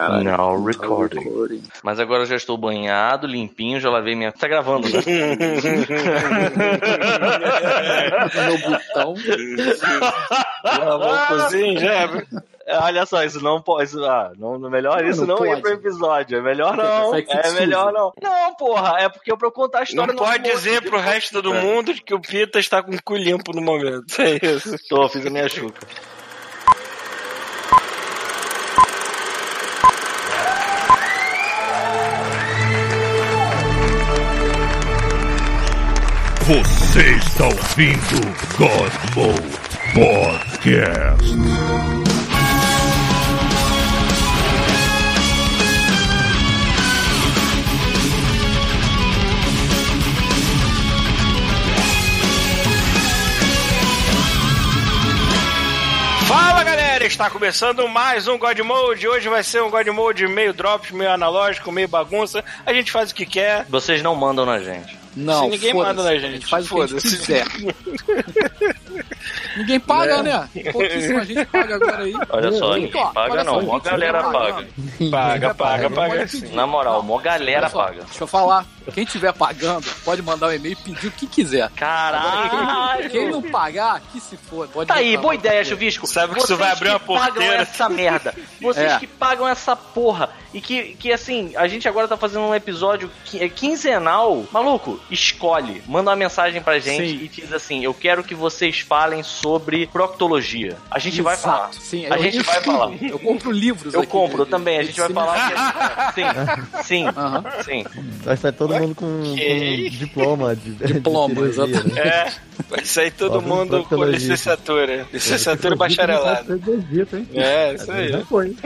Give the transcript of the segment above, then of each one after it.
Caralho. Now recording. Mas agora eu já estou banhado, limpinho, já lavei minha. Tá gravando, né? Meu botão. Lavou a cozinha, já. É, Olha só, isso não pode. Isso, ah, não, não- melhor Não, isso não não ir pode. pro episódio. É melhor não. É melhor não. Não, porra, é porque eu pra eu contar a história Não pode dizer pro resto do mundo que o Pita está com o cu limpo no momento. É isso. Tô, fiz a minha chuca. Você está ouvindo God Mode Podcast. Fala galera, está começando mais um God Mode. Hoje vai ser um God Mode meio drops, meio analógico, meio bagunça. A gente faz o que quer. Vocês não mandam na gente. Não, Se ninguém manda na A gente, gente faz o que a gente quiser. ninguém paga, né? Pouquíssima gente paga agora aí. Olha só, ninguém paga não. Mó galera paga. Paga, paga, paga. Na moral, mó galera só, paga. Deixa eu falar. Quem estiver pagando, pode mandar um e-mail e pedir o que quiser. Caralho! Quem não pagar, que se for. Pode Tá aí, boa ideia, Chuvisco. Sabe que isso vai abrir uma que pagam porteira. essa merda. Vocês É. que pagam essa porra. E que, que, assim, a gente agora tá fazendo um episódio qui- é quinzenal. Maluco, escolhe. Manda uma mensagem pra gente Sim. e diz assim, eu quero que vocês falem sobre proctologia. A gente vai Exato. falar. Sim, a eu- gente vai estudo. falar. Eu compro livros Eu aqui compro de- de também, a gente vai falar que. Sim, sim, sim. Vai sair todo mundo com, Ok. com diploma de Diploma, de cirurgia, exatamente. né? É, vai sair todo Só mundo com licenciatura. Licenciatura e bacharelado. É, isso aí. Já foi.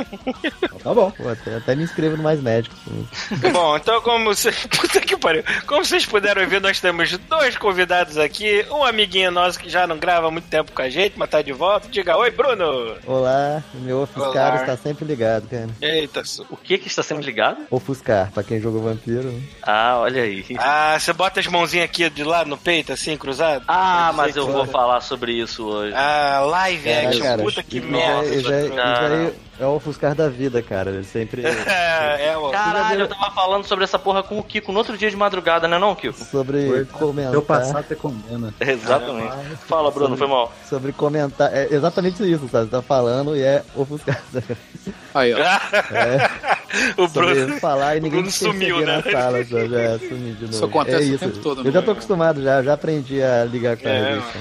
Então Tá bom. Até, até me inscrevo no Mais Médicos. Bom, então como vocês. Puta que pariu. Como vocês puderam ver, nós temos dois convidados aqui. Um amiguinho nosso que já não grava há muito tempo com a gente, mas tá de volta. Diga oi, Bruno! Olá, meu ofuscar Olá. está sempre ligado, cara. Eita, O que que está sempre ligado? Ofuscar, pra quem jogou vampiro. né? Ah, olha aí. Ah, você bota as mãozinhas aqui de lado no peito, assim, cruzado? Ah, mas eu vou falar sobre isso hoje. Ah, live É, action, cara, puta que merda. isso cara. aí é o ofuscar da vida, cara. Ele sempre. É, é, ó. Caralho, eu tava falando sobre essa porra com o Kiko no outro dia de madrugada, né não, Kiko? Sobre comentar. Se eu passar, até condena. Exatamente. Fala, Bruno, foi mal. Sobre comentar. É exatamente isso, sabe? Você tá falando e é ofuscar. Aí, ó. É, o sobre Bruno. falar e ninguém Bruno sumiu, né? na sala, sabe? É, sumiu de novo. Isso acontece é o isso. tempo todo, Eu já né? tô acostumado, já, já aprendi a ligar com a É, rejeição.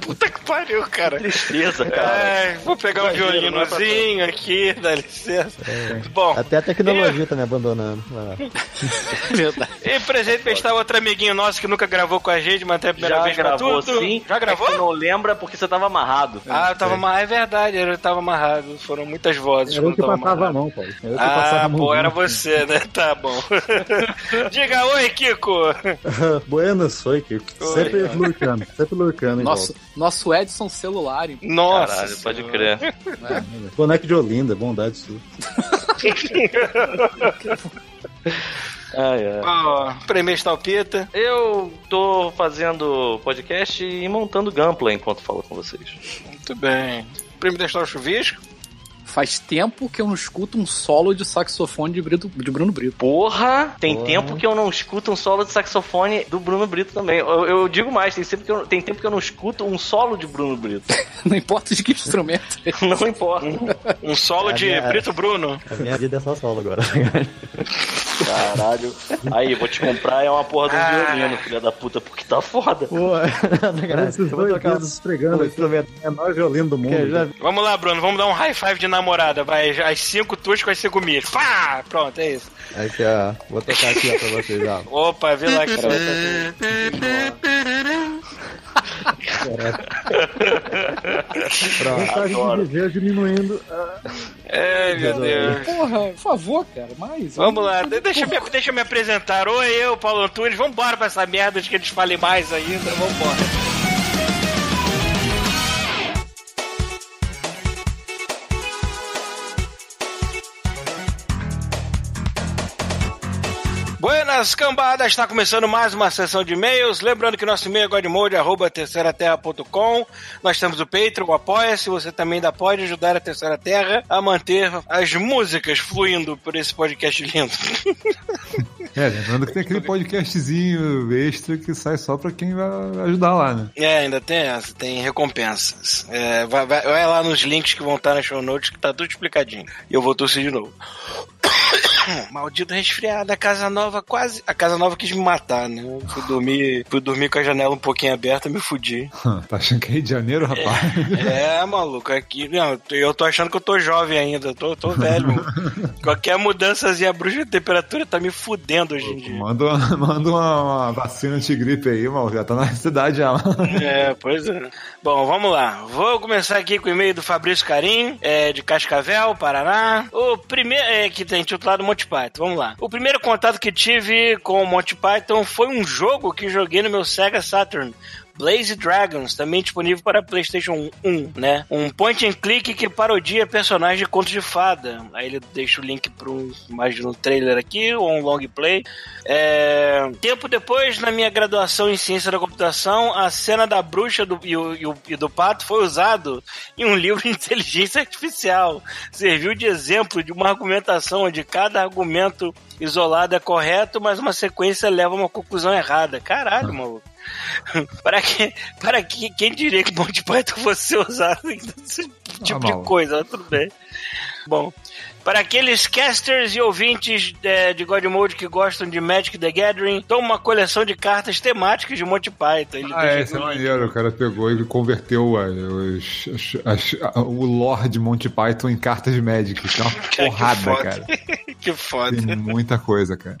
Puta que pariu, cara. Tristeza, cara. Ai, vou pegar um Exagero, não é violinozinho aqui, dá licença. É. Bom, Até a tecnologia tá me abandonando. Vai lá. Verdade. e presente pra estar outro amiguinho nosso que nunca gravou com a gente, mas tem a primeira Já vez pra gravou tudo. sim. Já gravou? É que não lembra porque você tava amarrado. Ah, eu tava amarrado. É verdade, eu tava amarrado. Foram muitas vozes. Era eu quando que tava passava a amarrado. mão, Paulo. Eu que passava Ah, a mão. pô, era você, né? Tá bom. Diga oi, Kiko. Buenas, sou aqui. Sempre Oi. lurcando, sempre lurcando Nosso, nosso Edson celular, hein? Nossa. Caralho, pode crer. volta. Boneco de Olinda, bondade sua. Ai, ai. Ó, Prêmio Estalpita. Eu tô fazendo podcast e montando gameplay enquanto falo com vocês. Muito bem. Prêmio Testar Chuvisco. Faz tempo que eu não escuto um solo de saxofone de, Brito, de Bruno Brito. Porra! Tem Porra. tempo que eu não escuto um solo de saxofone do Bruno Brito também. Eu, eu digo mais, tem, sempre que eu- tem tempo que eu não escuto um solo de Bruno Brito. Não importa de que instrumento. Não importa. Um solo A de minha- Brito Bruno. A minha vida é só solo agora. Caralho. Aí, vou te comprar é uma porra de um Ah. violino, filha da puta, porque tá foda. Pô, Parece esses eu vou dois tocar dedos esfregando aqui. instrumento É o menor violino do mundo. já Vamos lá, Bruno. Vamos dar um high five de namorada. Vai, as cinco tuas com as cinco minhas. Pá! Pronto, é isso. Aqui, ó. Vou tocar aqui ó, pra vocês, ó. Opa, vê lá que Pronto. Vontade Adoro. de viver diminuindo. É, meu Deus. Porra, por favor, cara, mais. Vamos lá, de- deixa eu me, deixa eu me apresentar. Oi, eu, Paulo Antunes. Vambora pra essa merda de que eles falem mais ainda. Vambora. Buenas cambadas, está começando mais uma sessão de e-mails. Lembrando que nosso e-mail é godmode, arroba terceiraterra.com. Nós temos o Patreon, o Apoia-se. Você também ainda pode ajudar a Terceira Terra a manter as músicas fluindo por esse podcast lindo. É, lembrando que tem aquele podcastzinho extra que sai só pra quem vai ajudar lá, né? É, ainda tem essa, tem recompensas. É, vai, vai- vai lá nos links que vão estar nas show notes que tá tudo explicadinho. E eu vou tossir de novo. Maldito resfriado, a casa nova quase. A casa nova quis me matar, né? Eu fui dormir, fui dormir com a janela um pouquinho aberta, me fudi. tá achando que é Rio de Janeiro, rapaz? É, maluco, aqui. Não, eu tô achando que eu tô jovem ainda, tô, tô velho. mano. Qualquer mudançazinha brusca de temperatura tá me fudendo hoje em dia. Manda, uma, manda uma, uma vacina antigripe aí, mal. Já tá na cidade já. É, pois é. Bom, vamos lá. Vou começar aqui com o e-mail do Fabrício Carim, é, de Cascavel, Paraná. O primeiro, é, que tem titulado Monty Python. Vamos lá. O primeiro contato que tive com o Monty Python foi um jogo que joguei no meu Sega Saturn. Blaze Dragons, também disponível para PlayStation 1, né? Um point and click que parodia personagens de contos de fada. Aí ele deixa o link para um, imagina um trailer aqui ou um long play. É, Tempo depois, na minha graduação em ciência da computação, a cena da bruxa do, e, o, e o- e do pato foi usado em um livro de inteligência artificial. Serviu de exemplo de uma argumentação onde cada argumento isolado é correto, mas uma sequência leva a uma conclusão errada. Caralho, maluco. para que, para que, quem diria que Monty Python fosse usado em esse tipo de maluco. coisa, tudo bem. Bom, para aqueles casters e ouvintes é, de God Mode que gostam de Magic the Gathering, toma uma coleção de cartas temáticas de Monty Python. Ele Ah, é, isso é maneiro. O cara pegou e converteu a- os- as- a- o lore de Monty Python em cartas de Magic. Que é uma que porrada, foda. cara. que foda. Tem muita coisa, cara.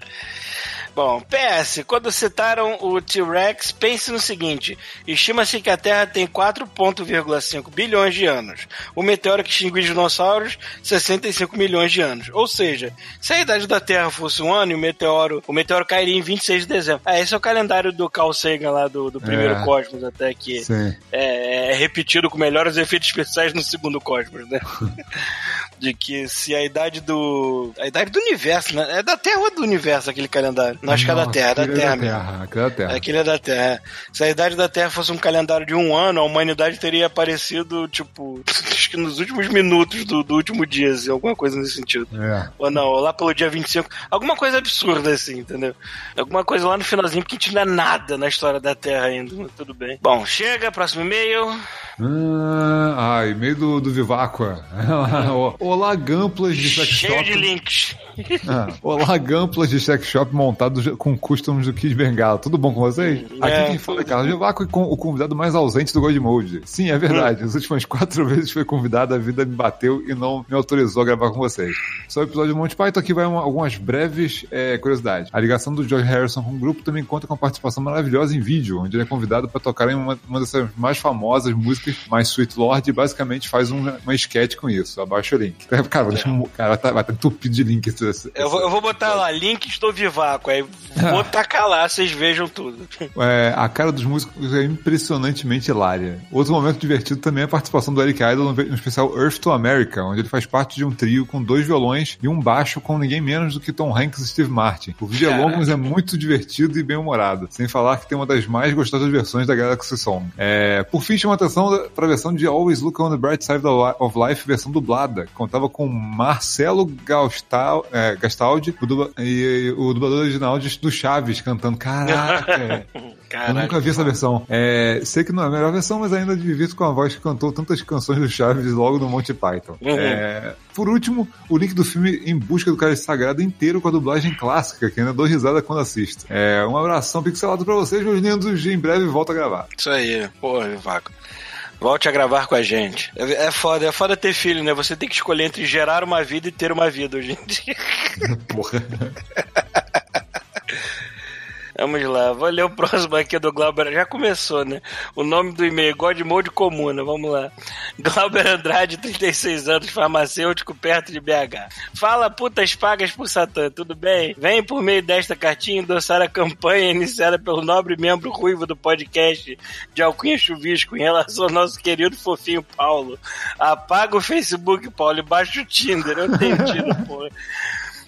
Bom, PS, quando citaram o T-Rex, pense no seguinte: estima-se que a Terra tem 4,5 bilhões de anos. O meteoro que extinguiu os dinossauros, 65 milhões de anos. Ou seja, se a idade da Terra fosse um ano e o meteoro, o meteoro cairia em 26 de dezembro. Ah, esse é o calendário do Carl Sagan lá do, do primeiro É. Cosmos, até que é, é repetido com melhores efeitos especiais no segundo Cosmos, né? De que se a idade do. A idade do universo, né? É da Terra ou é do universo aquele calendário? Não, acho que é da Terra, da Terra é mesmo. Terra. É da Terra. Aquele é da Terra. Se a idade da Terra fosse um calendário de um ano, a humanidade teria aparecido, tipo, acho que nos últimos minutos do, do último dia, assim, alguma coisa nesse sentido. É. Ou não, ou lá pelo dia 25. Alguma coisa absurda, assim, entendeu? Alguma coisa lá no finalzinho, porque a gente não é nada na história da Terra ainda, mas tudo bem. Bom, chega, próximo e-mail. Ah, ah, e-mail do, do Viváqua. Olá, gamplas de sex Cheio shop. de links. Ah, olá, gamplas de sex shop com customs do Kid Bengala. Tudo bom com vocês? Hum, Aqui é, quem fala é Carlos Vivaco e com o convidado mais ausente do God Mode. Sim, é verdade. As últimas quatro vezes que foi convidado, a vida me bateu e não me autorizou a gravar com vocês. Sobre o episódio do Monty Python, aqui vai uma- algumas breves é, curiosidades. A ligação do George Harrison com o grupo também conta com uma participação maravilhosa em vídeo, onde ele é convidado para tocar em uma, uma dessas mais famosas músicas, mais Sweet Lord, e basicamente faz um, uma sketch com isso. Abaixa o link. Cara, cara vai estar vai tá entupido de link. esse- esse- Eu vou, eu vou botar lá, links do Vivaco, aí vou tacar lá, vocês vejam tudo. É, a cara dos músicos é impressionantemente hilária. Outro momento divertido também é a participação do Eric Idle no especial Earth to America, onde ele faz parte de um trio com dois violões e um baixo com ninguém menos do que Tom Hanks e Steve Martin. O vídeo é longo, mas é muito divertido e bem humorado. Sem falar que tem uma das mais gostosas versões da Galaxy Song. É, por fim, chama atenção para a versão de Always Look on the Bright Side of Life, versão dublada. que Contava com Marcelo é, Gastaldi o dubla- e, o dublador original de- do Chaves cantando. Caraca! Eu Caralho. nunca vi essa versão. É, sei que não é a melhor versão, mas ainda divirto com a voz que cantou tantas canções do Chaves logo no Monty Python. Uhum. É, por último, o link do filme Em Busca do Cálice Sagrado inteiro com a dublagem clássica, que ainda dou risada quando assisto. É, um abração pixelado pra vocês, meus lindos, em breve volto a gravar. Isso aí, porra, Vivaco. Volte a gravar com a gente. É, é foda, é foda ter filho, né? Você tem que escolher entre gerar uma vida e ter uma vida hoje em dia. Porra. Vamos lá, vou ler o próximo aqui do Glauber. Já começou, né? O nome do e-mail, Godmode Comuna, vamos lá. Glauber Andrade, 36 anos, farmacêutico, perto de BH. Fala, putas pagas por Satã, tudo bem? Vem por meio desta cartinha endossar a campanha iniciada pelo nobre membro ruivo do podcast de Alcunha Chuvisco em relação ao nosso querido fofinho Paulo. Apaga o Facebook, Paulo, e baixa o Tinder. Eu tenho Tinder, porra.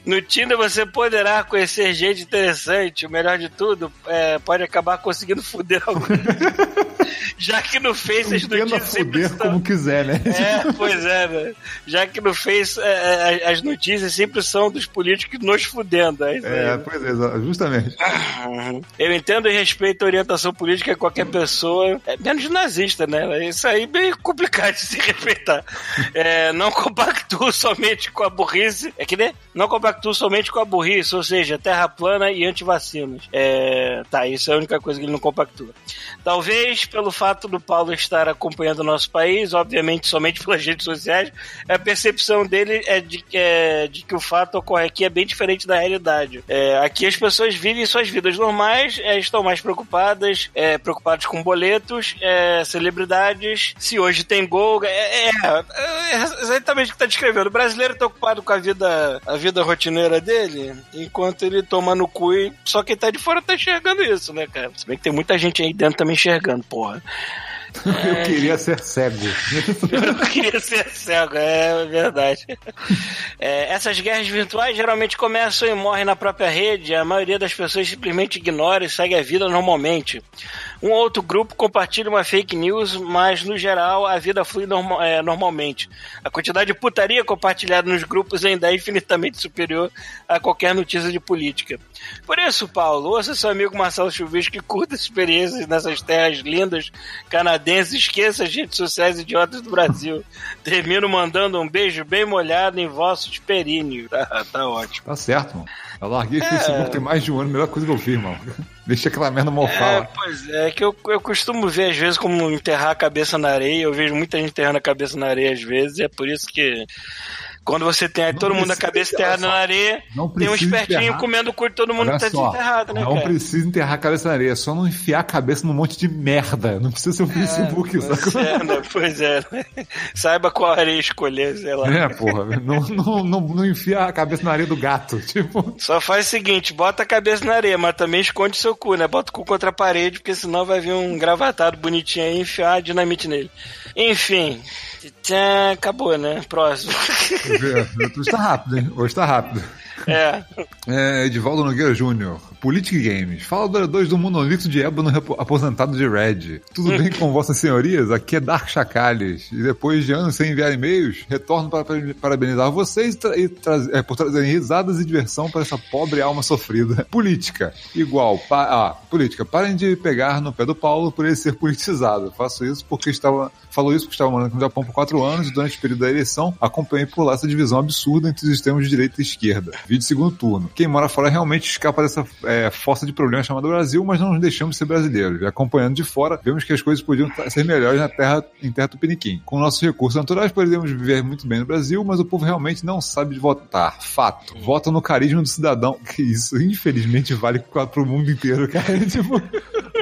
No Tinder você poderá conhecer gente interessante. O melhor de tudo, é, pode acabar conseguindo fuder alguém. Já que no Face as notícias sempre estão... como quiser, né? É, pois é, né? Já que no Face é, é, as notícias sempre são dos políticos nos fudendo. É. É, pois é, justamente. Uhum. Eu entendo e respeito a orientação política de qualquer pessoa, é menos nazista, né? Isso aí é bem complicado de se respeitar. É, não compactuo somente com a burrice. É que, né? Não compactuo somente com a burrice, ou seja, terra plana e antivacinas. É, tá, isso é a única coisa que ele não compactua. Talvez pelo fato do Paulo estar acompanhando o nosso país, obviamente somente pelas redes sociais, a percepção dele é de, que- é, de que o fato ocorre aqui é bem diferente da realidade. É, aqui as pessoas vivem suas vidas normais, é, estão mais preocupadas, é, preocupadas com boletos, é, celebridades, se hoje tem gol. É, é, é exatamente o que está descrevendo. O brasileiro está ocupado com a vida, a vida rotineira dele, enquanto ele toma no cu e só quem tá de fora tá enxergando isso, né, cara? Se bem que tem muita gente aí dentro também enxergando, porra. Eu queria ser cego. Eu queria ser cego, é verdade. É, essas guerras virtuais geralmente começam e morrem na própria rede. A maioria das pessoas simplesmente ignora e segue a vida normalmente. Um ou outro grupo compartilha uma fake news, mas no geral a vida flui norma- é, normalmente. A quantidade de putaria compartilhada nos grupos ainda é infinitamente superior a qualquer notícia de política. Por isso, Paulo, ouça seu amigo Marcelo Chuvisco que curta experiências nessas terras lindas canadenses, esqueça as redes sociais idiotas do Brasil. Termino mandando um beijo bem molhado em vossos períneos. Tá, tá ótimo. Tá certo, mano. Eu larguei esse Facebook tem mais de um ano, a melhor coisa que eu fiz, mano. Deixa aquela merda mofar É, lá. pois é, que eu, eu costumo ver às vezes como enterrar a cabeça na areia. Eu vejo muita gente enterrando a cabeça na areia às vezes, e é por isso que quando você tem aí Não todo mundo a cabeça enterrada na areia, tem um espertinho comendo o cu de todo mundo Olha que tá só, desenterrado, né, não cara? precisa enterrar a cabeça na areia, é só não enfiar a cabeça num monte de merda. Não precisa ser o Facebook, Pois sacou? é, né? Pois é. né? Saiba qual areia escolher, sei lá. É, porra. Não, não, não, não enfia a cabeça na areia do gato. Tipo, Só faz o seguinte, bota a cabeça na areia, mas também esconde seu cu, né? Bota o cu contra a parede, porque senão vai vir um gravatado bonitinho aí e enfiar dinamite nele. Enfim, tchan, acabou, né? Próximo. hoje tá rápido, hein? Hoje tá rápido. É. É, Edivaldo Nogueira Júnior, Politic Games. Fala adoradores do monolito de ébano aposentado de Red. Tudo bem com vossas senhorias? Aqui é Dark Chacalhas. E depois de anos sem enviar e-mails, retorno para para parabenizar vocês tra- tra- é, por trazerem risadas e diversão para essa pobre alma sofrida. Política. Igual. Pa ah, política. Parem de pegar no pé do Paulo por ele ser politizado. Faço isso porque estava. Falou isso porque estava morando no Japão por quatro anos e durante o período da eleição acompanhei por lá essa divisão absurda entre os extremos de direita e esquerda. Vídeo segundo turno. Quem mora fora realmente escapa dessa é, fossa de problemas chamada Brasil, mas não nos deixamos ser brasileiros. E acompanhando de fora, vemos que as coisas podiam ser melhores na terra, em terra tupiniquim. Com nossos recursos naturais, poderíamos viver muito bem no Brasil, mas o povo realmente não sabe de votar. Fato. Vota no carisma do cidadão. Que isso, infelizmente, vale para o mundo inteiro, cara. tipo...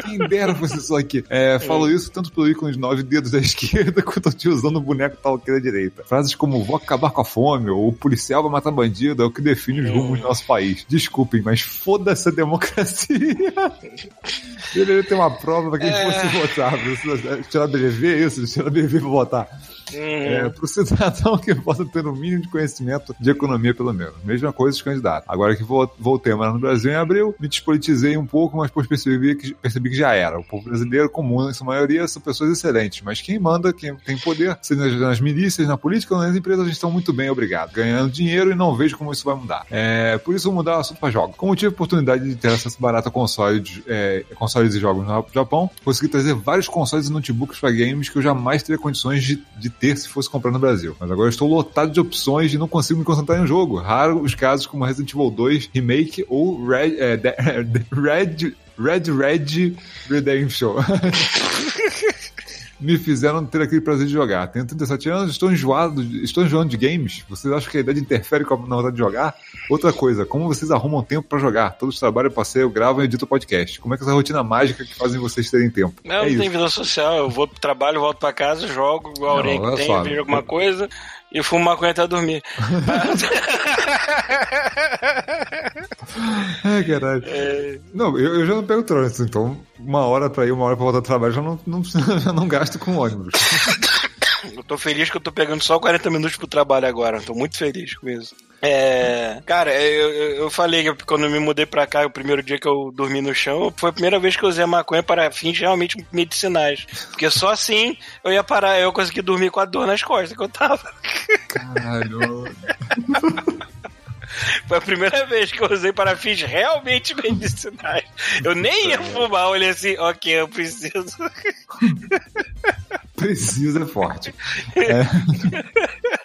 Quem dera fosse só aqui. É, falo isso tanto pelo ícone de nove dedos da esquerda quanto eu te usando o boneco tal aqui da direita. Frases como vou acabar com a fome ou o policial vai matar bandido é o que define os rumos do nosso país. Desculpem, mas foda-se a democracia. Deveria ter uma prova pra quem fosse votar. Tirar BV, é isso? Tirar BV pra votar. É, pro cidadão que possa ter um mínimo de conhecimento de economia, pelo menos. Mesma coisa os candidatos. Agora que vo- voltei a morar no Brasil em abril, me despolitizei um pouco, mas depois percebi que, percebi que já era. O povo brasileiro comum, em sua maioria, são pessoas excelentes. Mas quem manda, quem tem poder, seja nas, nas milícias, na política ou nas empresas, estão muito bem, obrigado. Ganhando dinheiro e não vejo como isso vai mudar. É, por isso, vou mudar o assunto para jogos. Como tive a oportunidade de ter acesso barato a consoles, é, consoles e jogos no Japão, consegui trazer vários consoles e notebooks para games que eu jamais teria condições de, de ter se fosse comprar no Brasil. Mas agora eu estou lotado de opções e não consigo me concentrar em um jogo. Raro os casos como Resident Evil 2 Remake ou Red, é, Red, Red Red Redemption. Me fizeram ter aquele prazer de jogar. Tenho 37 anos, estou enjoado, estou enjoando de games. Vocês acham que a idade interfere com a vontade de jogar? Outra coisa, como vocês arrumam tempo pra jogar? Todos trabalham, passeio, gravam e editam podcast. Como é que é essa rotina mágica que fazem vocês terem tempo? Não, é não tem vida social. Eu vou pro trabalho, volto pra casa, jogo, igual a Aurinha que tem, vejo alguma coisa e fumo maconha até dormir. Ai, caralho. É, Não, eu, eu já não pego trânsito, então uma hora pra ir, uma hora pra voltar do trabalho, já não, não, já não gasto com ônibus. Eu tô feliz que eu tô pegando só 40 minutos pro trabalho agora. Tô muito feliz com isso. É. Cara, eu, eu, falei que quando eu me mudei pra cá, o primeiro dia que eu dormi no chão, foi a primeira vez que eu usei a maconha para fins realmente medicinais. Porque só assim eu ia parar, eu consegui dormir com a dor nas costas que eu tava. Caralho. Foi a primeira vez que eu usei para fins realmente medicinais. Eu nem ia fumar, eu olhei assim, ok, eu preciso. Precisa é forte. É.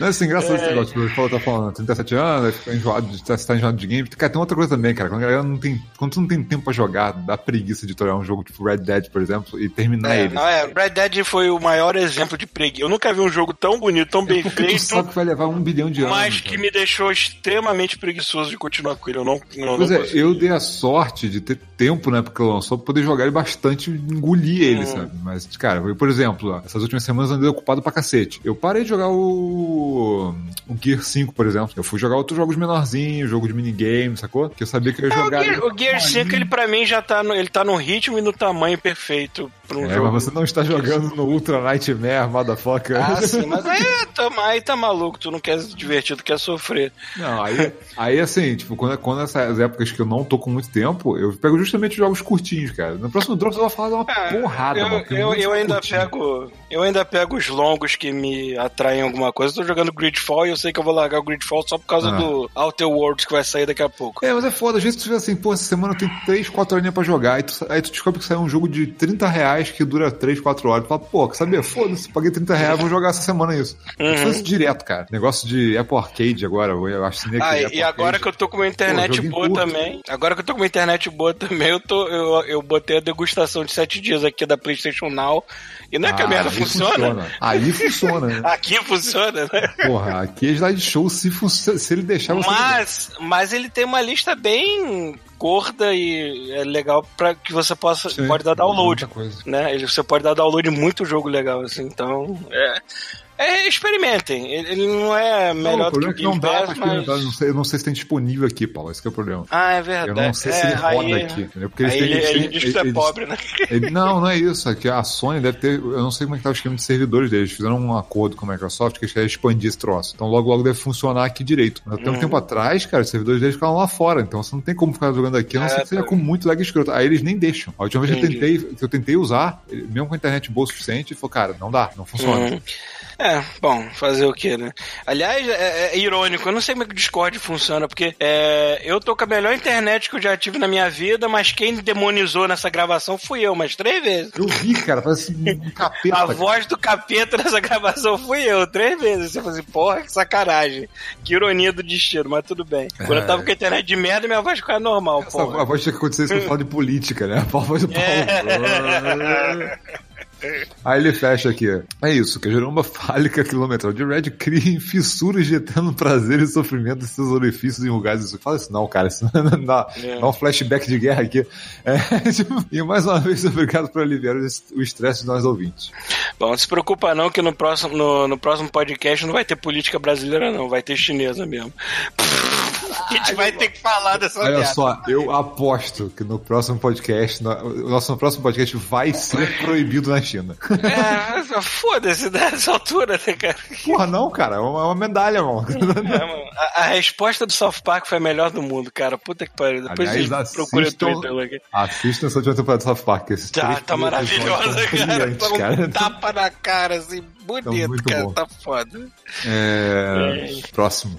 Não é assim, engraçado esse negócio. Tipo, falou, tá falando 37 anos, aí fica enjoado de, tá, tá enjoado de game. Cara, tem outra coisa também, cara. Quando, a galera não tem, quando tu não tem tempo pra jogar, dá preguiça de torar um jogo tipo Red Dead, por exemplo, e terminar É, ele. não, é, Red Dead foi o maior exemplo de preguiça. Eu nunca vi um jogo tão bonito, tão bem Porque tu feito, sabe que vai levar um bilhão de anos. mas que cara. me deixou extremamente preguiçoso de continuar com ele. Eu não, não, Pois não é, eu dei a sorte de ter tempo na época que lançou pra poder jogar ele bastante e engolir ele, Hum. sabe? Mas, cara, eu, por exemplo, essas últimas semanas eu andei ocupado pra cacete. Eu parei de jogar o, o Gear 5, por exemplo. Eu fui jogar outros jogos menorzinhos, jogo de minigame, sacou? Que eu sabia que eu ia É, o jogar. Gear, o Gear 5, ele pra mim já tá no, ele tá no ritmo e no tamanho perfeito pra um É, jogo. mas você não está jogando no Ultra Nightmare, motherfucker. Ah, sim, mas aí, tá, aí tá maluco, tu não quer se divertir, tu quer sofrer. Não, aí, aí assim, tipo, quando, quando essas épocas que eu não tô com muito tempo, eu pego justamente jogos curtinhos, cara. No próximo drop eu vou falar de uma É, porrada, eu, mano. tem eu, eu ainda curtinho. pego eu ainda pego os longos que me atraem em alguma coisa. Eu tô jogando Gridfall e eu sei que eu vou largar o Gridfall só por causa Ah. do Outer Worlds que vai sair daqui a pouco. É, mas é foda. Às vezes tu vê assim, pô, essa semana eu tenho 3, 4 horinhas pra jogar. Aí tu, aí tu descobre que saiu um jogo de 30 reais que dura 3, 4 horas. Tu fala, pô, quer saber? Foda-se, paguei 30 reais, vou jogar essa semana isso. Uhum. Eu isso direto, cara. Negócio de Apple Arcade agora, eu acho que Ah, Apple e agora que eu tô com uma internet Pô, boa curto. também, agora que eu tô com uma internet boa também, eu, tô, eu, eu botei a degustação de 7 dias aqui da PlayStation Now. E não é que a Ah, merda aí funciona. Aí funciona, né? Aqui funciona, né? Porra, aqui é slide show se, se ele deixar você. Mas, mas ele tem uma lista bem gorda e é legal para que você possa Sim, pode dar download, né? Ele, você pode dar download muito jogo legal assim. Então, é, é experimentem. Ele, ele não é Não, melhor o do que problema o é que não Game dá Pass, mas. Eu não sei, eu não sei se tem disponível aqui, Paulo. Esse é o problema. Ah, é Eu verdade. não sei se é, ele roda aí, aqui, entendeu? Porque aí eles têm- ele, eles ele têm- diz que tu é pobre, né? Ele- não, não é isso. É que a Sony deve ter. Eu não sei como é que tá o esquema de servidores deles. Fizeram um acordo com a Microsoft que eles querem expandir esse troço. Então logo, logo deve funcionar aqui direito. Até um Uhum. tempo atrás, cara, os servidores deles ficavam lá fora. Então você não tem como ficar jogando aqui, a não É, ser que seja tá. com muito lag escroto. Aí eles nem deixam. A última vez que eu tentei, que eu tentei usar, mesmo com a internet boa o suficiente, falou, cara, não dá, não funciona. Uhum. É, bom, fazer o que, né? Aliás, é, é irônico, eu não sei como é que o Discord funciona, porque é, eu tô com a melhor internet que eu já tive na minha vida, mas quem demonizou nessa gravação fui eu, umas três vezes. Eu vi, cara, parece um capeta. A voz do capeta nessa gravação fui eu, três vezes. Você falou assim, porra, que sacanagem. Que ironia do destino, mas tudo bem. Quando eu tava com a internet de merda, minha voz ficava normal, porra. a voz tinha que acontecer isso quando fala de política, né? A voz do Paulo. Aí ele fecha aqui. É isso, que a geromba fálica quilometral de Red cria em fissuras getando prazer e sofrimento em seus orifícios enrugados. Fala isso não, cara. Isso não dá, É. dá um flashback de guerra aqui. É, tipo, e mais uma vez, obrigado por aliviar o es- o estresse de nós ouvintes. Bom, não se preocupa não que no próximo, no, no próximo podcast não vai ter política brasileira não, vai ter chinesa mesmo. A gente vai ter que falar dessa Olha merda. só, eu aposto que no próximo podcast, no, o nosso próximo podcast vai ser proibido na China. É, foda-se nessa altura, né, cara? Porra, não, cara, é uma, é uma medalha, mano. É, mano, a, a resposta do South Park foi a melhor do mundo, cara. Puta que pariu. Depois Aliás, vocês procuram o assistam- Twitter aqui. Assista essa última temporada do South Park. Tá, tá maravilhosa, cara. Tá um cara. tapa na cara, assim, bonito, muito cara. bom. Tá foda. É, Próximo.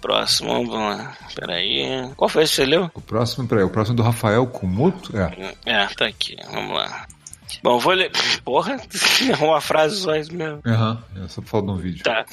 Próximo, vamos lá. Peraí. Qual foi esse que você leu? O próximo, peraí, o próximo do Rafael Kumoto? É. É, tá aqui. Vamos lá. Bom, vou ler. Porra, é uma frase só isso mesmo. Aham, é só pra falar de um vídeo. Tá.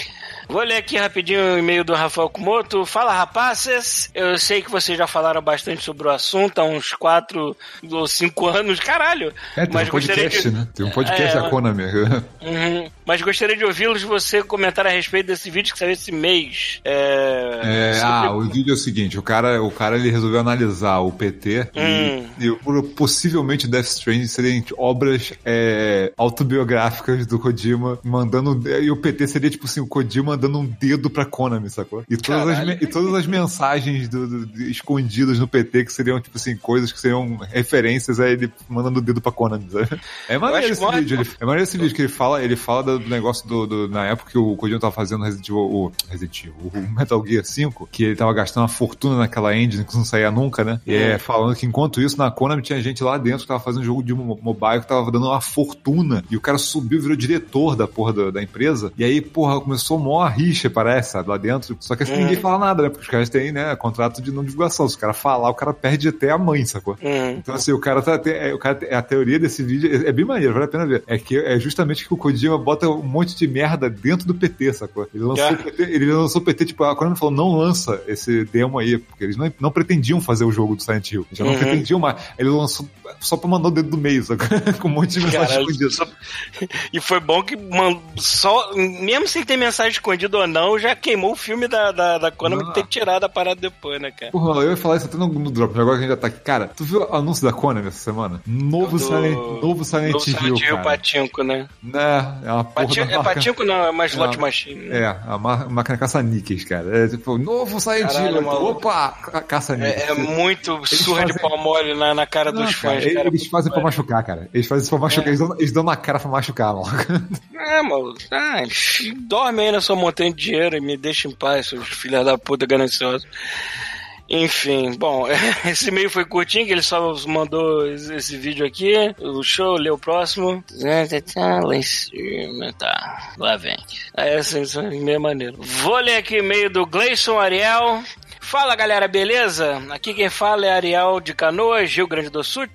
Vou ler aqui rapidinho o e-mail do Rafael Kumoto. Fala, rapazes. Eu sei que vocês já falaram bastante sobre o assunto há uns 4 ou 5 anos. Caralho. É, tem um podcast, de- né? Tem um podcast É, da Konami. Uhum. Mas gostaria de ouvi-los você comentar a respeito desse vídeo que saiu esse mês. É... É, sobre- ah, o vídeo é o seguinte, o cara, o cara ele resolveu analisar o PT Hum. e, e possivelmente Death Stranding serem obras é, autobiográficas do Kojima mandando e o PT seria tipo assim, o Kojima dando um dedo pra Konami, sacou? E todas, as, Caralho. e todas as mensagens do- do- de- escondidas no PT que seriam tipo assim, coisas que seriam referências a ele mandando o dedo pra Konami, sabe? É maneiro esse vídeo, ele, é maneiro esse vídeo que ele fala, ele fala da- do negócio do, do- Na época que o Kojima tava fazendo Resident Evil, o Resident Evil, o Metal Gear 5, que ele tava gastando uma fortuna naquela engine que não saía nunca, né? E é, falando que enquanto isso, na Konami tinha gente lá dentro que tava fazendo jogo de mo- mobile que tava dando uma fortuna. E o cara subiu, virou diretor da porra da, da empresa. E aí, porra, começou mó a rixa, parece, sabe, lá dentro. Só que assim, ninguém fala nada, né? Porque os caras têm, né, contrato de não divulgação. Se o cara falar, o cara perde até a mãe, sacou? Uhum. Então, assim, o cara tá. é, o cara, é a teoria desse vídeo é, é bem maneiro, vale a pena ver. É que é justamente que o Kojima bota um monte de merda dentro do PT, sacou? Ele lançou É. o PT, ele lançou o PT, tipo, a Konami falou, não lança esse demo aí, porque eles não, não pretendiam fazer o jogo do Silent Hill. Já não Uhum. pretendiam mais. Ele lançou só pra mandar o dedo do meio, sacou? Com um monte de mensagem Caralho, escondida. só- E foi bom que man- só, mesmo sem ter mensagem escondida ou não, já queimou o filme da, da, da Konami Ah. ter tirado a parada depois, né, cara? Porra, eu ia falar isso até no, no Drop, agora que a gente já tá aqui. Cara, tu viu o anúncio da Konami essa semana? Novo, Do- Silent, novo Silent Novo Hill, Silent Hill cara. Patinco, né? Né, é uma porra é Patinco não, é mais slot É. machine. né? É, a ma- máquina caça-níqueis, cara. É tipo, novo Silent Caralho, Hill. maluco. Opa, ca- caça-níqueis. É, é muito surra de pau mole na, na cara Não, dos cara, fãs, cara. eles fazem pra machucar, cara. Eles fazem isso pra machucar. É. Eles, dão, eles dão na cara pra machucar, maluco. É, maluco. Ah, dorme aí na sua montanha de dinheiro e me deixa em paz, seus filhos da puta gananciosos. Enfim, bom, esse e-mail foi curtinho, que ele só mandou esse vídeo aqui. O show, lê o próximo. Lá em cima, tá. Lá vem. É assim, isso é meio maneiro. Vou ler aqui o e-mail do Gleison Ariel. Fala galera, beleza? Aqui quem fala é Ariel de Canoas, Rio Grande do Sul,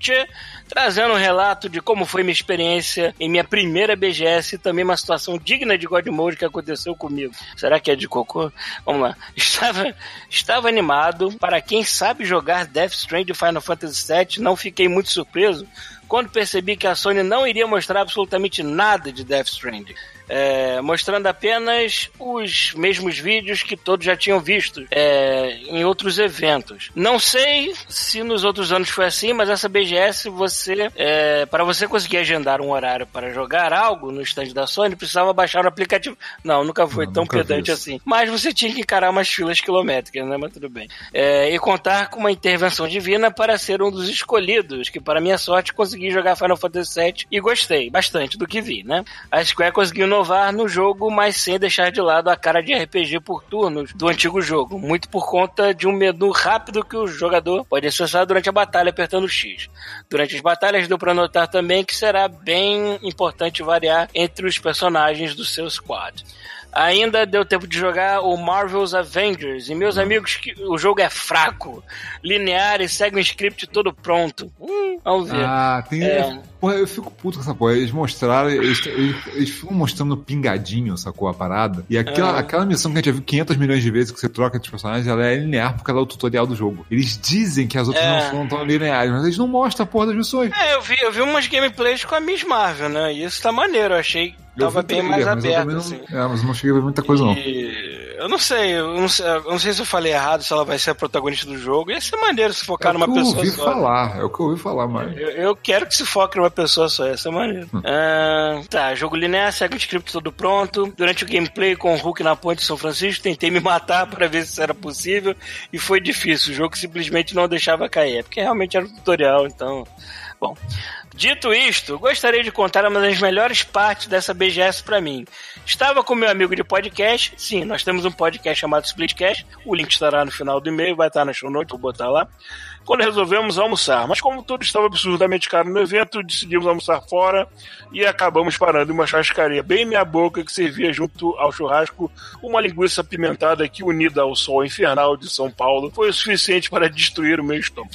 trazendo um relato de como foi minha experiência em minha primeira BGS e também uma situação digna de God Mode que aconteceu comigo. Será que é de cocô? Vamos lá. Estava, estava animado. Para quem sabe jogar Death Stranding Final Fantasy VII, não fiquei muito surpreso quando percebi que a Sony não iria mostrar absolutamente nada de Death Stranding. É, mostrando apenas os mesmos vídeos que todos já tinham visto é, em outros eventos. Não sei se nos outros anos foi assim, mas essa BGS você, é, para você conseguir agendar um horário para jogar algo no stand da Sony, precisava baixar o aplicativo. Não, nunca foi Não, tão nunca pedante assim. Mas você tinha que encarar umas filas quilométricas, né? Mas tudo bem. É, e contar com uma intervenção divina para ser um dos escolhidos, que para minha sorte consegui jogar Final Fantasy VII e gostei bastante do que vi, né? A Square conseguiu inovar no jogo, mas sem deixar de lado a cara de RPG por turnos do antigo jogo, muito por conta de um menu rápido que o jogador pode acessar durante a batalha apertando X. Durante as batalhas deu para notar também que será bem importante variar entre os personagens do seu squad. Ainda deu tempo de jogar o Marvel's Avengers. E meus amigos, que o jogo é fraco, linear e segue um script todo pronto. Hum, vamos ver. Ah, tem. É. Porra, eu fico puto com essa porra. Eles mostraram, eles, eles, eles ficam mostrando pingadinho, sacou? A parada. E aquela, É. aquela missão que a gente já viu 500 milhões de vezes que você troca de personagens, ela é linear porque ela é o tutorial do jogo. Eles dizem que as outras É. não são tão lineares, mas eles não mostram a porra das missões. É, eu vi, eu vi umas gameplays com a Miss Marvel, né? E isso tá maneiro, eu achei Eu tava bem mais eu também assim. não, É, mas eu não cheguei a ver muita coisa, não. E eu não sei, eu não sei, eu não sei se eu falei errado, se ela vai ser a protagonista do jogo. Ia ser maneiro se É focar o numa que eu pessoa ouvi só. falar, é o que eu ouvi falar, mas. Eu, eu quero que se foque numa pessoa só, ia ser maneiro. Hum. Ah, tá, jogo linear, segue o script todo pronto. Durante o gameplay com o Hulk na ponte de São Francisco, tentei me matar para ver se isso era possível e foi difícil. O jogo simplesmente não deixava cair, é porque realmente era um tutorial, então. Bom. Dito isto, gostaria de contar uma das melhores partes dessa BGS pra mim. Estava com meu amigo de podcast, sim, nós temos um podcast chamado Splitcast, o link estará no final do e-mail, vai estar na show notes, vou botar lá. Quando resolvemos almoçar, mas como tudo estava absurdamente caro no evento, decidimos almoçar fora e acabamos parando em uma churrascaria bem meia boca que servia junto ao churrasco uma linguiça apimentada que unida ao sol infernal de São Paulo foi o suficiente para destruir o meu estômago.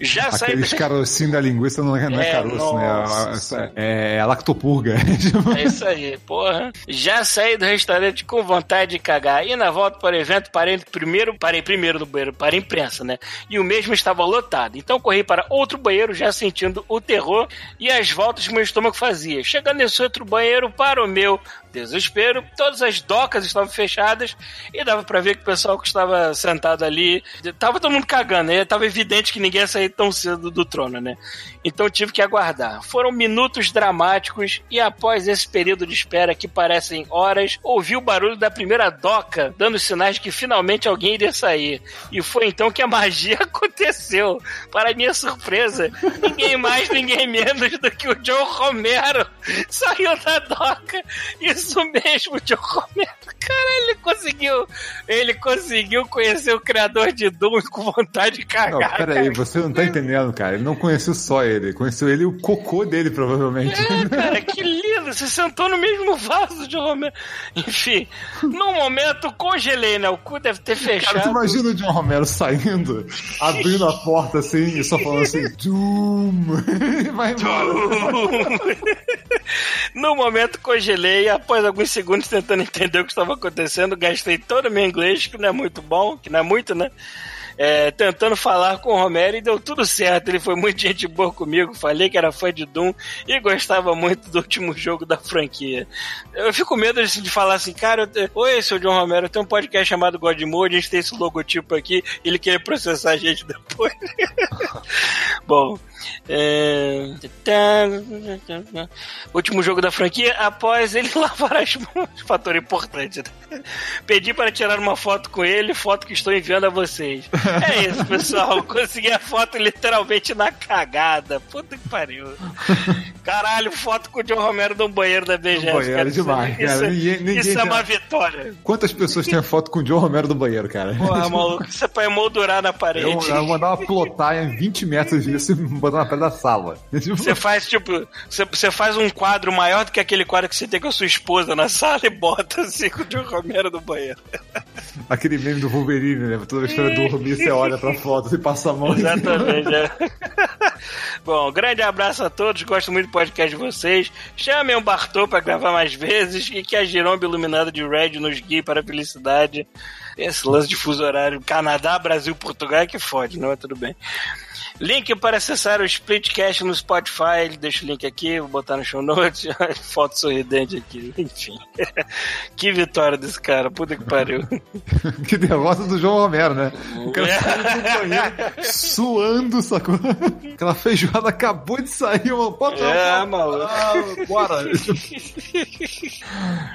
Já saí Aqueles carocinhos da linguiça não é, não é, É, caroço, nossa. né? É, é lactopurga. É isso aí, porra. Já saí do restaurante com vontade de cagar. E na volta para o evento, parei primeiro, parei primeiro no banheiro para a imprensa, né? E o mesmo estava lotado. Então corri para outro banheiro, já sentindo o terror e as voltas que meu estômago fazia. Chegando nesse outro banheiro, para o meu desespero, todas as docas estavam fechadas e dava para ver que o pessoal que estava sentado ali, tava todo mundo cagando, né? Tava evidente que ninguém ia sair tão cedo do trono, né? Então tive que aguardar. Foram minutos dramáticos e após esse período de espera que parecem horas, ouvi o barulho da primeira doca, dando sinais de que finalmente alguém iria sair. E foi então que a magia aconteceu. Para minha surpresa, ninguém mais, ninguém menos do que o Joe Romero saiu da doca e Isso mesmo, John Romero. Cara, ele conseguiu. Ele conseguiu conhecer o criador de Doom com vontade de Não, cagar. pera aí, você não tá entendendo, cara. Ele não conheceu só ele, conheceu ele e o cocô dele, provavelmente. É, cara, que lindo! Você sentou no mesmo vaso de Romero. Enfim, no momento congelei, né? O cu deve ter fechado. Cara, tu imagina o John Romero saindo, abrindo a porta assim e só falando assim, Doom! Vai embora. No momento congelei, após alguns segundos tentando entender o que estava acontecendo, gastei todo o meu inglês, que não é muito bom, que não é muito, né? É, tentando falar com o Romero e deu tudo certo. Ele foi muito gente boa comigo. Falei que era fã de Doom e gostava muito do último jogo da franquia. Eu fico medo assim, de falar assim, cara, oi, seu John Romero, tenho um podcast chamado God Mode, a gente tem esse logotipo aqui, ele quer processar a gente depois. Bom, é... último jogo da franquia, após ele lavar as mãos, fator importante. Né? Pedi para tirar uma foto com ele, foto que estou enviando a vocês. É isso, pessoal. Consegui a foto literalmente na cagada. Puta que pariu. Caralho, foto com o John Romero no banheiro da BGS. No banheiro cara. é demais, isso, cara. Ninguém- ninguém isso é uma vitória. Quantas pessoas têm foto com o John Romero do banheiro, cara? Porra, maluco, isso é pra emoldurar na parede. Eu, eu vou mandar uma plotar em 20 metros disso e botar na frente da sala. Você faz, tipo, você, você faz um quadro maior do que aquele quadro que você tem com a sua esposa na sala e bota assim com o John Romero no banheiro. Aquele meme do Wolverine, né? Toda vez que ele dormir, você olha pra foto e passa a mão. Exatamente, é. Bom, grande abraço a todos, gosto muito do podcast de vocês. Chamem o Bartô pra gravar mais vezes e que a giromba iluminada de Red nos guie para a felicidade. Esse lance de fuso horário Canadá, Brasil, Portugal é que fode, não é tudo bem. Link para acessar o Splitcast no Spotify, deixa o link aqui, vou botar no show notes, foto sorridente aqui, enfim. que vitória desse cara, puta que pariu. que derrota do João Romero, né? O cara saiu do banheiro suando, sacou? Aquela feijoada acabou de sair, mano. Pode É, maluco. Ah, bora.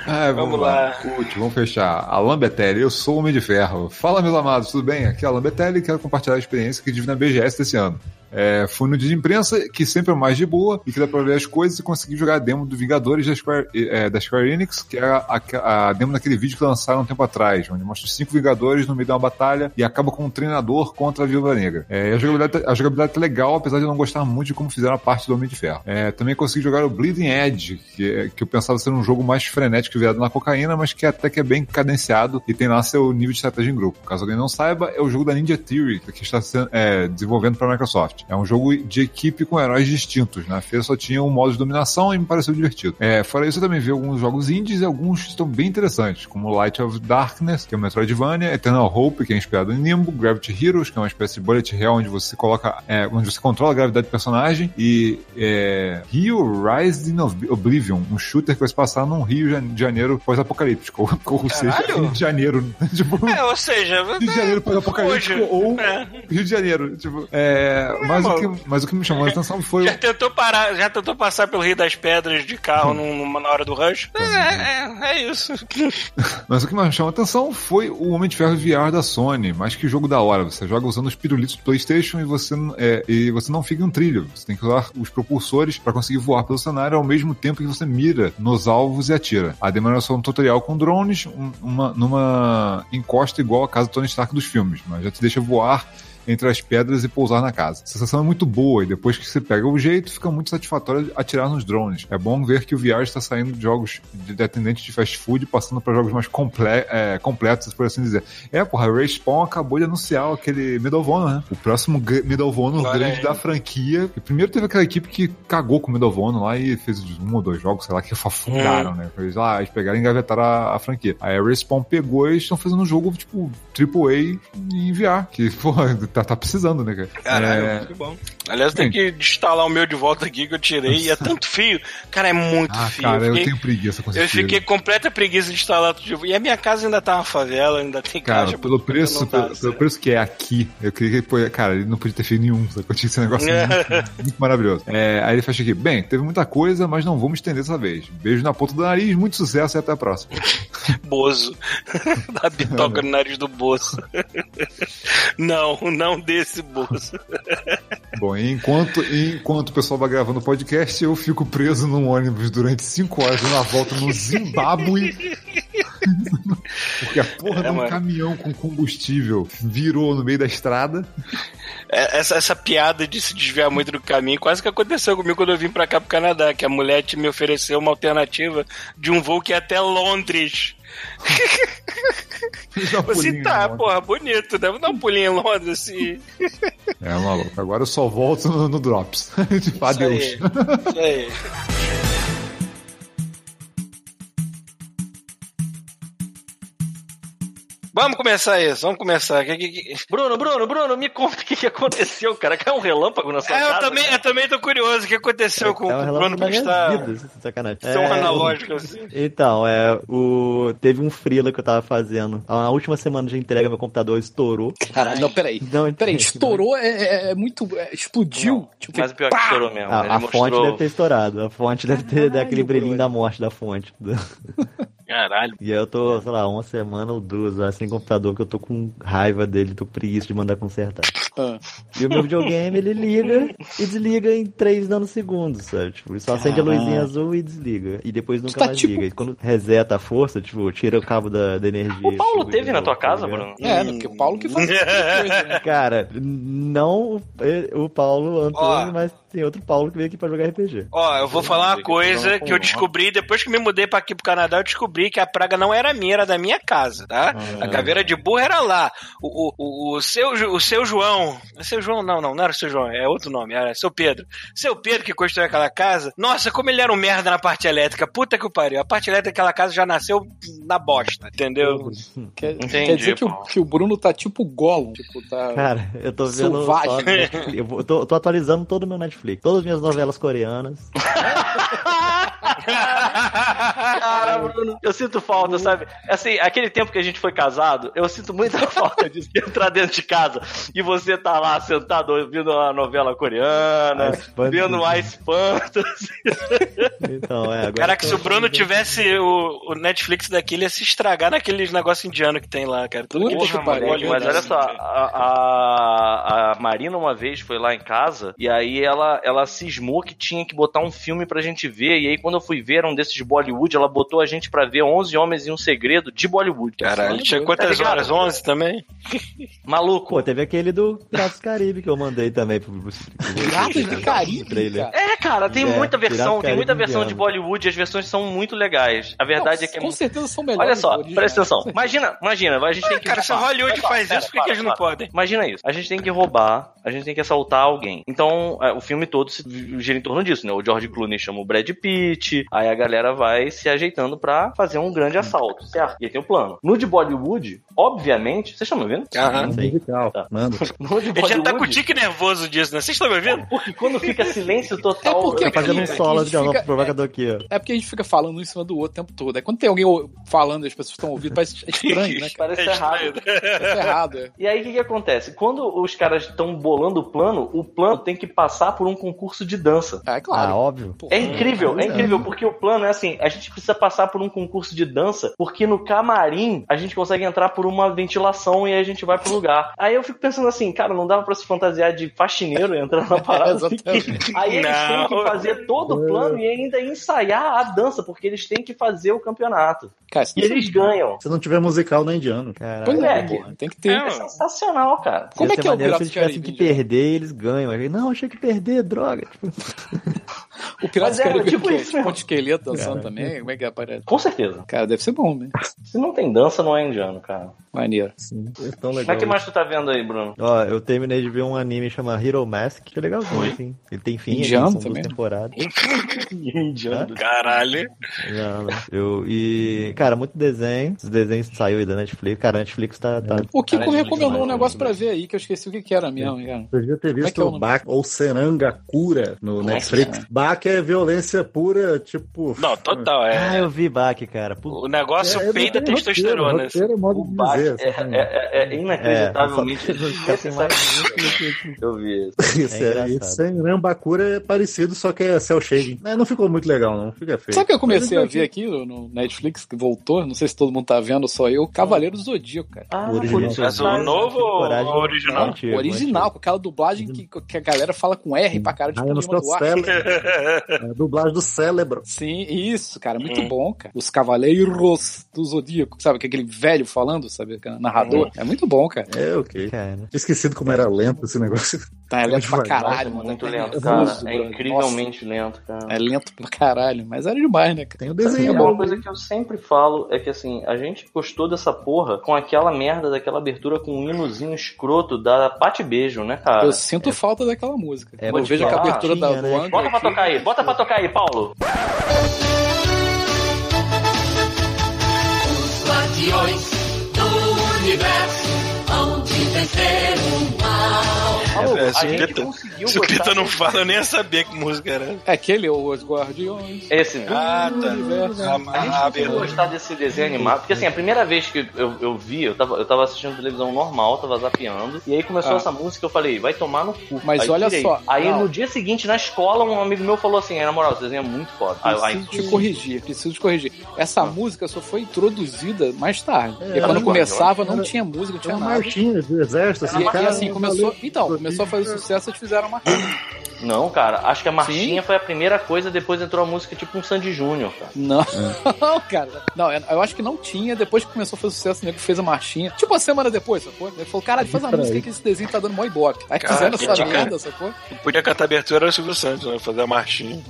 Ah, vamos, Vamos lá. vamos fechar. Alan Betelli, eu sou o Homem de Ferro. Fala, meus amados, tudo bem? Aqui é Alan Betelli e quero compartilhar a experiência que tive na BGS desse ano. job. É, fui no dia de imprensa, que sempre é mais de boa, e que dá pra ver as coisas e consegui jogar a demo do Vingadores da Square, é, da Square Enix, que é a, a- demo daquele vídeo que lançaram um tempo atrás, onde mostra os cinco Vingadores no meio de uma batalha e acaba com um treinador contra a Viúva Negra. É, a, jogabilidade, a jogabilidade tá legal, apesar de eu não gostar muito de como fizeram a parte do Homem de Ferro. É, também consegui jogar o Bleeding Edge, que, é- que eu pensava ser um jogo mais frenético virado na cocaína, mas que até que é bem cadenciado e tem lá seu nível de estratégia em grupo. Caso alguém não saiba, é o jogo da Ninja Theory, que está sendo, é, desenvolvendo para a Microsoft. É um jogo de equipe com heróis distintos. Na feira só tinha um modo de dominação e me pareceu divertido. É, fora isso, eu também vi alguns jogos indies e alguns que estão bem interessantes, como Light of Darkness, que é o Metroidvania, Eternal Hope, que é inspirado em Nimbo, Gravity Heroes, que é uma espécie de bullet hell onde você coloca, é, onde você controla a gravidade do personagem, e é, Rio Rise in Ob- Oblivion, um shooter que vai se passar num Rio de Janeiro pós-apocalíptico, ou, ou seja! Rio de Janeiro, tipo, É, ou seja, Rio de Janeiro pós-apocalíptico ou É. Rio de Janeiro. Tipo, é, mas, o que, mas o que me chamou a atenção foi. Já tentou parar, já tentou passar pelo Rio das Pedras de carro num- numa, na hora do rush? É, é, é isso. Mas o que me chamou a atenção foi o Homem de Ferro VR da Sony. Mas que jogo da hora. Você joga usando os pirulitos do PlayStation e você, é, e você não fica em um trilho. Você tem que usar os propulsores para conseguir voar pelo cenário ao mesmo tempo que você mira nos alvos e atira. A demo era só um tutorial com drones, um- uma, numa encosta igual a casa do Tony Stark dos filmes, mas já te deixa voar entre as pedras e pousar na casa. A sensação é muito boa e depois que você pega o jeito, fica muito satisfatório atirar nos drones. É bom ver que o VR está saindo de jogos de atendente de fast food passando para jogos mais comple é, completos, por assim dizer. É, porra, a Respawn acabou de anunciar aquele Medal of Honor, né? O próximo Medal of Honor Olha grande aí. da franquia. E primeiro teve aquela equipe que cagou com o Medal of Honor lá e fez um ou dois jogos, sei lá, que afundaram, né? Eles, ah, eles pegaram e engavetaram a, a franquia. Aí a Respawn pegou e estão fazendo um jogo, tipo, AAA em VR, que, porra, tá, tá precisando, né, cara? Caralho, É, que bom. Aliás, tem que instalar o meu de volta aqui que eu tirei e é tanto fio. Cara, é muito Ah, fio. cara, eu fiquei, tenho preguiça com eu esse fiquei filho. com completa preguiça de instalar tudo de volta. E a minha casa ainda tá uma favela, ainda tem Cara, caixa. pelo preço, tá pelo, pelo preço que é aqui, eu queria que, pô, cara, ele não podia ter feito nenhum, sacou? Tinha esse negócio muito, muito maravilhoso. É, aí ele fecha aqui, bem, teve muita coisa, mas não vamos estender dessa vez. Beijo na ponta do nariz, muito sucesso e até a próxima. Bozo. da bitoca no nariz do Bozo. não, não desse Bozo. Bom, Enquanto, enquanto o pessoal vai gravando o podcast, eu fico preso num ônibus durante 5 horas na volta no Zimbábue. Porque a porra É, de um mano. caminhão com combustível virou no meio da estrada. É, Essa, essa piada de se desviar muito do caminho quase que aconteceu comigo quando eu vim pra cá pro Canadá, que a mulher te- me ofereceu uma alternativa de um voo que ia até Londres. Assim, pulinha tá, porra, bonito, deve dar um pulinho em Londres, assim. É, maluco. Agora eu só volto no, no Drops. tipo, Isso aí, adeus. Isso aí. Vamos começar isso, vamos começar. Que- que- que- Bruno, Bruno, Bruno, me conta o que, que aconteceu, cara. Caiu um relâmpago na sua É, eu casa? também, eu também tô curioso. O que aconteceu com, É com uma o Bruno que está sacanagem. tão É, analógico assim? Então, é, o... teve um freela que eu tava fazendo. Na última semana de entrega, meu computador estourou. Caralho, não, peraí. Não, Peraí, estourou, é, é- é muito. é, explodiu. Tipo, Mas o pior é que estourou mesmo. A, Ele a mostrou... fonte deve ter estourado. A fonte deve ter dado aquele brilhinho da morte da fonte. Caralho. E aí eu tô, sei lá, uma semana ou duas lá sem computador, que eu tô com raiva dele, tô preguiça de mandar consertar. ah, E o meu videogame, ele liga e desliga em 3 nanosegundos, sabe? Tipo, ele só acende a luzinha azul e desliga. E depois nunca tá mais tipo- liga. E quando reseta a força, tipo, tira o cabo da, da energia. O Paulo liga teve na novo, tua tá casa, ligado? Bruno? é, né, porque o Paulo que faz coisa, né? Cara, não o, o Paulo Antônio, Ó. mas tem outro Paulo que veio aqui pra jogar RPG. Ó, eu vou falar uma coisa que eu descobri depois que me mudei pra aqui pro Canadá, eu descobri que a praga não era minha, era da minha casa, tá? A caveira de burro era lá. O, o, o, seu, o seu João. é Seu João, não, não, não era o seu João, é outro nome, era seu Pedro. Seu Pedro que construiu aquela casa, nossa, como ele era um merda na parte elétrica. Puta que o pariu. A parte elétrica daquela casa já nasceu na bosta, entendeu? Quer, Entendi, quer dizer que o, que o Bruno tá tipo Gollum. Tipo, tá. Cara, eu tô vendo. Selvagem. só. Eu, vou- eu tô, tô atualizando todo o meu Netflix. Todas as minhas novelas coreanas. Cara, Bruno, eu sinto falta, sabe? Assim, aquele tempo que a gente foi casado, eu sinto muita falta de entrar dentro de casa e você tá lá sentado ouvindo uma novela coreana, Ice Fantasy. vendo Ice Fantasy. Então, é. Agora Caraca, se o Bruno tivesse o, o Netflix daqui, ele ia se estragar naqueles negócio indiano que tem lá, cara. Tudo deixa que pariu, mole, Mas olha só, a, a, a Marina uma vez foi lá em casa e aí ela, ela cismou que tinha que botar um filme pra gente ver. E aí, quando eu fui ver um desses de Bollywood, ela botou a gente pra ver 11 Homens e um Segredo de Bollywood. Caralho, tinha Tá quantas ligado? horas? 11 também? Maluco. Pô, teve aquele do Piratas do Caribe que eu mandei também pro. Piratas do Caribe, cara. É, cara, tem É, muita versão, tem muita versão de. Bollywood e as versões são muito legais. A verdade Não, é que é Com certeza são melhores. Olha só, presta atenção. Imagina, imagina, a gente tem que Cara, se roubar. Hollywood faz isso, por que, eles não podem? Imagina isso. A gente tem que roubar, a gente tem que assaltar alguém. Então, é, o filme todo se gira em torno disso, né? O George Clooney chama o Brad Pitt, aí a galera vai se ajeitando pra fazer um grande assalto, certo? E aí tem o plano. No de Bollywood, obviamente, vocês estão me ouvindo? Aham. Musical. Tá. Manda. No de Ele já tá com o Bollywood, tique nervoso disso, né? Vocês estão me ouvindo? porque quando fica silêncio total... É porque- Tá fazendo um solo de um fica- provocador aqui, ó. É porque a gente fica falando um em cima do outro o tempo todo. É quando tem alguém falando e as pessoas estão ouvindo, parece estranho, né? Parece errado. Parece errado. é. E aí o que, que acontece? Quando os caras estão bolando o plano, o plano tem que passar por um concurso de dança. É claro. Ah, óbvio. Pô, É incrível, é incrível, porque o plano é assim, a gente precisa passar por um concurso de dança, porque no camarim a gente consegue entrar por uma ventilação e aí a gente vai pro lugar. Aí eu fico pensando assim, cara, não dava pra se fantasiar de faxineiro e entrar na parada. Exatamente. aí eles Não. têm que fazer todo o plano e ainda ensaiar a dança, porque eles têm que fazer o campeonato. Cara, E eles ganham. Se não tiver musical, não é indiano. Caralho. Pois é, Moleque. porra, tem que ter. É, É sensacional, cara. Como é que é o se eles tivessem que perder, eles ganham. Aí, não, achei que perder, droga. Tipo, O Piratas Mas do é, Caribe tipo que é isso tipo mesmo. um esqueleto dançando também. Como é que aparece? Com certeza. Cara, deve ser bom, né? Se não tem dança, não é indiano, cara. Maneiro. Sim, é tão Como legal. é que mais tu tá vendo aí, Bruno? Ó, eu terminei de ver um anime chamado Hero Mask, que é legalzinho, assim. Ele tem fim, Indiano também? duas temporadas. indiano. Caralho. Não. Eu, e, cara, muito desenho. Os desenhos que saiu aí da Netflix. Cara, a Netflix tá. tá O Kiko recomendou um negócio pra ver aí, que eu esqueci o que, que era mesmo, cara. Você devia ter é visto que é o o? Bak ou Seranga Cura no Nossa, Netflix. cara. Bak é, é violência pura, tipo. Não, total, Ah, é. eu vi Bach, cara. Puta, O negócio É, é, peida não tem testosterona. roteiro, roteiro é modo O de Bach dizer. é, assim. é, é, é inacreditavelmente É, Eu vi isso. Isso, É é, engraçado. isso é, né, Bakura é parecido, só que é cel shading. É, não ficou muito legal, não. Fica feio. Sabe o que eu comecei Mas a ver aqui no Netflix, que voltou? Não sei se todo mundo tá vendo, só eu. Cavaleiro do Zodíaco, cara. Ah, O original. Mas que o novo ou original? Original, com aquela dublagem que, que a galera fala com R pra cara de Ah, é no É a dublagem do cérebro. Sim, isso, cara, muito Hum. bom, cara. Os Cavaleiros do Zodíaco, sabe? Que é aquele velho falando, sabe? que é Narrador. É muito bom, cara. É, ok. cara. Tinha esquecido como era lento esse negócio. Tá, é lento pra caralho, é mano. muito É lento, nervoso, cara. É incrivelmente lento, cara. É lento pra caralho, mas era demais, né, cara? Tem o É desenho uma bom. coisa que eu sempre falo é que assim, a gente gostou dessa porra com aquela merda daquela abertura com um hinozinho escroto da Pate Beijo, né, cara? Eu sinto falta daquela música. É, eu vejo a abertura da né? Angra Bota pra tocar aí, bota pra tocar aí, Paulo. Guardiões do universo vencer o mal. É, a se o gente Pita- conseguiu Se o Pita não fala, eu nem ia saber que música era. É aquele, Os Guardiões. Esse mesmo. Ah, tá. Universo. A, gente conseguiu gostar desse desenho animado, porque assim, a primeira vez que eu, eu vi, eu tava, eu tava assistindo televisão normal, tava zapeando, e aí começou Ah. essa música, eu falei, vai tomar no cu. Mas Aí olha tirei. só, Aí não. no dia seguinte, na escola, um amigo meu falou assim, na moral, esse desenho é muito foda. Aí, aí, Preciso te corrigir, preciso te corrigir. Essa música só foi introduzida mais tarde. É, Porque quando começava não tinha música, não Tinha nada. de exército, assim, E, e cara, assim, começou. Então, começou a fazer sucesso, eles fizeram uma Não, cara, acho que a marchinha foi a primeira coisa, depois entrou a música tipo um Sandy Júnior, cara. Não, cara. Não, eu acho que não tinha. Depois que começou a fazer sucesso, o nego fez a marchinha. Tipo uma semana depois, sacou? Ele falou, caralho, faz a Peraí. música que esse desenho tá dando mó ibope. Aí Cara, fizeram essa dica. merda, sacou? Podia cantar a abertura era o Silvio Santos, né? Fazer a marchinha.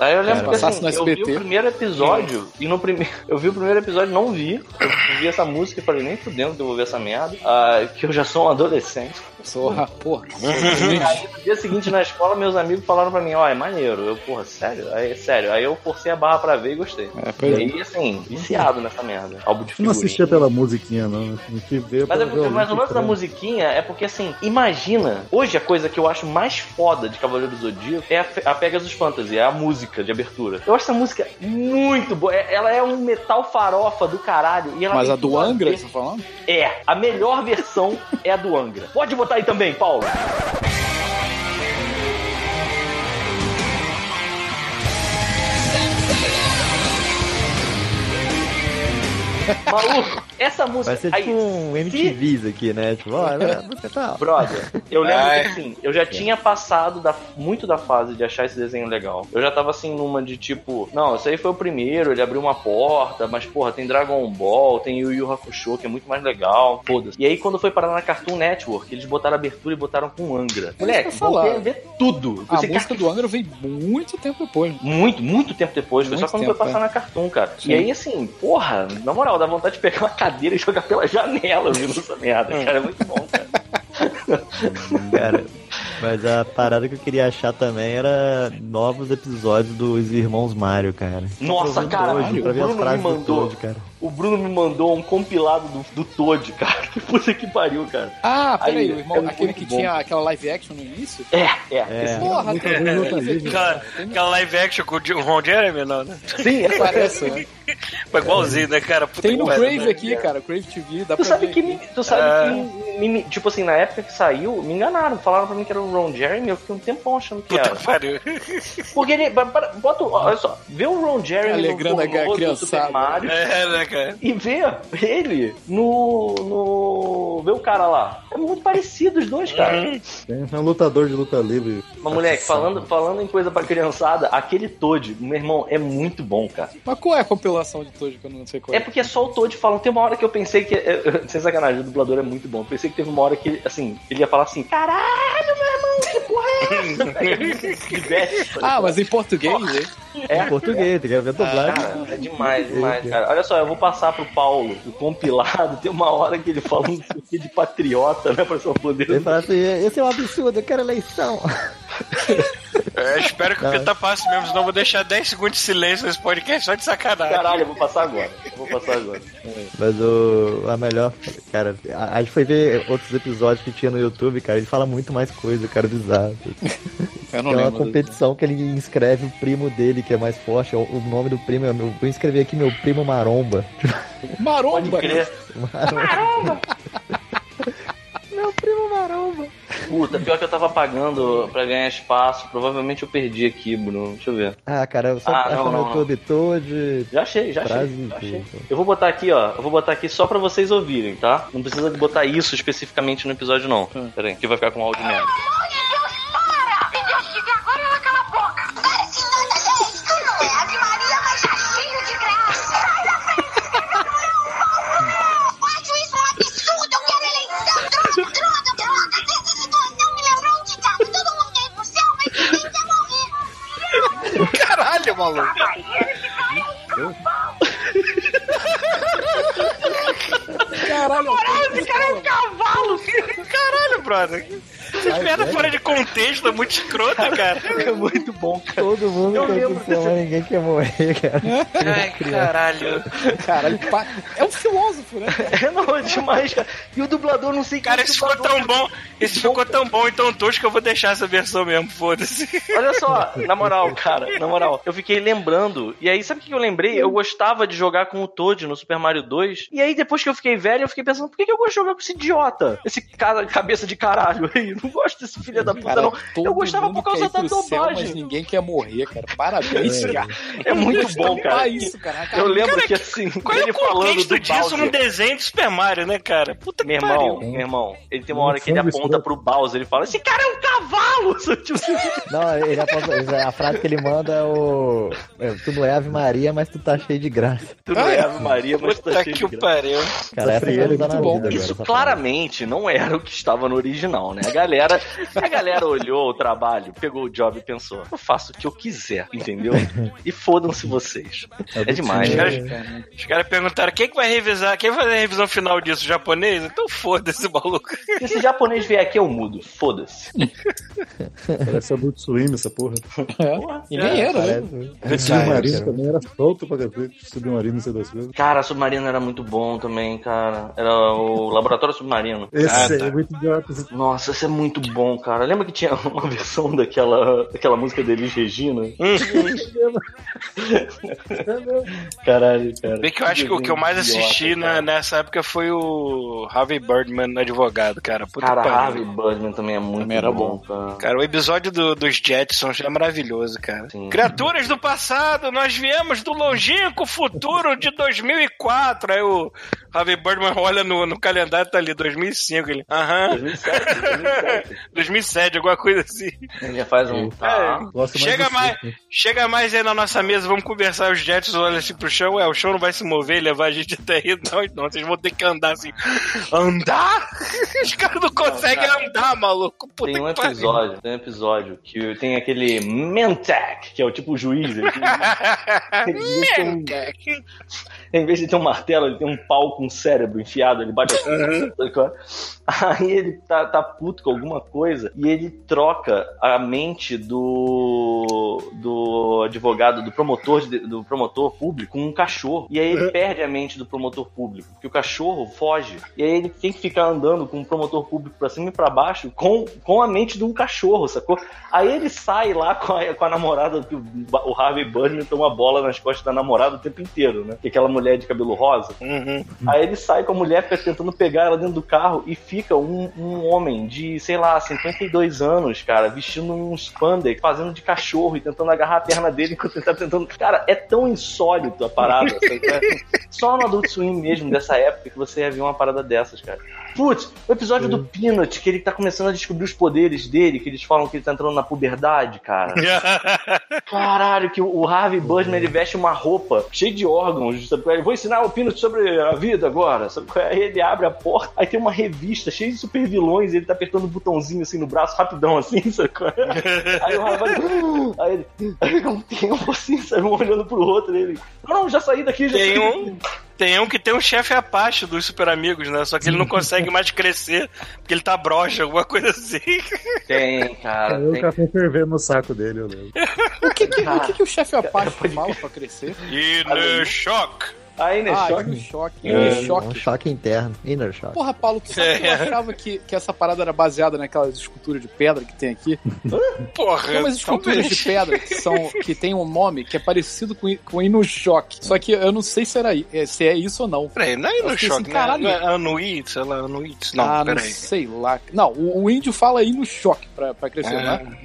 Aí eu lembro Cara, que assim, passasse no eu vi o primeiro episódio, e no primeiro. Eu vi o primeiro episódio não vi. Eu vi essa música e falei, nem fudendo que eu vou ver essa merda. ah, que eu já sou um adolescente. Sorra, porra. Aí no dia seguinte na escola, meus amigos falaram pra mim, ó, é maneiro. Eu, porra, sério? Aí, sério. Aí eu forcei a barra pra ver e gostei. É, E pois é. aí, assim, viciado nessa merda. Álbum de Eu não figurinha. assistia pela musiquinha, não. Não tive ver Mas, é porque, mas o lance da musiquinha é porque, assim, imagina, hoje a coisa que eu acho mais foda de Cavaleiro do Zodíaco é a, a Pegasus Fantasy, é a música de abertura. Eu acho essa música muito boa. É- Ela é um metal farofa do caralho. E ela Mas a do Angra, você tá falando? É, a melhor versão é a do Angra. Pode botar aí também, Paulo. Maluco, essa música. Vai ser aí, tipo um MTVs aqui, né? Tipo, ó, a música tá. Brother, eu lembro Ai. que assim, eu já tinha passado da- muito da fase de achar esse desenho legal. Eu já tava assim numa de tipo, não, esse aí foi o primeiro, ele abriu uma porta, mas porra, tem Dragon Ball, tem Yu Yu Hakusho, que é muito mais legal, foda-se. E aí quando foi parar na Cartoon Network, eles botaram abertura e botaram com Angra. Moleque, voltei falar. a ver tudo. A Você, música do Angra veio muito tempo depois. muito, muito tempo depois. Foi Muito só quando tempo, foi passar é. na Cartoon, cara. Sim. E aí, assim, porra, na moral, dá vontade de pegar uma cadeira e jogar pela janela ouvindo essa merda, cara. É muito bom, cara. Cara, mas a parada que eu queria achar também era novos episódios dos Irmãos Mario, cara. Nossa, cara, o pra ver as Bruno me mandou. Toad, cara. O Bruno me mandou um compilado do, do Toad, cara. Que puta que pariu, cara. Ah, peraí, Aí, o irmão, é aquele muito que bom. tinha aquela live action no início? É, é. É. Porra, isso, Aquela, cara. Aquela live action com o Ron Jeremy, não, né? Sim, é. Parece, né? Foi igualzinho, né, cara? Puta Tem no Crave né? aqui, cara, Crave TV, dá Tu pra sabe ver que, me, tu sabe É. que me- me- tipo assim, na época que saiu, me enganaram. Falaram pra mim que era o Ron Jeremy, eu fiquei um tempão achando que Puta era. pariu. Porque ele. Bota, o- olha só, vê o Ron Jeremy Alegrando a no pornô do criançada. Super Mario É, né, cara? e vê ele no. no. vê o cara lá. É muito parecido os dois, cara. Tem um lutador de luta livre. Mas, moleque, falando, falando em coisa pra criançada, aquele Toad, meu irmão, é muito bom, cara. Mas qual é a compilação de Toad que eu não sei qual É é? porque é só o Toad falando. Tem uma hora que eu pensei que. é, é, Sem sacanagem, o dublador é muito bom. Eu pensei que teve uma hora que, assim, ele ia falar assim: caralho, meu Ah, mas em português, hein? É, Em português, tem que ver a dublagem. Cara, é demais, demais, cara. Olha só, eu vou passar pro Paulo o compilado. Tem uma hora que ele fala um pouquinho de patriota, né, pra sua poder. Ele fala assim, esse é um absurdo, eu quero eleição. É, espero que o Pita passe mesmo, senão eu vou deixar 10 segundos de silêncio nesse podcast só de sacanagem. Caralho, eu vou passar agora. Eu vou passar agora. Mas o a melhor, cara, a, a gente foi ver outros episódios que tinha no YouTube, cara, ele fala muito mais coisa, cara, bizarro. Eu não Tem uma competição que ele inscreve o primo dele, que é mais forte. O o nome do primo é. Meu, vou inscrever aqui meu primo Maromba. Maromba! Maromba. Maromba. Puta, pior que eu tava pagando pra ganhar espaço. Provavelmente eu perdi aqui, Bruno. Deixa eu ver. Ah, cara, eu só Ah, acho não, no não, YouTube todo. Já achei, já achei. Já achei. Eu vou botar aqui, ó. Eu vou botar aqui só pra vocês ouvirem, tá? Não precisa de botar isso especificamente no episódio, não. Pera aí, que vai ficar com áudio merda. Caralho, maluco. Caralho, Esse cara é um cavalo. Caralho, brother. Essa merda fora de contexto é muito escrota, cara. É muito bom, cara. Todo mundo Eu céu, mas ninguém quer morrer, cara. Ai, caralho. caralho, pa- é um filósofo, né? É não, é demais, cara. E o dublador, não sei Cara, quem esse ficou tão bom. Esse ficou tão bom e tão tosco que eu vou deixar essa versão mesmo, foda-se. Olha só, na moral, cara, na moral, eu fiquei lembrando. E aí, sabe o que eu lembrei? Eu gostava de jogar com o Toad no Super Mario 2. E aí, depois que eu fiquei velho, eu fiquei pensando, por que que eu gosto de jogar com esse idiota? Esse cara, cabeça de caralho aí. Não gosto desse filho da puta, Cara, não. Eu gostava por causa da céu, mas dublagem. ninguém quer morrer, cara. Parabéns, cara. É muito bom, cara. Isso, cara. Eu lembro Cara, que assim, Qual é ele o falando do disso Bowser. num desenho do Super Mario, né, cara? Puta que Meu irmão, pariu. meu irmão, ele tem uma Um hora que ele aponta pro Bowser, ele fala, esse cara é um cavalo! Não, ele aponta, a frase que ele manda é o. é, Tu não é Ave Maria, mas tu tá cheio de graça. tu não é Ave Maria, mas tá Puta cheio que de graça. pariu. Cara, essa é muito bom. Isso claramente não era o que estava no original, né? A galera, a galera olhou o trabalho, pegou o job e pensou: eu faço o que eu quiser, entendeu? E fodam-se vocês. É demais, Os cara. caras, os caras perguntaram quem que vai revisar, quem vai fazer a revisão final disso? O japonês? Então foda-se, maluco. Se esse japonês vier aqui, eu mudo. Foda-se. Parece Adult Swim, essa porra. É. E nem era, né? Parece- Submarino cara. também era solto pra cacete. Submarino, sei das coisas. Cara, Submarino era muito bom também, cara. Era o Laboratório Submarino. Esse Ah, tá. é muito idiota. Nossa, esse é muito bom, cara. Lembra que tinha uma versão daquela, daquela música de Elis Regina? Caralho, cara. Bem que eu acho que o que eu mais assisti na- nessa época foi o Harvey Birdman advogado, cara. Puta Cara, pariu. Harvey Birdman também é muito Também era bom, cara. Cara, o episódio do- dos Jetsons é maravilhoso, cara. Sim. Criaturas do passado, nós viemos do longínquo futuro de 2004. Aí o Harvey Birdman olha no, no calendário, tá ali, 2005. Ele, aham, 2007, 2007. 2007, alguma coisa assim. Ele já faz um. Tá. Gosto Chega mais, chega mais aí na nossa mesa, vamos conversar. Os Jetsons olham assim pro chão, ué, o chão não vai se mover e levar a gente até aí. Não, não, vocês vão ter que andar assim. Andar? Os caras não conseguem andar, maluco. Puta Tem um que pariu. episódio, tem um episódio que tem aquele Mentec, que é o tipo juiz. Ele, ele em vez de ter um martelo, ele tem um pau com cérebro enfiado, ele bate assim. sabe qual é? Aí ele tá, tá puto com alguma coisa e ele troca a mente do do advogado, do promotor, do promotor público com um cachorro. E aí ele perde a mente do promotor público, porque o cachorro foge. E aí ele tem que ficar andando com o promotor público pra cima e pra baixo com, com a mente de um cachorro, sacou? Aí ele sai lá com a, com a namorada, que o, o Harvey Birdman toma bola nas costas da namorada o tempo inteiro, né? Que é aquela mulher de cabelo rosa. Uhum. Aí ele sai com a mulher, fica tentando pegar ela dentro do carro e fica um, um homem de, sei lá, 52 anos, cara, vestindo um spandex, fazendo de cachorro e tentando agarrar a perna dele enquanto ele tá tentando. Cara, é tão insólito a parada. É Só no Adult Swim mesmo, dessa época, que você ia ver uma parada dessas, cara. Putz, o episódio do Peanut, que ele tá começando a descobrir os poderes dele, que eles falam que ele tá entrando na puberdade, cara. Caralho, que o Harvey Birdman ele veste uma roupa cheia de órgãos. Sabe? qual é? Vou ensinar o Peanut sobre a vida agora. Sabe? qual é? Aí ele abre a porta, aí tem uma revista cheia de super vilões e ele tá apertando um botãozinho assim no braço, rapidão assim, sabe? é? Aí o Harvey aí ele, aí um tempo assim, sabe? Um olhando pro outro. Ele, não, não, já saí daqui, já Tem saí um, daqui. Tem um que tem um chefe Apache dos Super Amigos, né? Só que ele não consegue mais crescer porque ele tá broxa, alguma coisa assim. Tem, cara. O Tem. café fervendo no saco dele, eu lembro. O que, que, o, que, que o chefe Apache pode fala pra crescer? E no choque. Ah, Inner Ah, Shock? Inner Shock. É, Inner um Shock. choque interno. Inner shock. Porra, Paulo, tu sabe que eu achava que, que essa parada era baseada naquelas esculturas de pedra que tem aqui? Porra, Tem umas esculturas talvez. de pedra que, são, que tem um nome que é parecido com, com Inner Shock. Só que eu não sei se, era, é- se é isso ou não. Peraí, não é fiquei choque, assim, né? caralho. Não é Anuit, sei lá, Anuit. Não, ah, não peraí. sei lá. Não, o, o índio fala no choque pra, pra crescer, Ah. né?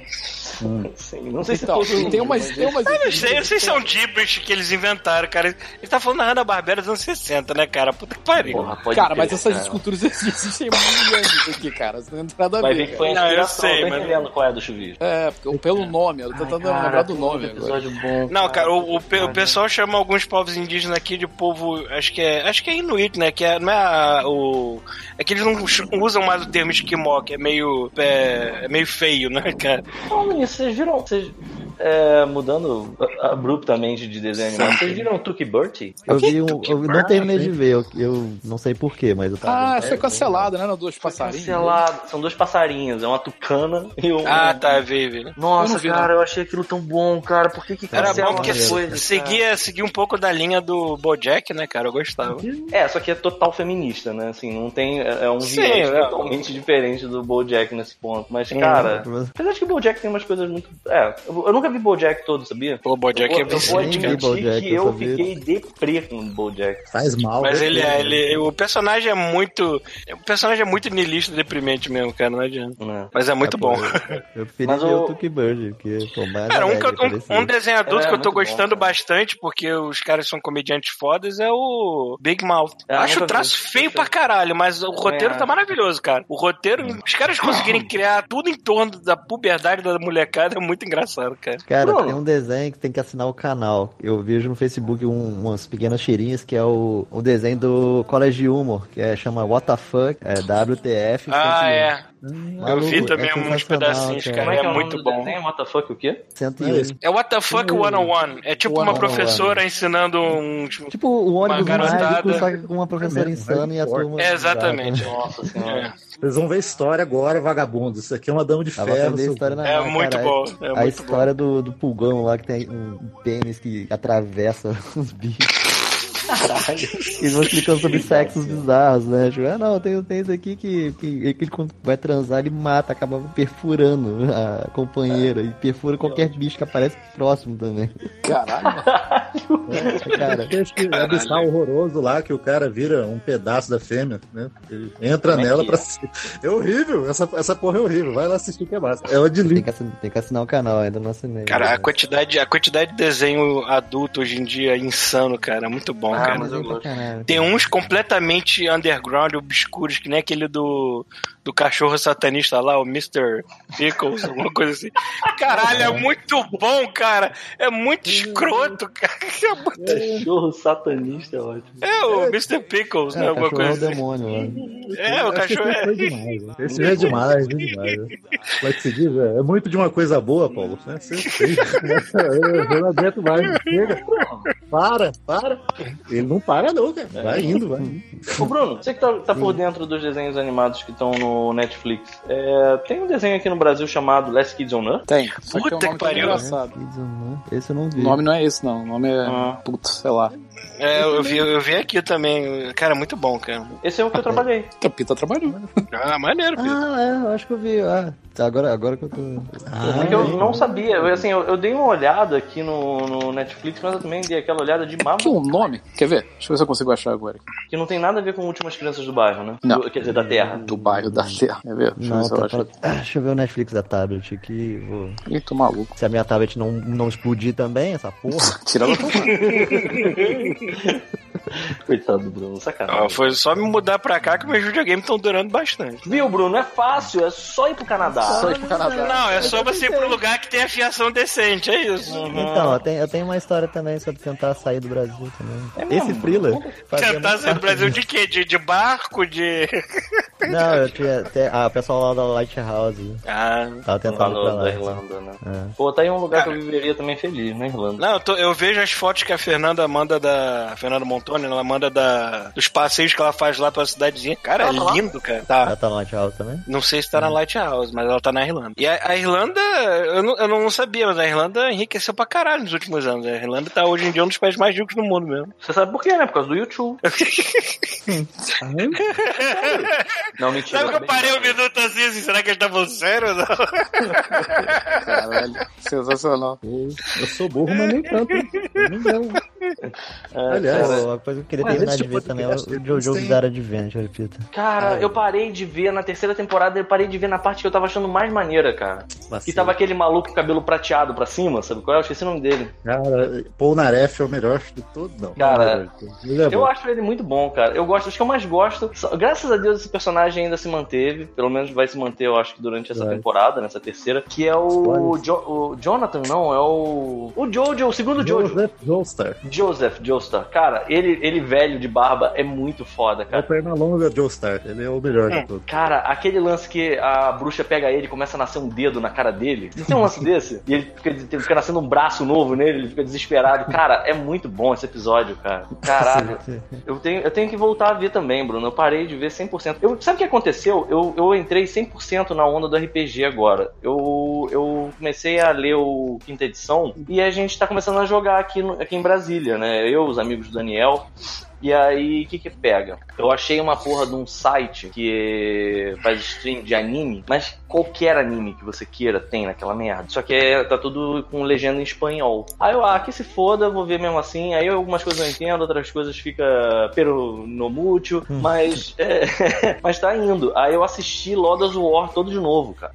Sim, não sei se Então, todo tem umas, tem umas. Eu não sei, eu não sei se é um gibberish que eles inventaram, cara. Ele tá falando da Hanna-Barbera dos anos 60, né, cara? Puta que pariu. Porra, pode Cara, crer, mas essas cara. esculturas existem anos aqui, cara. Isso não tem nada a Vai ver. ver que foi a Não, eu inspiração, sei, tô mas- entendendo qual é a do chuvisco. É, porque, pelo nome, eu tô tentando lembrar do nome agora. bom. Não, cara, o, o, o pessoal chama alguns povos indígenas aqui de povo, acho que é, acho que é Inuit, né? Que é, não é a- o, é que eles não usam mais o termo esquimó, que é meio, é, é meio feio, né, cara? Falando nisso, vocês viram. Vocês, é, mudando abruptamente de desenho animado, vocês viram o Tuki Bertie? Eu vi um. Eu não terminei de ver, eu, eu não sei porquê, mas eu tava. Ah, foi cancelado, né? No Dois Passarinhos. Cancelado. São dois passarinhos, é uma tucana e um. Ah, tá, vive, né? Eu Nossa, não vi, cara, eu achei aquilo tão bom, cara. Por que que Era bom porque seguia, seguia um pouco da linha do Bojack, né, cara? Eu gostava. É, só que é total feminista, né? Assim, não tem. É é um Sim, viés é. totalmente diferente do Bojack nesse ponto. Mas, cara. Apesar de que o Bojack tem umas coisas muito. É, eu, eu nunca vi Bojack todo, sabia? Pô, o Bojack eu, é vou- eu vou viciante, admitir BoJack, que eu fiquei deprê com o Bojack. Faz mal. Mas ele é, ele, o personagem é muito. O personagem é muito niilista, deprimente mesmo, cara, não adianta. né? Mas é muito bom. Eu preferi ver o- Tuki Bird, porque pô, mais Cara, um, que alegre, um- um desenho adulto É, que eu tô muito bom, gostando cara. bastante, porque os caras são comediantes fodas, é o Big Mouth. É, Acho o traço vi. feio pra caralho, mas o roteiro tá maravilhoso, cara. O roteiro, os caras conseguirem criar tudo em torno da puberdade da molecada é muito engraçado, cara. Cara, Bruno. tem um desenho que tem que assinar o canal. Eu vejo no Facebook um- umas pequenas tirinhas que é o, o desenho do College Humor, que é, chama What the Fuck, é WTF. Ah, 101. é. Eu vi Maluco, também é uns pedacinhos, cara. cara. É é, É muito bom. desenho? What the fuck, o quê? 101. É. É What the Fuck 101. É tipo uma 101. professora ensinando um. Tipo o ônibus Uma garotada. mágico, só que com uma professora É insana e a turma. É, exatamente. Nossa senhora. Vocês vão ver história agora, vagabundo. Isso aqui é uma dama de Tava ferro. seu- história na É cara, muito é- bom. É a muito história do, do pulgão lá que tem um pênis que atravessa os bichos. Caralho. Eles vão explicando sobre sexos bizarros, né? Tipo, ah, não, tem, tem isso aqui que, que, que ele quando vai transar, ele mata, acaba perfurando a companheira e perfura qualquer bicho que aparece próximo também. Caralho. Cara, Acho que é abissal horroroso lá que o cara vira um pedaço da fêmea, né? Ele entra Como é nela que pra assistir. É horrível, essa, essa porra é horrível. Vai lá assistir que é massa. É o de tem que, assinar, tem que assinar o canal, ainda não assinei. Cara, a né? quantidade, a quantidade de desenho adulto hoje em dia é insano, cara. É muito bom, cara. mas eu gosto. Tem uns completamente underground, obscuros, que nem aquele do, do cachorro satanista lá, o Mr. Pickles, alguma coisa assim. Caralho, é muito bom, cara. É muito escroto, cara. É, muito- Cachorro satanista é ótimo. é o Mr. Pickles, né? É, o Alguma cachorro é o coisa assim. demônio lá. É, o Acho que cachorro esse é. foi demais. né? Esse é demais, é demais. né? Como é que se diz? É é muito de uma coisa boa, Paulo. né? Você fez. Eu não aguento mais. Chega. Para, para. Ele não para, não, cara. Vai indo, vai indo. Ô Bruno, você que tá, tá por dentro dos desenhos animados que estão no Netflix, é, tem um desenho aqui no Brasil chamado Last Kids on Earth? Tem. Só que Puta tem um que pariu. engraçado. Kids on Earth. Esse eu não vi. O nome não é esse, não. O nome é. Ah. Putz, sei lá. É, eu vi, eu vi aqui também. Cara, muito bom, cara. Esse é o que eu trabalhei. Capita trabalhou. Ah, maneiro, Pedro. Ah, é, eu acho que eu vi. Ah, agora, agora que eu tô. Porque eu não sabia, eu, assim, eu, eu dei uma olhada aqui no, no Netflix, mas eu também dei aquela olhada de mapa Que um nome? Quer ver? Deixa eu ver se eu consigo achar agora. que não tem nada a ver com Últimas Crianças do Bairro, né? Não. Do- quer dizer, da Terra. Do bairro da Terra. Quer ver? Deixa eu Não, ver se eu tá, acho. tá- Ah, deixa eu ver o Netflix da tablet aqui. Vou... Ih, tô maluco. Se a minha tablet não, não explodir também, essa porra. Tira ela pra Coitado do Bruno, sacanagem. foi só me mudar pra cá que meus videogames estão durando bastante. Viu, Bruno? É fácil, é só ir pro Canadá. Só ir pro Canadá. Não, é só você ir pro lugar que tem afiação decente, é isso. Então, eu tenho, eu tenho uma história também sobre tentar sair do Brasil também. É? Esse Freela. fazia Tentar sair do Brasil de quê? De, de barco, de. Não, eu tinha. Até, ah, o pessoal lá da Lighthouse. Ah. Tava tentando ir pra lá. da Irlanda, né? É. Pô, tá aí um lugar que eu viveria também feliz, na Irlanda. Não, eu, tô- eu vejo as fotos que a Fernanda manda da. a Fernanda Montoni, né? Ela manda da, dos passeios que ela faz lá pela cidadezinha. Cara, é Ela tá lá? lindo, cara. Tá. Ela tá no Lighthouse também? Não sei se tá na Lighthouse, mas ela tá na Irlanda. E a, a Irlanda, eu não, eu não sabia, mas a Irlanda enriqueceu pra caralho nos últimos anos. A Irlanda tá hoje em dia um dos países mais ricos do mundo mesmo. Você sabe por quê, né? Por causa do YouTube. Não, mentira. Sabe que eu parei um minuto assim, assim, será que ele tá falando sério ou não? Caralho, sensacional. Eu sou burro, mas nem tanto. Não deu. Aliás, uma coisa que eu queria terminar de ver também é o podcast, Jojo eles Bizarre Adventure, repita. Cara, eu parei de ver na terceira temporada, eu parei de ver na parte que eu tava achando mais maneira, cara. Que tava aquele maluco com cabelo prateado pra cima, sabe qual é? Eu esqueci o nome dele. Cara, Paul Naref é o melhor de tudo, não. Cara, é Eu acho ele muito bom, cara. Eu gosto, acho que eu mais gosto. Graças a Deus esse personagem ainda se manteve. Pelo menos vai se manter, eu acho que durante essa Vai. temporada, nessa terceira. Que é o, Jo- o Jonathan, não, é o. O Jojo, o segundo Jojo. Joseph Joestar. Joseph Joestar. Cara, ele, ele velho de barba é muito foda, É o cara. perna longa Joestar. Ele é o melhor de tudo. Cara, aquele lance que a bruxa pega ele e começa a nascer um dedo na cara dele. Não tem um lance desse? E ele fica, fica nascendo um braço novo nele, ele fica desesperado. Cara, é muito bom esse episódio, cara. Caralho. Eu tenho, eu tenho que voltar a ver também, Bruno. Eu parei de ver 100%. Eu, sabe o que aconteceu? Eu, eu entrei 100% na onda do RPG agora. Eu, eu comecei a ler o quinta edição e a gente tá começando a jogar aqui, no- aqui em Brasília, né? Eu, os amigos do Daniel. E aí, o que que pega? Eu achei uma porra de um site que faz stream de anime, mas qualquer anime que você queira tem naquela merda. Só que é, tá tudo com legenda em espanhol. Aí eu, ah, que se foda, vou ver mesmo assim. Aí algumas coisas eu entendo, outras coisas fica pero no mútil, mas, é, mas tá indo. Aí eu assisti Lord of War todo de novo, cara.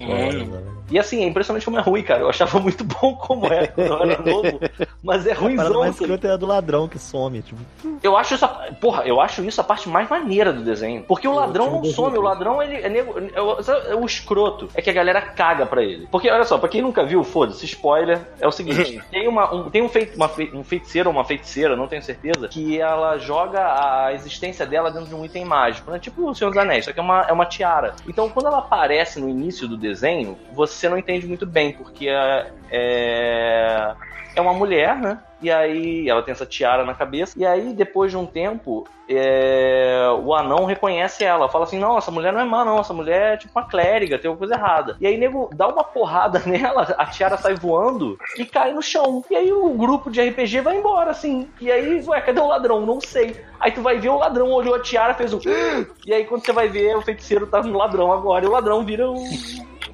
E assim, é impressionante como é ruim, cara. Eu achava muito bom como é quando eu era novo, mas é A ruimzão. mais cara. escrota é a do ladrão que some, tipo. Eu acho isso, a- porra, eu acho isso a parte mais maneira do desenho. Porque o ladrão não some, o ladrão ele é, nego, é, o, é o escroto. É que a galera caga pra ele. Porque, olha só, pra quem nunca viu, foda-se, spoiler, é o seguinte: tem, uma, um, tem um, fei, uma, um feiticeiro ou uma feiticeira, não tenho certeza, que ela joga a existência dela dentro de um item mágico, né? Tipo o Senhor dos Anéis, só que é uma, é uma tiara. Então, quando ela aparece no início do desenho, você não entende muito bem, porque é. é é uma mulher, né? E aí ela tem essa tiara na cabeça. E aí, depois de um tempo, é, o anão reconhece ela. Fala assim: não, essa mulher não é má, não. Essa mulher é tipo uma clériga, tem alguma coisa errada. E aí, nego, dá uma porrada nela, a tiara sai voando e cai no chão. E aí o grupo de RPG vai embora, assim. E aí, ué, cadê o ladrão? Não sei. Aí tu vai ver o ladrão, olhou a tiara, fez um. E aí, quando você vai ver, o feiticeiro tá no ladrão agora. E o ladrão vira o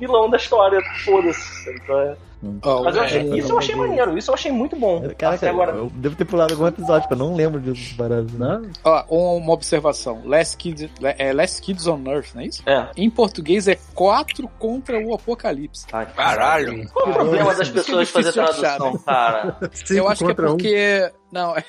vilão da história. Foda-se. Então, é- Ó, Mas eu é, achei- isso eu achei maneiro, isso eu achei muito bom. Caraca, agora. eu devo ter pulado algum episódio, porque eu não lembro disso paradas. Não? ó, uma observação. Last Kids, é Last Kids on Earth, não é isso? É. Em português é 4 contra o Apocalipse. Ai, Caralho. Qual o problema das pessoas é fazer de tradução, cara? Cinco Eu acho que é contra um. porque. Não, é-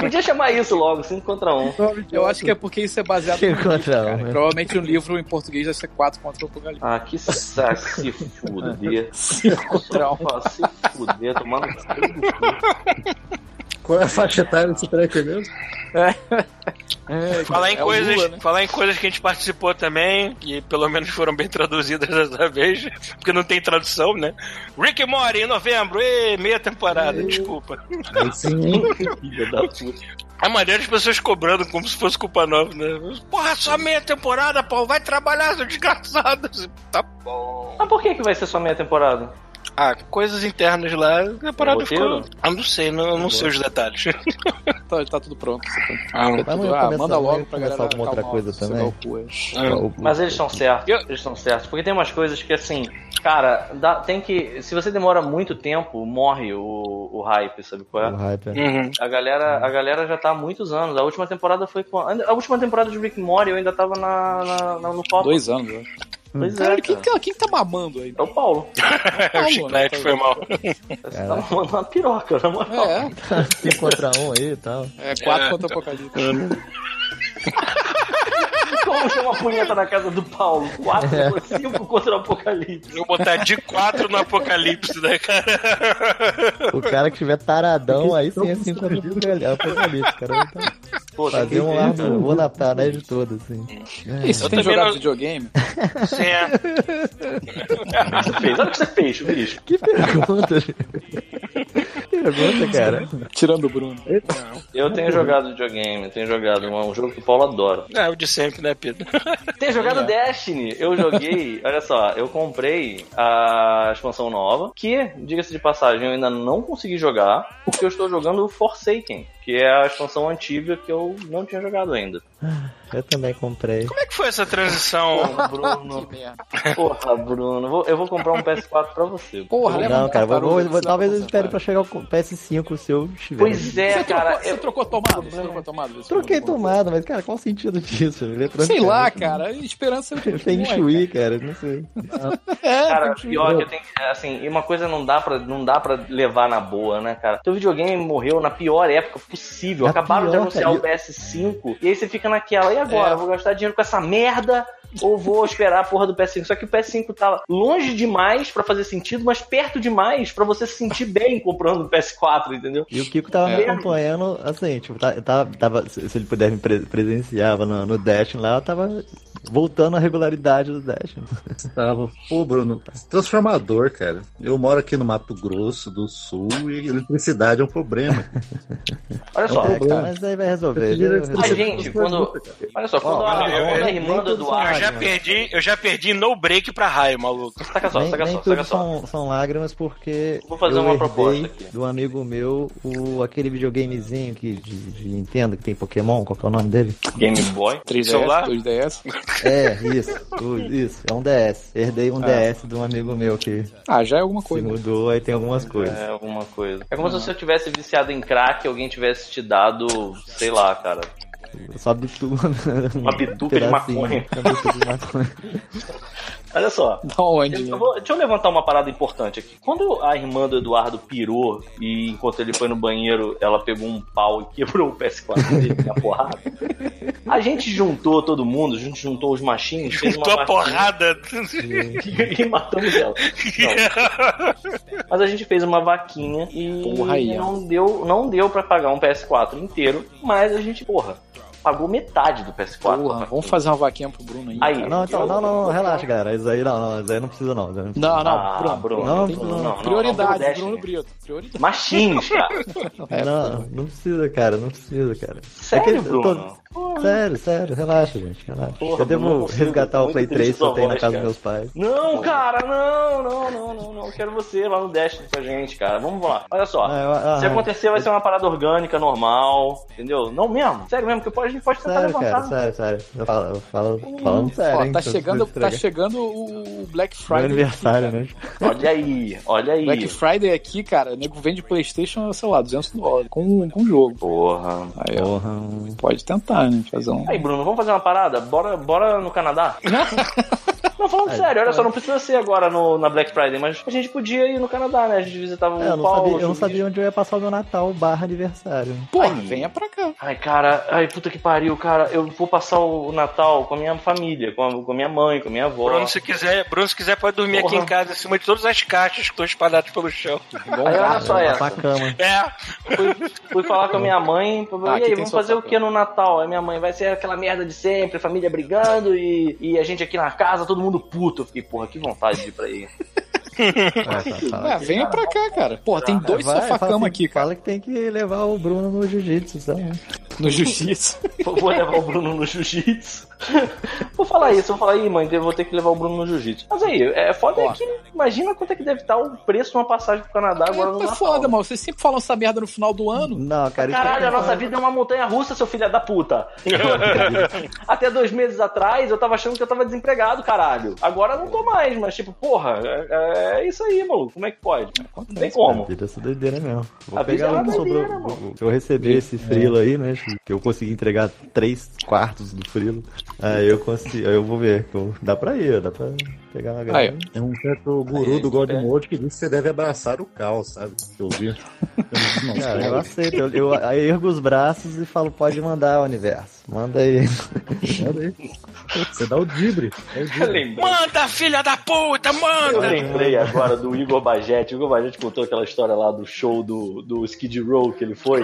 Podia chamar isso logo, 5 contra 1. Um. eu acho que é porque isso é baseado Cinco no livro, contra um, cara. né? Provavelmente o livro em português vai ser 4 contra o Apocalipse. Ah, que saco, se fuder. 5 contra 1. Só se fuder, tomando cu. Qual é a faixa etária desse treco aí mesmo? Falar em, É coisas, Lula, né? falar em coisas que a gente participou também, que pelo menos foram bem traduzidas dessa vez, porque não tem tradução, né? Rick Morty em novembro, ê, meia temporada, desculpa. Sim? Filha da puta. A maneira das pessoas cobrando como se fosse culpa nova, né? Porra, só meia temporada, pô, vai trabalhar, seu desgraçado. Tá bom. Mas por que, que vai ser só meia temporada? Ah, coisas internas lá, a roteiro? ficou. Ah, não sei, não, não sei os detalhes. Tá, tá tudo pronto. Ah, Vamos tudo- ah, manda logo vamos pra começar galera. alguma outra coisa também? é. Ah, Mas eles estão certos. Eu- Eles estão certos. Porque tem umas coisas que, assim, cara, dá- tem que. Se você demora muito tempo, morre o, o hype, sabe qual é? o hype, é. Uhum. A galera, a galera já tá há muitos anos. A última temporada foi com. A última temporada de Rick and Morty eu ainda tava na, na- na- no copo. Dois anos, né? Pois é, Caralho, quem, cara. tá, quem tá mamando aí? É o Paulo. o chiclete foi mal. Você tá mandando uma piroca, na moral. É, Cinco contra um aí e tal. é 4 contra o Apocalipse. Como chama a punheta na casa do Paulo? 4 por 5 contra o Apocalipse. Vou botar de 4 no apocalipse, né, cara? O cara que tiver taradão, aí sim é cinco contra o apocalipse, cara. Pô, que fazer um ar cara. vou na parada de todo, assim. Você Eu tem jogado não- videogame? Sim, é. O que você fez? Olha o que você fez, bicho. Que pergunta. Pergunta, cara. Tirando o Bruno. Eu tenho jogado videogame, eu tenho jogado um, um jogo que o Paulo adora. É, o de sempre, né, Pedro? Tenho jogado Destiny. Eu joguei, olha só, eu comprei a expansão nova, que, diga-se de passagem, eu ainda não consegui jogar, porque eu estou jogando o Forsaken, que é a expansão antiga que eu não tinha jogado ainda. Eu também comprei. Como é que foi essa transição? Bruno, porra, Bruno, vou- eu vou comprar um PS4 pra você. Porra, leva Não, cara, vou, vou- vou- você talvez eu espere pra chegar o PS5 se eu estiver. Pois é, Você cara. trocou, você eu- trocou tomada? Você trocou tomada? Você Troquei tomada, mas, cara, qual o sentido disso? Eletrônica Sei lá, é- cara. Esperança é Feng Shui, cara, não sei. É, Cara, pior que eu tenho que, assim, e uma coisa não dá pra, não dá pra levar na boa, né, cara? Teu videogame morreu na pior época possível. Na Acabaram de pior, anunciar cara. o PS5 e aí você fica naquela, e agora? É. Vou gastar dinheiro com essa merda ou vou esperar a porra do PS5? Só que o PS5 tá longe demais pra fazer sentido, mas perto demais pra você se sentir bem comprando o PS4, entendeu? E o Kiko tava É. me acompanhando, assim, tipo, tá- tá- tava, se ele puder me pre- presenciava no, no Dash lá, eu tava voltando à regularidade do Dash. Tava. Pô, Bruno, transformador, cara. Eu moro aqui no Mato Grosso do Sul e eletricidade é um problema. Olha só, É, cara, mas aí vai resolver. A gente, quando. Olha só, quando, a, eu- quando a nem irmã do tudo Eu já perdi, eu já perdi no break pra raio, maluco. Saca só, nem, saca nem só, tudo saca só. são, são lágrimas porque Vou fazer eu uma proposta aqui. do amigo meu o, aquele videogamezinho que, de, de Nintendo que tem Pokémon, qual que é o nome dele? Game Boy. 3DS, Celular? 2DS. É, isso, isso, é um DS. Herdei um DS de um amigo meu que Ah, já é alguma se coisa. mudou, aí tem algumas coisas. É, alguma coisa. É como se você tivesse viciado em crack e alguém tivesse te dado, sei lá, cara. Só bitu... Uma bituca de maconha. Uma bituca de maconha. Olha só. Da onde? Eu vou- deixa eu levantar uma parada importante aqui. Quando a irmã do Eduardo pirou e enquanto ele foi no banheiro, ela pegou um pau e quebrou o PS4 dele na porrada. A gente juntou todo mundo, a gente juntou os machinhos, fez uma vaquinha porrada. e matamos ela. Não. Mas a gente fez uma vaquinha e Porra não deu, não deu para pagar um PS4 inteiro, mas a gente, porra, pagou metade do PS4. Porra, vamos fazer uma vaquinha pro Bruno aí. Aí. Não, então, não, não, não, relaxa, galera. Isso aí não, não, isso aí não precisa não. não. Não, não, Ah, Bruno. Bruno, não, Bruno, não, não, Prioridade, não, Bruno Bruno. Brito. Prioridade. Machins, cara. Não, não precisa, cara, não precisa, cara. Sério, É que eu tô- Sério, sério, relaxa, gente, relaxa. Porra, eu devo resgatar o Play triste 3 que eu tenho na casa cara. dos meus pais. Não, cara, não, não, não, não, não. Eu quero você lá no Destiny com a gente, cara. Vamos lá. Olha só. Ah, eu- ah, Se acontecer, vai ser uma parada orgânica, normal, entendeu? Não mesmo. Sério mesmo, que pode, a gente pode tentar Sério, levantar. cara, sério, sério. Eu falo, eu falo falando sério, Ó, hein? tá eu chegando, tá chegando o Black Meu Friday. aniversário, né? Olha aí, olha aí. Black Friday aqui, cara, o nego vende Playstation, sei lá, 200 dólares com, com jogo. Porra. Aí, Porra. pode tentar, né? Fazer um... Aí, Bruno, vamos fazer uma parada? Bora, bora no Canadá? Não, falando Aí, sério, olha só, pode. não precisa ser agora no, na Black Friday, mas a gente podia ir no Canadá, né? A gente visitava o É, eu não, Paulo. sabia, eu não sabia onde eu ia passar o meu Natal barra aniversário. Porra, Aí. venha pra cá. Ai, cara, ai, puta que pariu, cara. Eu vou passar o Natal com a minha família, com a, com a minha mãe, com a minha avó. Bruno, se quiser, Bruno, se quiser, pode dormir aqui Porra. em casa, em cima de todas as caixas que estão espalhadas pelo chão. Bom, Aí, olha só essa. a cama. É. Fui, fui falar com a minha mãe, Ah, e aqui aí, vamos fazer o pra- que no Natal? Aí minha mãe vai ser aquela merda de sempre, família brigando e, e a gente aqui na casa, todo mundo puto. Eu fiquei, porra, que vontade de ir pra aí. Ah, tá, fala. Ah, venha pra cá, cara. Porra, tem dois sofá-cama que- aqui, cara, Fala que tem que levar o Bruno no jiu-jitsu, sabe? No jiu-jitsu. Vou levar o Bruno no jiu-jitsu. vou falar isso, vou falar, aí, mãe, eu vou ter que levar o Bruno no jiu-jitsu. Mas aí, é foda Ó. é que imagina quanto é que deve estar o preço de uma passagem pro Canadá agora no É foda, mano. Vocês sempre falam essa merda no final do ano. Não, cara, isso Caralho, é a nossa vida é uma montanha russa, seu filho da puta. Até dois meses atrás eu tava achando que eu tava desempregado, caralho. Agora eu não tô mais, mas tipo, porra, é, é isso aí, maluco. Como é que pode? Não tem como. A vida é essa doideira mesmo. Vou A vida pegar é uma doideira, mano. Se eu receber esse frilo aí, né? Que eu consegui entregar três quartos do frilo. Aí eu consigo. Aí eu vou ver. Pô, Dá pra ir, dá pra pegar Aí, grana. Tem um certo guru do God Mode que diz que você deve abraçar o caos, sabe? Eu vi. Não Cara, sei. eu aceito. Eu, eu, eu ergo os braços e falo, pode mandar, universo. Manda aí. Manda aí. Você dá o dibre. É o Eu dibre. Manda, filha da puta, eu manda! lembrei agora do Igor Bajete. O Igor Bajete contou aquela história lá do show do, do Skid Row que ele foi.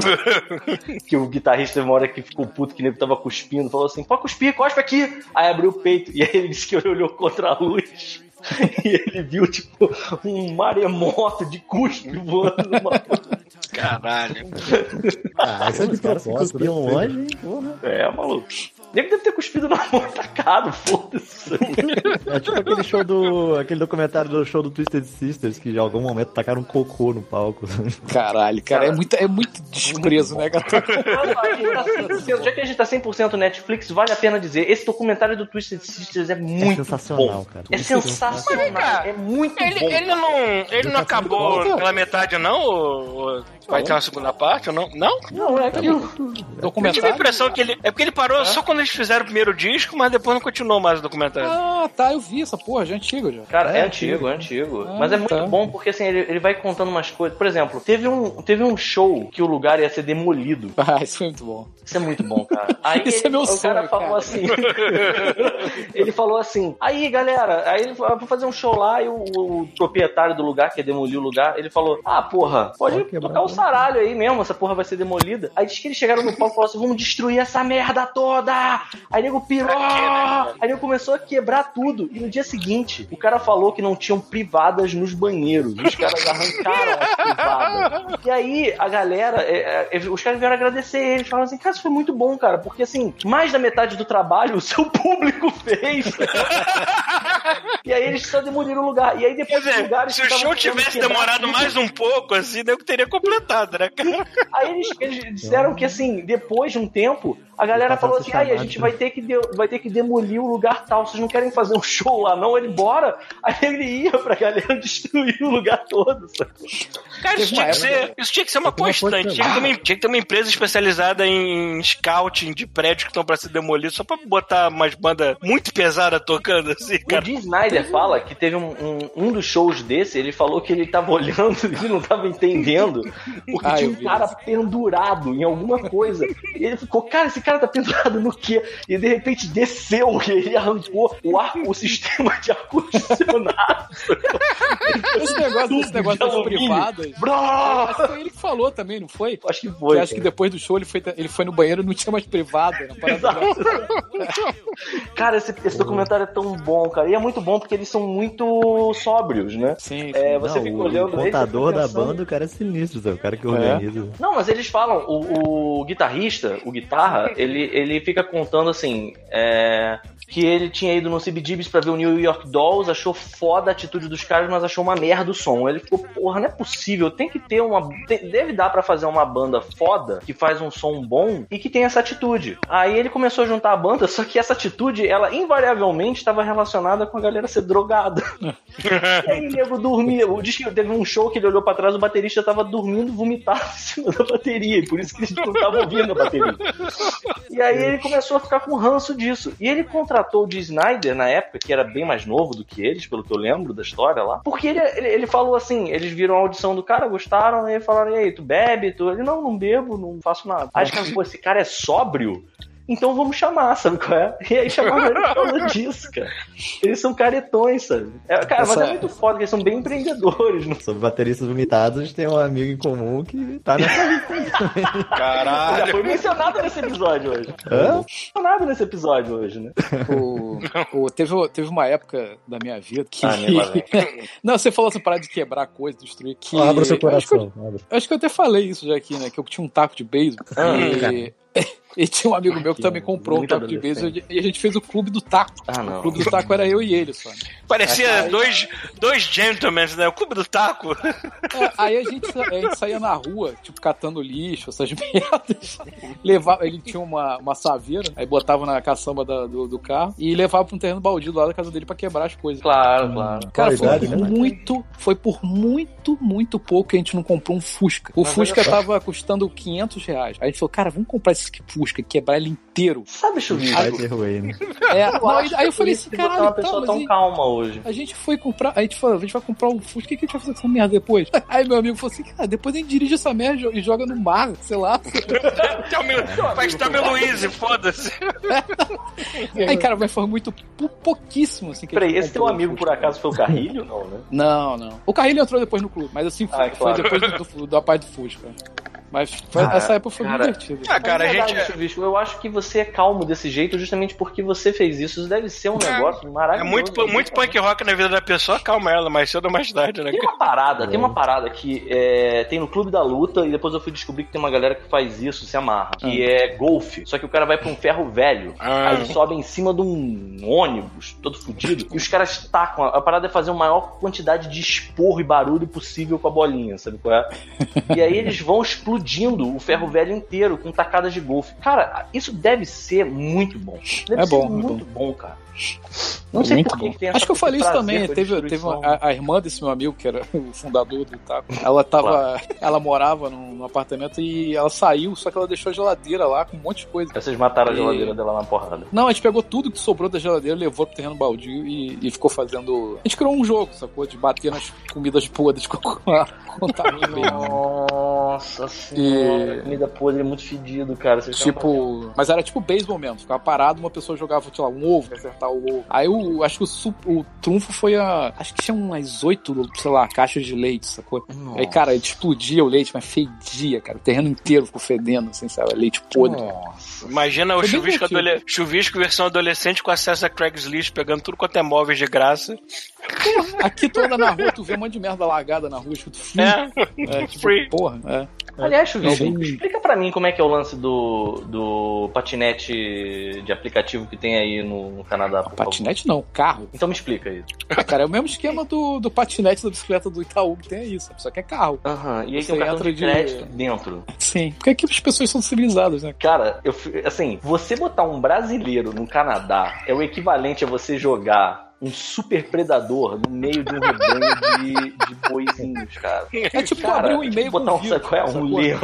que o guitarrista teve uma hora que ficou puto que ele tava cuspindo. Falou assim: pode cuspir, cospe aqui. Aí abriu o peito. E aí ele disse que ele olhou contra a luz. E ele viu, tipo, um maremoto de cuspe voando numa. Caralho. Ah, isso é de Os caras propósito. né? cuspiam longe, hein? Porra. É, maluco. Nego deve ter cuspido na mão tacado, foda-se. É tipo aquele show do. aquele documentário do show do Twisted Sisters, que em algum momento tacaram um cocô no palco. Caralho, cara, é muito, é muito desprezo, né, gato? Já que a gente tá 100% Netflix, vale a pena dizer, esse documentário do Twisted Sisters é muito sensacional, bom. cara. É sensacional, é muito Ele, bom. ele não, ele não acabou pela metade, não? Ou vai ter uma segunda parte ou não? Não? Não, é aquilo. Eu tive a impressão que ele. É porque ele parou só quando eles fizeram o primeiro disco, mas depois não continuou mais o documentário. Ah, tá, eu vi essa porra, já é antiga já. Cara, é, É antigo, é antigo. Ah, Mas é muito tá. bom porque assim, ele, ele vai contando umas coisas. Por exemplo, teve um, teve um show que o lugar ia ser demolido. Ah, isso foi muito bom. Isso é muito bom, cara. Aí Isso ele- é meu o cara sonho, falou cara. assim. ele falou assim: aí galera, aí ele falou, vou fazer um show lá e o, o proprietário do lugar, que demoliu o lugar, ele falou: ah, porra, pode tocar o. saralho aí mesmo, essa porra vai ser demolida. Aí diz que eles chegaram no palco e falaram assim: vamos destruir essa merda toda. Aí nego pirou. Aí nego começou a quebrar tudo. E no dia seguinte, o cara falou que não tinham privadas nos banheiros. Os caras arrancaram as privadas. E aí a galera, é, é, os caras vieram agradecer ele, falaram assim: cara, isso foi muito bom, cara, porque assim, mais da metade do trabalho o seu público fez. e aí eles só demoliram o lugar. E aí Quer depois os dizer, lugares se o show tivesse demorado tudo, mais um pouco, assim, eu teria completado, né, cara? Aí eles, eles disseram que assim, depois de um tempo, a galera Ele falou assim: a ai, a gente vai ter, que de- vai ter que demolir o lugar tal, vocês não querem fazer um show lá, não? Ele bora. Aí ele ia pra galera destruir o lugar todo. sabe? Cara, isso tinha, que ser, isso tinha que ser uma constante. Tinha que, ter uma, tinha que ter uma empresa especializada em scouting de prédios que estão pra ser demolidos, só pra botar umas bandas muito pesadas tocando, assim, O cara. Jim Snyder fala que teve um, um, um dos shows desse, ele falou que ele tava olhando e não tava entendendo, porque Ah, tinha um cara isso. pendurado em alguma coisa. E ele ficou, cara, esse cara tá pendurado no quê? E de repente desceu e ele arrancou o, ar, o sistema de ar-condicionado. Esse negócio, esse negócio das privadas. Bro! Acho que foi ele que falou também, não foi? Acho que foi. acho que depois do show ele foi, ele foi no banheiro e não tinha mais privada. Cara, esse, esse documentário é tão bom, cara. E é muito bom porque eles são muito sóbrios, né? Sim, É, você Não, fica o olhando eles, contador da banda, o cara é sinistro, sabe? O cara que organiza. Não, mas eles falam, o, o guitarrista, o guitarra, ele, ele fica contando assim, é, que ele tinha ido no CBGBs pra ver o New York Dolls, achou foda a atitude dos caras, mas achou uma merda o som. Ele ficou, porra, não é possível, tem que ter uma. tem- deve dar pra fazer uma banda foda, que faz um som bom e que tem essa atitude. Aí ele começou a juntar a banda, só que essa atitude, ela invariavelmente estava relacionada com a galera ser drogada. E aí o nego dormia. Teve um show que ele olhou pra trás, o baterista tava dormindo, vomitado em cima da bateria. E por isso que eles não estavam ouvindo a bateria. E aí ele começou a ficar com ranço disso. E ele contratou o Dee Snyder na época, que era bem mais novo do que eles, pelo que eu lembro da história lá. Porque ele, ele, ele falou assim: eles viram a audição do cara, gostaram, e aí falaram: e aí, tu bebe? Tu... Ele, não, não bebo, não faço nada. Aí os caras, pô, esse cara é sóbrio? Então vamos chamar, sabe qual é? E aí chamaram ele por causa disso, cara. Eles são caretões, sabe? É, cara, mas Essa- é muito foda, eles são bem empreendedores. Não Sobre bateristas gente tem um amigo em comum que tá nessa também. Já Caralho. foi mencionado nesse episódio hoje. Hã? mencionado nesse episódio hoje, né? O, o- teve, teve uma época da minha vida que. Ah, lá vem. não, você falou essa parada de quebrar coisa, destruir. Que... Abra seu Acho que, eu, coração. abra. acho que eu até falei isso já aqui, né? Que eu tinha um taco de beisebol. Ah, e... e tinha um amigo meu que também comprou um taco de beisebol e a gente fez o clube do taco. Ah, O não. clube do taco era eu e ele só. né? Parecia Aí- dois, dois gentlemen, né? O clube do taco. É, aí a gente, a gente saía na rua, tipo, catando lixo, essas merdas. Levava, ele tinha uma, uma saveira, aí botava na caçamba da- do, do carro e levava pra um terreno baldio lá da casa dele pra quebrar as coisas. Claro, claro. Cara, foi Qualidade, por né? muito, foi por muito, muito pouco que a gente não comprou um Fusca. O Mas Fusca tava custando 500 reais. Aí a gente falou, cara, vamos comprar esse Fusca e quebrar ele inteiro. Sabe, Way, né? É, não, aí, aí eu falei assim, é caralho, uma tá, pessoa mas tão aí- calma hoje. a gente foi comprar, a gente falou, a gente vai comprar um Fusca, o que, que a gente vai fazer com essa merda depois? Aí meu amigo falou assim, cara, depois a gente dirige essa merda e joga no mar, sei lá. Faz Tommy Luiz, foda-se. Aí, cara, mas foi muito, pou- pouquíssimo, assim. Peraí, esse teu amigo por Fusca. acaso foi o Carrilho? Não, né? Não, não. O Carrinho entrou depois no clube, mas assim, foi, Ah, foi claro. depois do, do- da parte do Fusca. Mas foi- Ah, essa época foi cara. divertida. Ah, cara, a Mas é gente. verdade, Chuvisco, eu acho que você é calmo desse jeito justamente porque você fez isso. Isso deve ser um É. negócio É maravilhoso. muito, muito punk rock na vida da pessoa, calma ela, mais cedo ou mais tarde, né? Tem uma parada, tem uma parada que é, tem no Clube da Luta e depois eu fui descobrir que tem uma galera que faz isso, se amarra, que é golfe. Só que o cara vai pra um ferro velho, Ah. aí sobe em cima de um ônibus todo fudido e os caras tacam. A parada é fazer a maior quantidade de esporro e barulho possível com a bolinha, sabe qual é? E aí eles vão explodindo o ferro velho inteiro com tacadas de golfe. Cara, isso deve ser muito bom. Deve É ser bom, é muito bom, cara. Não sei Muito por que bom. que tem Acho essa- que eu falei isso também. a Teve, teve uma- a, a irmã desse meu amigo, que era o fundador do Itaco, ela tava. Ela morava num, num apartamento e ela saiu, só que ela deixou a geladeira lá com um monte de coisa. Vocês mataram a E- geladeira dela na porrada. Não, a gente pegou tudo que sobrou da geladeira, levou pro terreno baldio e, e ficou fazendo. A gente criou um jogo, sacou? De bater nas comidas podres com a. Nossa senhora, E- comida podre é muito fedido, cara. Vocês Tipo, mas era tipo beisebol mesmo, ficava parado, uma pessoa jogava, sei lá, um ovo, pra acertar o ovo. Aí o, acho que o, su- o trunfo foi a. Acho que tinha umas oito, sei lá, caixas de leite, sacou? Nossa. Aí, cara, explodia o leite, mas fedia, cara. O terreno inteiro ficou fedendo, assim, sabe? Leite podre. Nossa. Imagina o Foi bem chuvisco, adole... chuvisco versão adolescente com acesso a Craigslist, pegando tudo quanto é móveis de graça. Aqui tu anda na rua, tu vê um monte de merda largada na rua, escrito free. É, É, tipo, free. porra, é. Aliás, Chuvisco, explica pra mim como é que é o lance do, do patinete de aplicativo que tem aí no, no Canadá, favor. Patinete não, carro. Então me explica aí. Ah, cara, é o mesmo esquema do, do patinete da bicicleta do Itaú, que tem isso, só que é carro. Aham, e aí Você tem um cartão de de- crédito dentro. Sim, porque aqui as pessoas são civilizadas, né? Cara, eu, assim, você botar um brasileiro no Canadá é o equivalente a você jogar um super predador no meio de um rebanho de, de boizinhos, cara. É tipo Cara, abrir um tipo e-mail botar com um, qual é? um leão.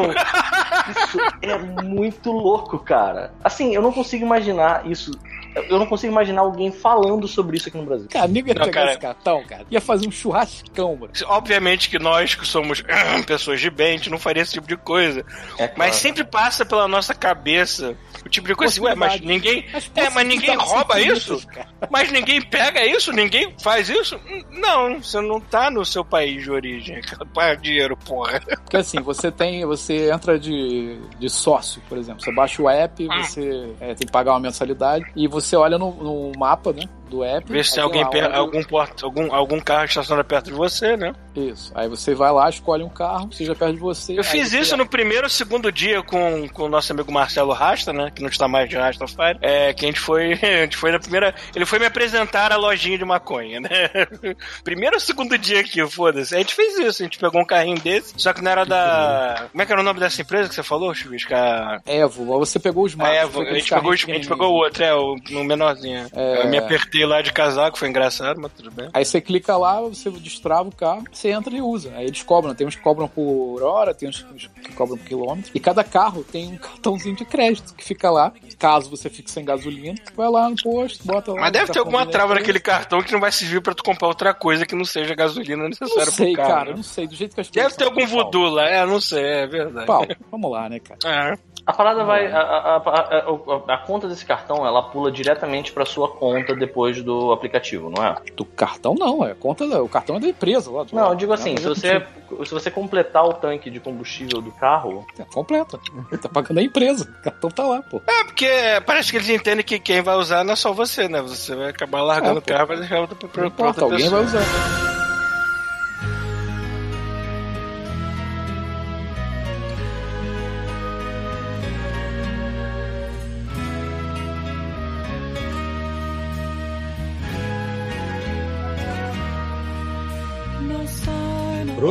Isso é muito louco, cara. Assim, eu não consigo imaginar isso. Eu não consigo imaginar alguém falando sobre isso aqui no Brasil. Cara, amigo ia Não, pegar cara. esse cartão, cara. Ia fazer um churrascão, mano. Obviamente que nós que somos pessoas de bem, a gente não faria esse tipo de coisa. É claro. Mas sempre passa pela nossa cabeça o tipo de coisa assim, ué, mas ninguém. As É, mas ninguém rouba isso? Mas ninguém pega isso? Ninguém faz isso? Hum, Não, você não tá no seu país de origem. Paga dinheiro, porra. Porque assim, você tem. Você entra de, de sócio, por exemplo. Você baixa o app, Ah. você é, tem que pagar uma mensalidade e você olha no, no mapa, né? Do app. Vê se alguém algum, porta, algum, algum carro estaciona perto de você, né? Isso. Aí você vai lá, escolhe um carro, seja perto de você. Eu fiz você- isso no primeiro ou segundo dia com, com o nosso amigo Marcelo Rasta, né? Que não está mais de Rasta Fire. É, que a gente foi. A gente foi na primeira. Ele foi me apresentar a lojinha de maconha, né? Primeiro ou segundo dia aqui, foda-se. A gente fez isso, a gente pegou um carrinho desse, só que não era da. Como é que era o nome dessa empresa que você falou, Chuvisco? A, Evo, você pegou os a mapas. Evo. A gente, pegou, a carrinhos gente pegou o outro, é, o, o menorzinho. É. Eu me apertei lá de casaco, foi engraçado, mas tudo bem. Aí você clica lá, você destrava o carro, você entra e usa. Aí eles cobram, tem uns que cobram por hora, tem uns que cobram por quilômetro. E cada carro tem um cartãozinho de crédito que fica lá. Caso você fique sem gasolina, vai lá no posto, bota lá. Mas deve ter alguma trava naquele cartão que não vai servir pra tu comprar outra coisa que não seja gasolina necessária Não sei, pro carro. cara, né? não sei. Do jeito que as Deve ter algum Paulo. voodoo lá, é, não sei, é verdade. Vamos lá, né, cara? É. A parada vai. A, a, a, a- a conta desse cartão ela pula diretamente pra sua conta depois do aplicativo, não é? Do cartão não, é a conta da- o cartão é da empresa lá. do- Não, eu digo assim, Não, se eu você, se você completar o tanque de combustível do carro, É, completa. Tá pagando a empresa. O cartão tá lá, pô. É, porque parece que eles entendem que quem vai usar não é só você, né? Você vai acabar largando É, o carro e vai deixar outra pra, pra outra alguém pessoa. vai usar.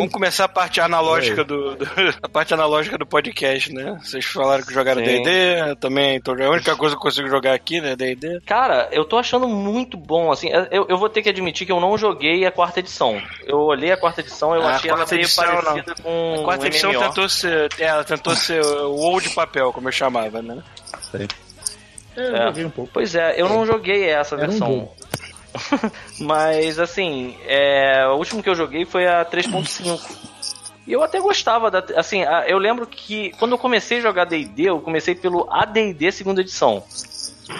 Vamos começar a parte analógica do, do- a parte analógica do podcast, né? Vocês falaram que jogaram. D&D, eu também tô jogando. A única coisa que eu consigo jogar aqui, né, D&D. Cara, eu tô achando muito bom, assim, eu, eu vou ter que admitir que eu não joguei a quarta edição. Eu olhei a quarta edição, eu Ah, a achei ela meio edição, parecida com A quarta um edição MMO. tentou ser, é, ela tentou ser o de papel, como eu chamava, né? Eu É. joguei um pouco. Pois é, eu não joguei essa Era um versão. jogo. Mas assim, é, o último que eu joguei foi a 3.5. E eu até gostava da. Assim, eu lembro que quando eu comecei a jogar DD, eu comecei pelo ADD segunda edição.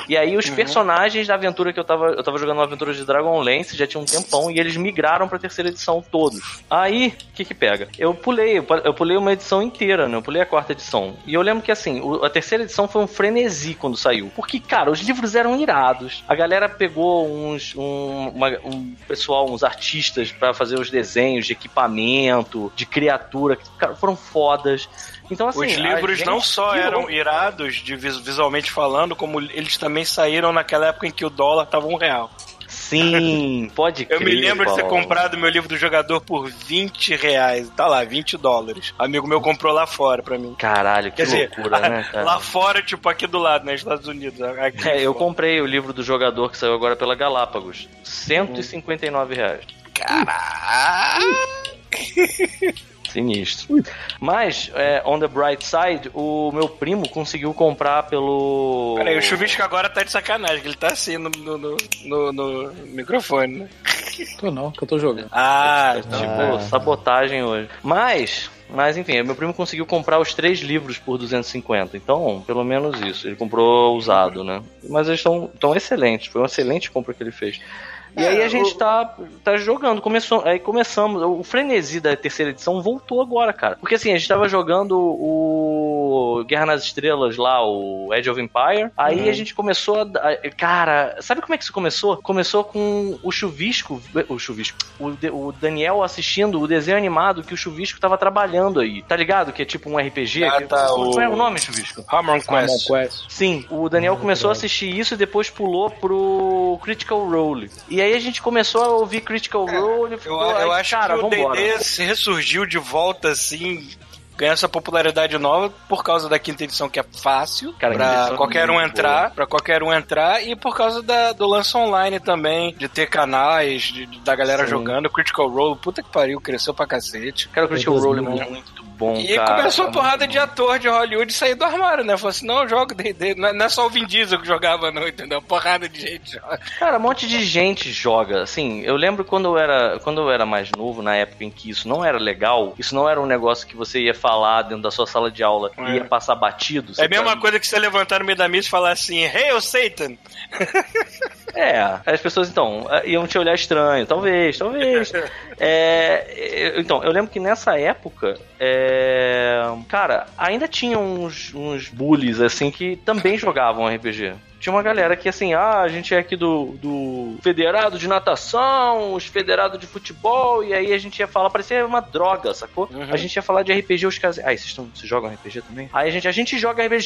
E aí Uhum. os personagens da aventura que eu tava. Eu tava jogando uma aventura de Dragonlance, já tinha um tempão, e eles migraram pra terceira edição todos. Aí, o que que pega? Eu pulei, eu pu- eu pulei uma edição inteira, né? Eu pulei a quarta edição. E eu lembro que assim, a terceira edição foi um frenesi quando saiu. Porque, cara, os livros eram irados. A galera pegou uns. Um, uma- um pessoal, uns artistas pra fazer os desenhos de equipamento, de criatura, que cara, foram fodas. Então, assim, Os livros gente não só eram irados de vis- visualmente falando, como eles também saíram naquela época em que o dólar tava um real. Sim, pode Eu crer. me lembro de ter Paulo. comprado meu livro do jogador por 20 reais. Tá lá, 20 dólares. Amigo meu comprou lá fora pra mim. Caralho, que Quer dizer, loucura, né, cara? lá fora, tipo aqui do lado, nos Estados Unidos. Aqui É, eu fora. comprei o livro do jogador que saiu agora pela Galápagos. 159 reais. Caralho! Sinistro. Mas, é, on the bright side, o meu primo conseguiu comprar pelo. Peraí, o Chuvisco agora tá de sacanagem, que ele tá assim no, no, no, no- no microfone, né? Tô não, que eu tô jogando. Ah, Tipo, Ah. sabotagem hoje. Mas. Mas enfim, meu primo conseguiu comprar os três livros por 250. Então, pelo menos isso. Ele comprou usado, né? Mas eles estão tão excelentes. Foi uma excelente compra que ele fez. E É, aí a gente o- tá, tá jogando. Começou, aí começamos. O frenesi da terceira edição voltou agora, cara. Porque assim, a gente tava jogando o Guerra nas Estrelas lá, o Edge of Empire. Aí Uhum. a gente começou a. Cara, sabe como é que isso começou? Começou com o Chuvisco. O Chuvisco. O, de- o Daniel assistindo o desenho animado que o Chuvisco tava trabalhando aí. Tá ligado? Que é tipo um RPG. Ah, que- tá, Qual o- é o nome, Chuvisco? Hammer Quest. Quest. Sim, o Daniel começou a assistir isso e depois pulou pro Critical Role. E aí a gente começou a ouvir Critical Role e Eu, ficou, eu aí, acho cara, que o. D&D se ressurgiu de volta, assim, ganhou essa popularidade nova por causa da quinta edição, que é fácil Cara, pra é qualquer um entrar, pra qualquer um entrar, e por causa da- do lance online também, de ter canais, de- de- da galera Sim. jogando, Critical Role, puta que pariu, cresceu pra cacete. Cara, o Critical Role é 2000. muito bom, E cara. começou É a porrada de ator de Hollywood sair do armário, né? Falou assim, não, eu jogo D&D, não é não é só o Vin Diesel que jogava não, entendeu? Porrada de gente joga. Cara, um monte de gente joga. Assim, eu lembro quando eu era, quando eu era mais novo, na época em que isso não era legal, isso não era um negócio que você ia falar dentro da sua sala de aula e É. ia passar batido. É a mesma coisa que você levantar no meio da missa e falar assim, Hail Satan! É, as pessoas então iam te olhar estranho, talvez, talvez. É, então, eu lembro que nessa época, é, cara, ainda tinha uns, uns bullies assim que também jogavam RPG. Tinha uma galera que assim, ah, a gente é aqui do, do federado de natação, os federados de futebol, e aí a gente ia falar, parecia uma droga, sacou? Uhum. A gente ia falar de RPG, os caras, ah, vocês, estão, vocês jogam RPG também? Aí a gente, a gente joga RPG,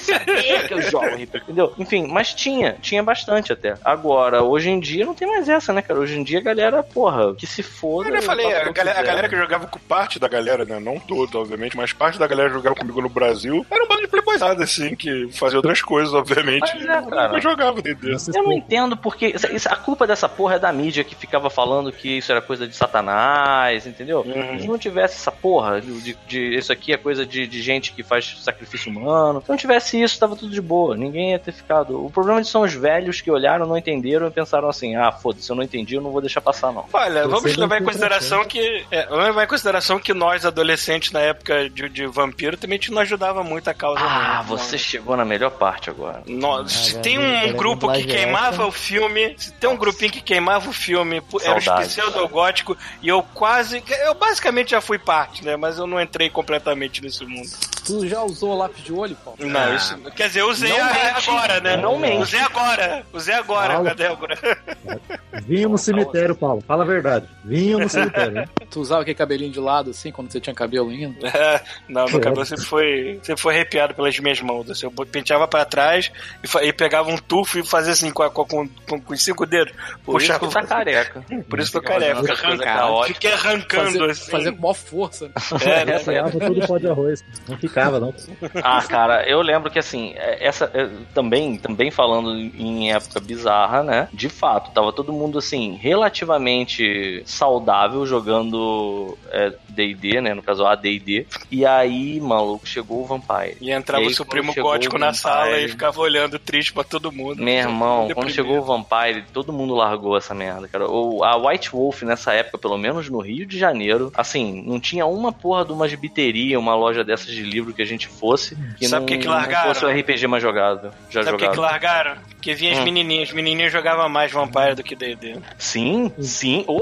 Saber que eu jogo RPG, entendeu? Enfim, mas tinha, tinha bastante até. Agora, hoje em dia não tem mais essa, né, cara? Hoje em dia a galera, porra, que se foda. Eu já falei, faça a galera, a galera que jogava com parte da galera, né? Não toda, obviamente, mas parte da galera que jogava comigo no Brasil era um bando de playboyzada, assim, que fazia outras coisas, obviamente. Mas é, cara. Mas jogava D&D. Eu não entendo porque. a culpa dessa porra é da mídia que ficava falando que isso era coisa de satanás, entendeu? Se não tivesse essa porra de, de- de- isso aqui é coisa de, de gente que faz sacrifício humano. Se não tivesse isso, tava tudo de boa. Ninguém ia ter ficado. O problema são os velhos que olharam, não entenderam e pensaram assim: ah, foda-se, eu não entendi, eu não vou deixar passar, não. Olha, vamos não levar em consideração que. É, vamos levar em consideração que nós, adolescentes, na época de, de vampiro, também te não ajudava muito a causa Ah, não. você chegou na melhor parte agora. Nós, se velho, tem galera um grupo que queimava action. o filme, se tem um grupinho que queimava o filme, pu- era o pseudogótico, e eu quase. Eu basicamente já fui parte, né? Mas eu não entrei completamente nesse mundo. Tu já usou lápis de olho, Paulo? Não, isso. Quer dizer, eu usei mente. agora, né? Não mente. Usei agora. Usei agora, cadê agora? Vinho no cemitério, Paulo. Fala a verdade. Vinho no cemitério. hein? Tu usava aquele cabelinho de lado, assim, quando você tinha cabelo ainda? É, não, meu cabelo sempre foi, sempre foi arrepiado pelas minhas mãos. Assim, eu penteava pra trás e, e pegava um tufo e fazia assim com, a- com, com, com os cinco dedos. Por isso que tá careca. Por isso que eu Fica fazendo careca. Arrancado. caóticas. Fiquei arrancando Fazer, assim. fazer com maior força. né? É, né? Tudo pó de arroz. Não ficava, não. Ah, cara, eu lembro que assim, é, essa é, também, também falando em época bizarra, né? De fato, tava todo mundo assim relativamente saudável jogando é, D&D, né? No caso AD&D. E aí, maluco, chegou o Vampire. E entrava E o aí, seu quando primo gótico o na sala e ficava olhando triste pra todo mundo. Meu irmão, quando chegou o Vampire, todo mundo largou essa merda, cara. O, a White Wolf nessa época, pelo menos no Rio de Janeiro, assim, não tinha uma porra de uma gibiteria, uma loja dessas de livro que a gente fosse, que Sabe por que que não largaram? fosse o RPG mais jogado. Já Sabe por que que largaram? Porque vinha as Hum. menininhas. As menininhas jogavam mais Vampire do que D&D. Sim, sim. Ô,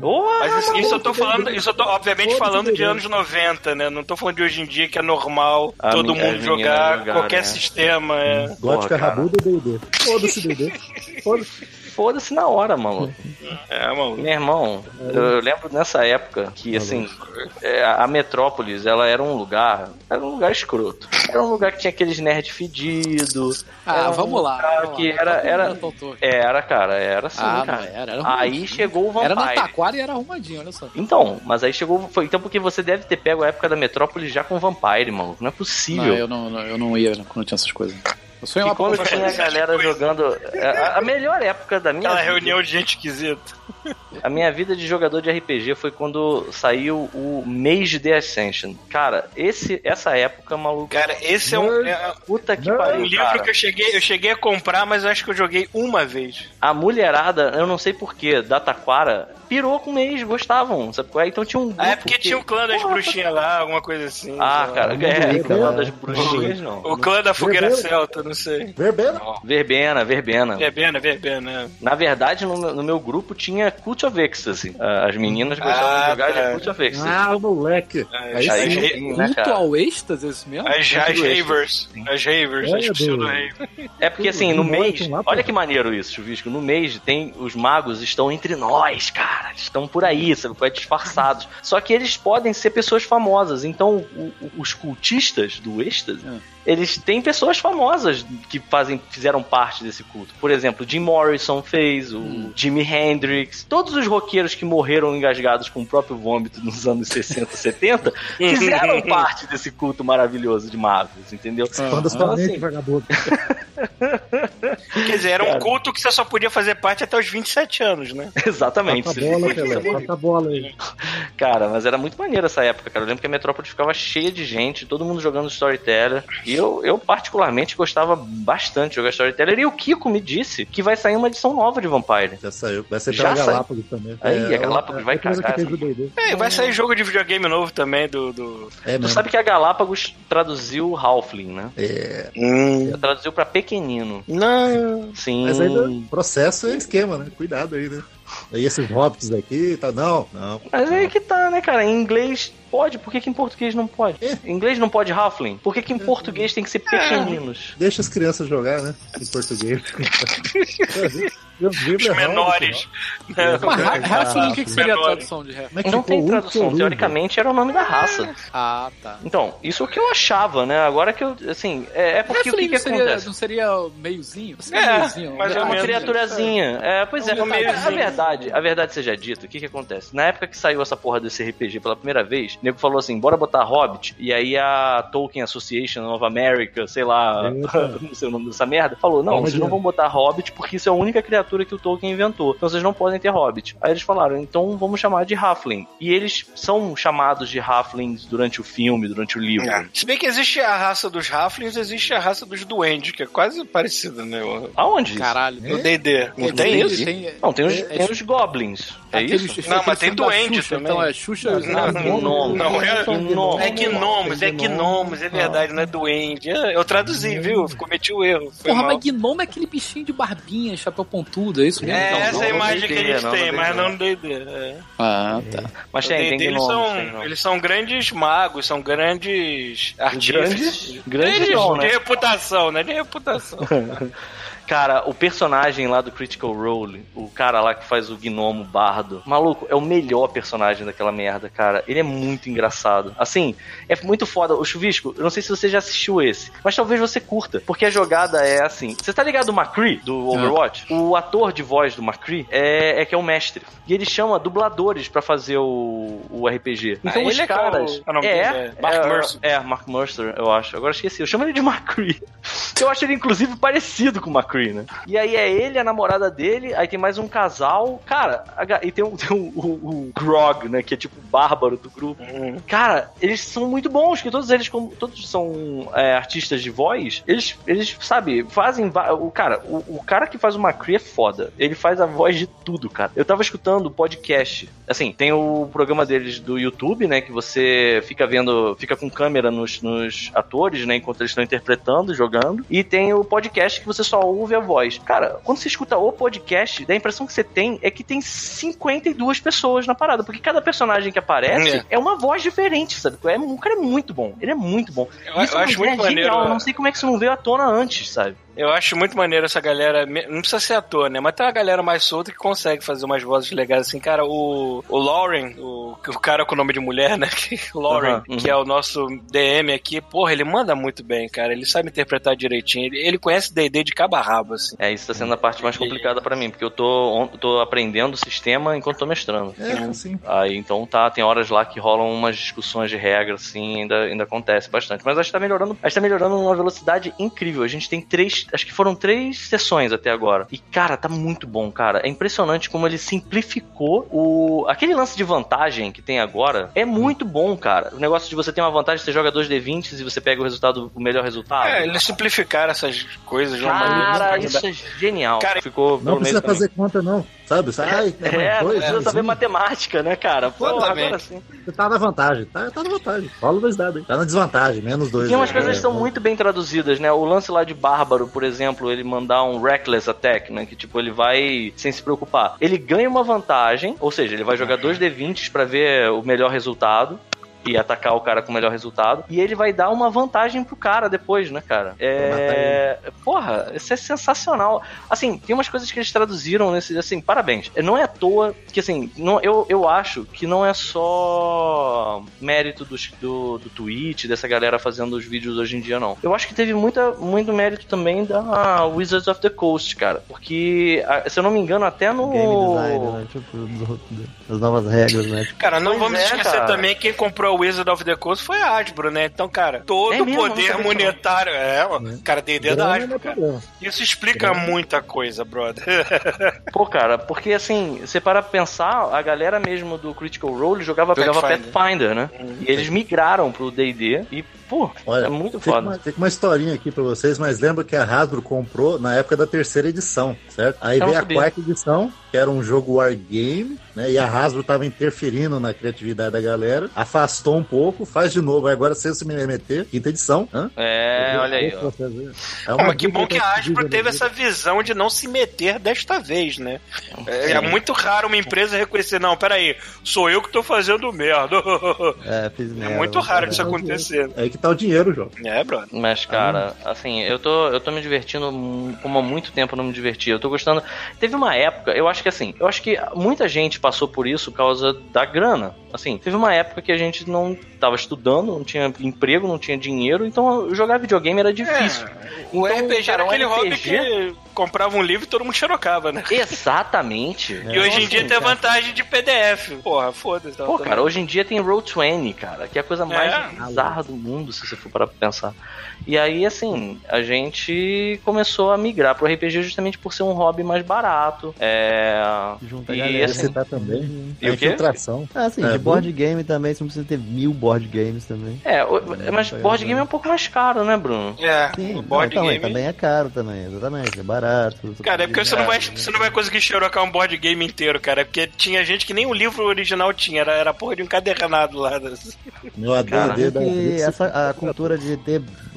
ô, Mas isso, isso eu tô falando, isso eu tô obviamente falando de D&D. anos 90, né? Não tô falando de hoje em dia que é normal A todo mundo as jogar jogarem, qualquer é. sistema. É. Gótica rabuda e D&D. Foda-se D&D. Foda-se. Foda-se na hora, maluco. É, mano. Meu irmão, eu, lembro nessa época que, assim, é, a Metrópolis, ela era um lugar, era um lugar escroto. Era um lugar que tinha aqueles nerd fedido. Ah, um vamos lá. vamos que lá. era, era, torto. era, cara, era assim, Ah, cara. não era, era Aí chegou o Vampire. Era na Taquara e era arrumadinho, olha só. Então, mas aí chegou. Foi, então, porque você deve ter pego a época da Metrópolis já com Vampire, mano. Não é Não, possível. eu não, não- eu não ia quando tinha essas coisas. Eu sonho lá quando tinha a galera jogando. A, a melhor época da minha Aquela vida, reunião de gente esquisita. a minha vida de jogador de RPG foi quando saiu o Mage The Ascension. Cara, esse, essa época, maluco. Cara, esse é um, é Puta que Nerd. um pariu. livro cara. que eu cheguei, eu cheguei a comprar, mas eu acho que eu joguei uma vez. A mulherada, eu não sei porquê, da Taquara, pirou com o Mage, gostavam. Sabe? é? Então tinha um. Ah, é grupo porque que- tinha o clã das Porra, bruxinhas lá, alguma coisa assim. Ah, cara, é, Verbeira, clã das né? bruxinhas, não. O clã da fogueira Verbeira. celta, não sei. Verbena. Verbena, verbena. Verbena, verbena. Na verdade, no meu, no meu grupo tinha Cult of Ecstasy. As meninas gostavam Ah, de jogar tá. de Cult of Ecstasy. Ah, moleque. As, Aí as, Aí sim. sim, né, Culto cara? ao êxtase, é isso mesmo? as, as ravers. As ravers, É, as do- pseudo-ravers. É porque assim, no mês. Olha que maneiro isso, Chuvisco. No mês tem. Os magos estão entre nós, cara. Estão por aí, sabe? é? Disfarçados. Só que eles podem ser pessoas famosas. Então, o- o- os cultistas do êxtase. Eles têm pessoas famosas que fazem, fizeram parte desse culto. Por exemplo, Jim Morrison fez, o Jimi Hendrix, todos os roqueiros que morreram engasgados com o próprio vômito nos anos 60, 70, fizeram parte desse culto maravilhoso de magos, entendeu? Expanda Então, assim, vagabundo. Quer dizer, era um culto que você só podia fazer parte até os 27 anos, né? Exatamente. Passa a bola, Pelé. Passa a bola aí. Cara, mas era muito maneiro essa época, cara. Eu lembro que a Metrópole ficava cheia de gente, todo mundo jogando Storyteller. E eu, eu particularmente, gostava bastante de jogar Storyteller. E o Kiko me disse que vai sair uma edição nova de Vampire. Já saiu. Vai ser Já pela saiu. Galápagos também. Aí, a Galápagos vai coisa cagar. É, vai sair jogo de videogame novo também do. do... É Tu sabe que a Galápagos traduziu Halfling, né? É. Traduziu pra pequenino. Não. Sim. Mas ainda processo é esquema, né? Cuidado aí, né? Aí esses hobbits aqui, tá? Não, não. Mas aí que tá, né, cara? Em inglês pode, por que, que em português não pode? É. Em inglês não pode Halfling? Por que, que em português tem que ser pequeninos? Deixa as crianças jogar, né? Em português. Os é menores. É. Mas Ra- Halfling, o que, que seria a tradução de é que Não ficou tem tradução. ultra Teoricamente era o nome da raça. Ah, tá. Então, isso é o que eu achava, né? Agora que eu, assim, é, é porque o que, que não seria, acontece? não seria meiozinho? Não seria É, meiozinho? mais ou Uma menos. criaturazinha. É, pois é, a, verdade, a verdade seja dita, o que que acontece? Na época que saiu essa porra desse RPG pela primeira vez, o nego falou assim, bora botar Hobbit, e aí a Tolkien Association of America, sei lá, não sei o nome dessa merda, falou, não, vocês não vão botar Hobbit porque isso é a única criatura que o Tolkien inventou, então vocês não podem ter Hobbit. Aí eles falaram, então vamos chamar de Halfling. E eles são chamados de Halflings durante o filme, durante o livro. É. Se bem que existe a raça dos Halflings, existe a raça dos duendes, que é quase parecida, né? Aonde? Caralho. o D&D. Não É, tem ele isso? Tem, Não, tem os, é- tem os Goblins. É aqueles- isso? Não, mas tem duende Xuxa, também. Então é Xuxa. Não, ah, Gnomo. Não, é, Gnomo. é gnomos, é gnomos, é verdade, não é duende. É, Eu traduzi, viu? Cometi o erro. Porra, mas gnomo é aquele bichinho de barbinha, chapéu pontudo, é isso mesmo? É essa não a imagem que a gente tem, mas não no D&D. É. Ah, tá. Mas No tem, D&D tem eles são, eles são grandes magos, são grandes artistas. Grandes? Grandes não, né? de reputação, né? De reputação. Cara, o personagem lá do Critical Role, o cara lá que faz o gnomo bardo, maluco, é o melhor personagem daquela merda, cara. Ele é muito engraçado. Assim, é muito foda. O Chuvisco, eu não sei se você já assistiu esse, mas talvez você curta, porque a jogada é assim. Você tá ligado o McCree, do Overwatch? O ator de voz do McCree é, é que é o mestre. E ele chama dubladores pra fazer o, o RPG. Então Ah, os ele é caras... é o é? É Mark é, Mercer. É, Mark Mercer, eu acho. Agora esqueci. Eu chamo ele de McCree. Eu acho ele, inclusive, parecido com o McCree, né? E aí é ele, a namorada dele, aí tem mais um casal. Cara, e tem, um, tem um- Grog, né? Que é tipo o bárbaro do grupo. Cara, eles são muito bons, que todos eles, como todos são é, artistas de voz, eles, eles, sabe, fazem. O cara, o, o cara que faz o McCree é foda. Ele faz a voz de tudo, cara. Eu tava escutando o podcast. Assim, tem o programa deles do YouTube, né? Que você fica vendo, fica com câmera nos, nos atores, né? Enquanto eles estão interpretando, jogando. E tem o podcast que você só ouve a voz. Cara, quando você escuta o podcast, a impressão que você tem é que tem 52 pessoas na parada. Porque cada personagem que aparece É. é, uma voz diferente, sabe? É, o cara é muito bom. Ele é muito bom. Eu- Isso eu é acho ideia muito maneiro, genial. Eu não sei como é que isso não veio à tona antes, sabe? Eu acho muito maneiro essa galera. Não precisa ser ator, né? Mas tem uma galera mais solta que consegue fazer umas vozes legais. Assim, cara, o, o Lauren, o, o cara com o nome de mulher, né? Lauren, Aham, uhum. que é o nosso DM aqui, porra, ele manda muito bem, cara. Ele sabe interpretar direitinho. Ele, ele conhece DD de cabo a rabo, assim. É, isso tá sendo a parte mais complicada pra mim, porque eu tô, tô aprendendo o sistema enquanto tô mestrando. É, assim. Aí, então tá, tem horas lá que rolam umas discussões de regra, assim, ainda, ainda acontece bastante. Mas acho que tá melhorando, acho que tá melhorando numa velocidade incrível. A gente tem três, acho que foram três sessões até agora. E, cara, tá muito bom, cara. É impressionante como ele simplificou o. Aquele lance de vantagem que tem agora é muito bom, cara. O negócio de você ter uma vantagem, você joga 2D20 e você pega o resultado, o melhor resultado. É, eles simplificaram essas coisas de uma maneira. Cara, isso é genial. Cara, Ficou Não precisa fazer conta, não. Sabe? Sai, É, não dois, precisa né? saber matemática, né, cara? Pô, agora sim. Você tá na vantagem. Tá, tá na vantagem. Rola dois dados aí. Tá na desvantagem, menos dois. Tem umas aí. coisas que É, estão é. muito bem traduzidas, né? O lance lá de Bárbaro, por exemplo, ele mandar um reckless attack, né? Que tipo, ele vai sem se preocupar. Ele ganha uma vantagem, ou seja, ele vai jogar dois D20s pra ver o melhor resultado. E atacar o cara com o melhor resultado. E ele vai dar uma vantagem pro cara depois, né, cara? É. Porra, isso é sensacional. Assim, tem umas coisas que eles traduziram nesse. Assim, parabéns. Não é à toa que, assim, não, eu, eu acho que não é só mérito dos, do, do Twitch, dessa galera fazendo os vídeos hoje em dia, não. Eu acho que teve muita, muito mérito também da Wizards of the Coast, cara. Porque, se eu não me engano, até no. Game design, né? Tipo, das novas regras, né? Cara, não Pois vamos é, esquecer cara. também que quem comprou o Wizard of the Coast foi a Hasbro, né? Então, cara, todo É o poder monetário. É, mano. Cara, D&D é da Hasbro, é cara. Isso explica muita coisa, brother. Pô, cara, porque assim, você para pensar, a galera mesmo do Critical Role jogava, pegava Pathfinder. Pathfinder, né? E eles migraram pro D&D e, pô, Olha, é muito Fica foda. uma, fica uma historinha aqui pra vocês, mas lembra que a Hasbro comprou na época da terceira edição, certo? Aí Eu veio a quarta edição, que era um jogo wargame, né? E a Hasbro tava interferindo na criatividade da galera, afastou um pouco, faz de novo, agora sem se me meter, quinta edição. Hã? É, olha aí, ó. É Pô, mas que bom que a Hasbro teve essa visão de não se meter desta vez, né? É, é muito raro uma empresa reconhecer, não, peraí, sou eu que tô fazendo merda. é, fiz É merda. muito raro disso acontecer. É que tá o dinheiro, João. É, brother. Mas, cara, assim, eu tô, eu tô me divertindo como há muito tempo eu não me divertia. Eu tô gostando. Teve uma época, eu acho que assim, eu acho que muita gente passou por isso por causa da grana. Assim, teve uma época que a gente não tava estudando, não tinha emprego, não tinha dinheiro, então jogar videogame era difícil. O Então, RPG era aquele hobby RPG que comprava um livro e todo mundo xerocava, né? Exatamente. E hoje em dia assim, tem a vantagem de PDF. Porra, foda-se. Pô, cara, hoje em dia tem Roll20, cara, que é a coisa mais É. bizarra do mundo, se você for parar pra pensar. E aí, assim, a gente começou a migrar pro RPG justamente por ser um hobby mais barato. É. Junta a E galera. assim, Você tá também. E a o quê? infiltração. Ah, sim, É, de board game também, você não precisa ter mil board games também. É, o- mas board game é um pouco mais caro, né, Bruno? É, Sim, o não, board também, game. também é caro também, exatamente, é barato. Cara, é porque você não, vai, você não vai conseguir xerocar um board game inteiro, cara. Porque tinha gente que nem o livro original tinha, era, era porra de um encadernado lá. Meu ADD da essa a cultura de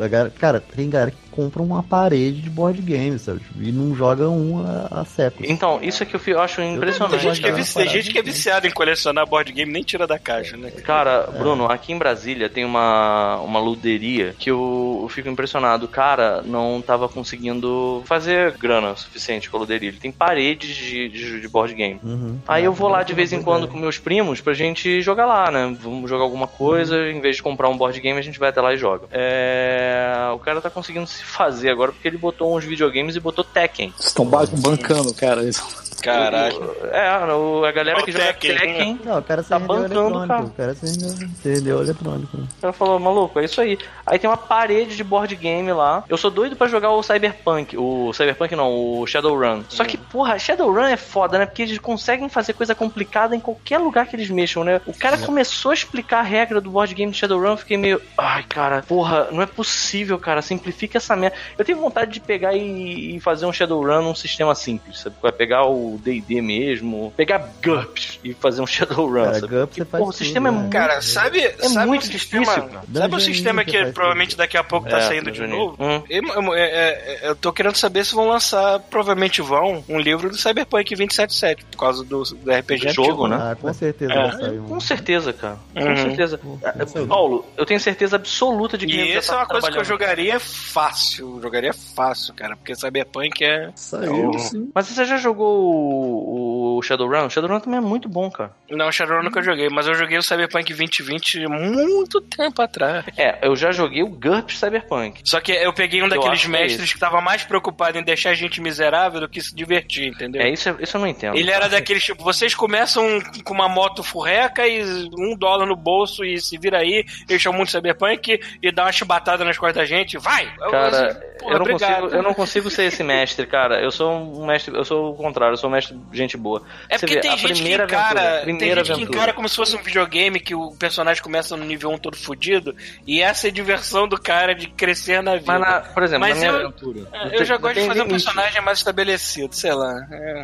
galera- Cara, tem galera que compra uma parede de board game, sabe? E não joga um a, a séculos. Então, isso é que eu acho Tem impressionante. gente, que é, vici- tem gente que é viciada em colecionar board game nem tira da caixa, né? Cara, Bruno, aqui em Brasília tem uma, uma luderia que eu, eu fico impressionado. O cara não tava conseguindo fazer grana suficiente com a luderia. Ele tem paredes de, de, de board game. Uhum. Aí eu vou lá de vez em quando com meus primos pra gente jogar lá, né? Vamos jogar alguma coisa, em vez de comprar um board game, a gente vai até lá e joga. É... O cara tá conseguindo se fazer agora porque ele botou uns videogames e botou Tekken. Estão ba- bancando, cara. Isso. Caralho. É, o- a galera que O joga Tekken, Tekken. Não, o cara Tá bancando, cara. O cara CRDO eletrônico. O cara falou, maluco, é isso aí. Aí tem uma parede de board game lá. Eu sou doido pra jogar o Cyberpunk. O Cyberpunk não, o Shadowrun. Só que, porra, Shadowrun é foda, né? Porque eles conseguem fazer coisa complicada em qualquer lugar que eles mexam, né? O cara começou a explicar a regra do board game de Shadowrun, eu fiquei meio. Ai, cara, porra, não é possível, cara. Simplifica essa merda. Eu tenho vontade de pegar e, e fazer um Shadowrun num sistema simples, sabe? Vai pegar o DD mesmo, pegar GURPS e fazer um Shadowrun, Cara, sabe? GURPS Porque, você faz porra, o sistema tudo, é né? muito Cara, sabe, É sabe muito um sistema, difícil, cara. Sabe um Dungeon sistema que faz provavelmente daqui a pouco tá É, saindo de novo? Hum. Eu, eu- é- é- eu tô querendo saber se vão lançar, provavelmente vão, um livro do Cyberpunk 2077, por causa do, do RPG Do antigo, jogo, né? Ah, com certeza É. vai sair. Com certeza, cara. Com Uhum. certeza. Vai sair um. Paulo, eu tenho certeza absoluta de que E essa é tá uma coisa que eu jogaria fácil. Jogaria fácil, cara. Porque Cyberpunk é. Saiu, sim. Mas você já jogou o, o Shadowrun? O Shadowrun também é muito bom, cara. Não, Shadowrun nunca joguei, mas eu joguei o Cyberpunk 2020 muito tempo atrás. É, eu já joguei o GURPS Cyberpunk. Só que eu peguei um Eu daqueles acho que é mestres que tava mais preocupado em deixar a gente miserável do que se divertir, entendeu? É, isso, isso eu não entendo. Ele era daqueles tipo, vocês começam com uma moto furreca e um dólar no bolso e se vira aí, chamam muito Cyberpunk e dá uma chibatada nas costas da gente, vai! Cara, Porra, eu, não obrigado. consigo, eu não consigo ser esse mestre, cara. Eu sou um mestre, eu sou o contrário, eu sou um mestre gente boa. É Você porque vê, tem gente que encara, aventura, tem gente que aventura. encara como se fosse um videogame que o personagem começa no nível 1 todo fudido e essa é a diversão do cara de crescer na vida. Mas, na- por exemplo, Mas na minha eu- aventura. É, Eu já gosto de fazer um personagem mais estabelecido, sei lá. É.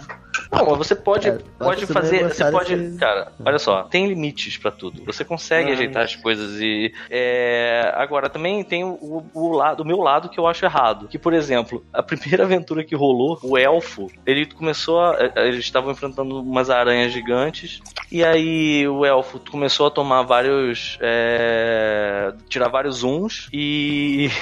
Não, mas você pode, É, pode que fazer. você pode. desse- Cara, olha só, tem limites pra tudo. Você consegue Hum. ajeitar as coisas e. é, agora, também tem o, o lado, o meu lado que eu acho errado. Que, por exemplo, a primeira aventura que rolou, o elfo, ele começou a. Eles estavam enfrentando umas aranhas gigantes. E aí o elfo começou a tomar vários. é, tirar vários uns. E.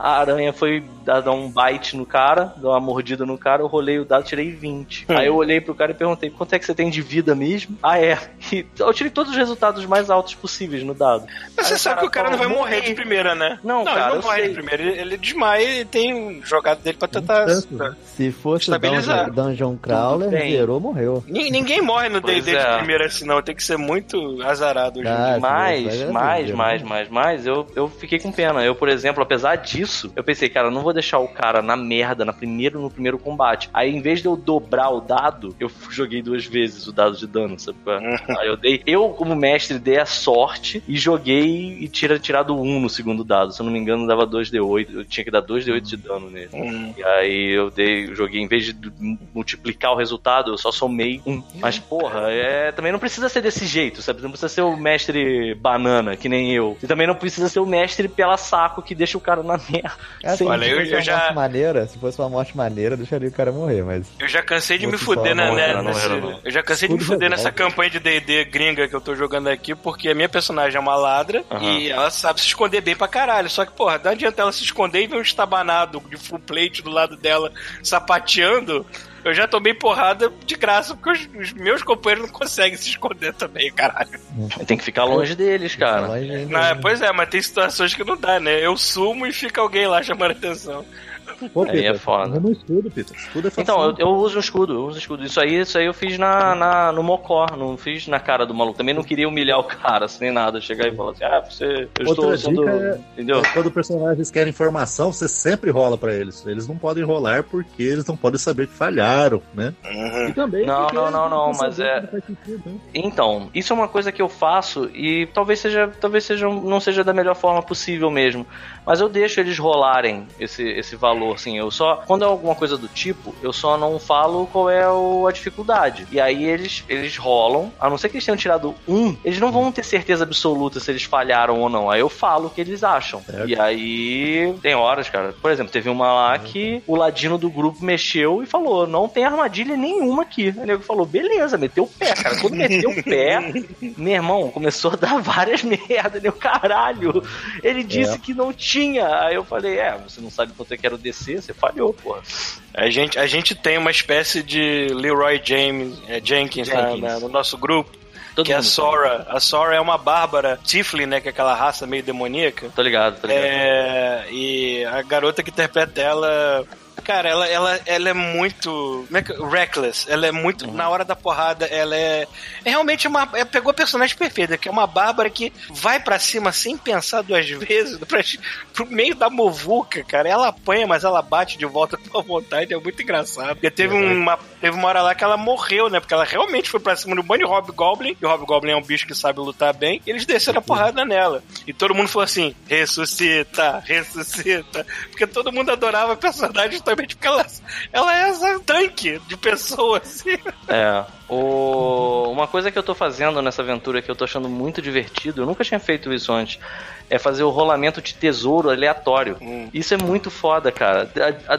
A aranha foi dar, dar um bite no cara, dar uma mordida no cara, eu rolei o dado tirei 20. Hum. Aí eu olhei pro cara e perguntei, quanto é que você tem de vida mesmo? Ah, é. E eu tirei todos os resultados mais altos possíveis no dado. Mas você Aí sabe que o cara não vai morrer de primeira, né? Não, cara, ele não morre sei. de primeira. Ele, ele desmaia e tem um jogado dele pra tentar. Tanto. Se fosse Estabilizar. Dungeon, Dungeon Crawler, zerou, morreu. Ni- Ninguém morre no D&D é. de primeira assim, não. Tem que ser muito azarado hoje em dia. Ah, mais, mais, mais, ver. mais, mais, eu, eu fiquei com pena. Eu, por exemplo, apesar disso, eu pensei, cara, eu não vou deixar o cara na merda na primeiro, no primeiro combate. Aí, em vez de eu dobrar o dado, eu joguei duas vezes o dado de dano, sabe? é? Aí eu dei. Eu, como mestre, dei a sorte e joguei e tira, tirado um no segundo dado. Se eu não me engano, dava 2D8. Eu tinha que dar 2D8 de dano nele. Hum. E aí eu dei, joguei, em vez de multiplicar o resultado, eu só somei um. Mas, porra, é, também não precisa ser desse jeito, sabe? Não precisa ser o mestre banana, que nem eu. E também não precisa ser o mestre pela saco que deixa o cara na merda. É Olha, eu- fosse eu uma já- morte maneira, se fosse uma morte maneira, deixaria o cara morrer, mas. Eu já cansei de me fuder na, né, não, nesse- não. Eu já cansei de me fuder nessa campanha de D&D gringa que eu tô jogando aqui, porque a minha personagem é uma ladra e ela sabe se esconder bem pra caralho. Só que, porra, não adianta ela se esconder e ver um estabanado de full plate do lado dela sapateando. Eu já tomei porrada de graça, porque os, os meus companheiros não conseguem se esconder também, caralho. Tem que ficar longe deles, cara. Longe ainda, Não, pois é, mas tem situações que não dá, né? Eu sumo e fica alguém lá chamando atenção. Pô, Aí é foda. arruma um escudo, Peter. Escudo é fácil. Então, eu, eu uso um escudo, eu uso um escudo. Isso aí, isso aí eu fiz na, na, no Mocó, não fiz na cara do maluco. Também não queria humilhar o cara, assim, nem nada. Chegar e falar assim, ah, você. Eu Outra estou sendo. dica é- Entendeu? Quando personagens querem informação, você sempre rola pra eles. Eles não podem rolar porque eles não podem saber que falharam, né? E também Não, não, não, não, mas é- sentido, né? Então, isso é uma coisa que eu faço e talvez seja, talvez seja, não seja da melhor forma possível mesmo. Mas eu deixo eles rolarem esse, esse valor, assim. Eu só, quando é alguma coisa do tipo, eu só não falo qual é o- a dificuldade. E aí eles, eles rolam, a não ser que eles tenham tirado um, eles não vão ter certeza absoluta se eles falharam ou não. Aí eu falo o que eles acham. Certo. E aí tem horas, cara. Por exemplo, teve uma lá que o ladino do grupo mexeu e falou: não tem armadilha nenhuma aqui. O nego falou: beleza, meteu o pé, cara. Quando meteu o pé, meu irmão começou a dar várias merdas, meu caralho. Ele disse É. que não tinha. Aí eu falei: é, você não sabe quanto eu quero descer, você falhou, porra. A gente, a gente tem uma espécie de Leroy James, é, Jenkins, na- Jenkins. na- no nosso grupo, Todo que é a Sora. A Sora é uma bárbara Tiflin, né? Que é aquela raça meio demoníaca. Tô ligado, tô ligado. É, e a garota que interpreta ela Cara, ela, ela, ela é muito. Como é que. Reckless. Ela é muito. Uhum. Na hora da porrada, ela é. É realmente uma. É, pegou a personagem perfeita, que é uma Bárbara que vai pra cima sem pensar duas vezes, pra, pro meio da movuca, cara. Ela apanha, mas ela bate de volta com a vontade. É muito engraçado. Porque teve, uma, teve uma hora lá que ela morreu, né? Porque ela realmente foi pra cima do Bunny Hobgoblin. E o Hobgoblin é um bicho que sabe lutar bem. E eles desceram a porrada nela. E todo mundo falou assim: ressuscita, ressuscita. Porque todo mundo adorava a personagem justamente porque ela, ela é essa tanque de pessoas. É. O... Uma coisa que eu tô fazendo nessa aventura que eu tô achando muito divertido, eu nunca tinha feito isso antes, é fazer o rolamento de tesouro aleatório. Isso é muito foda, cara.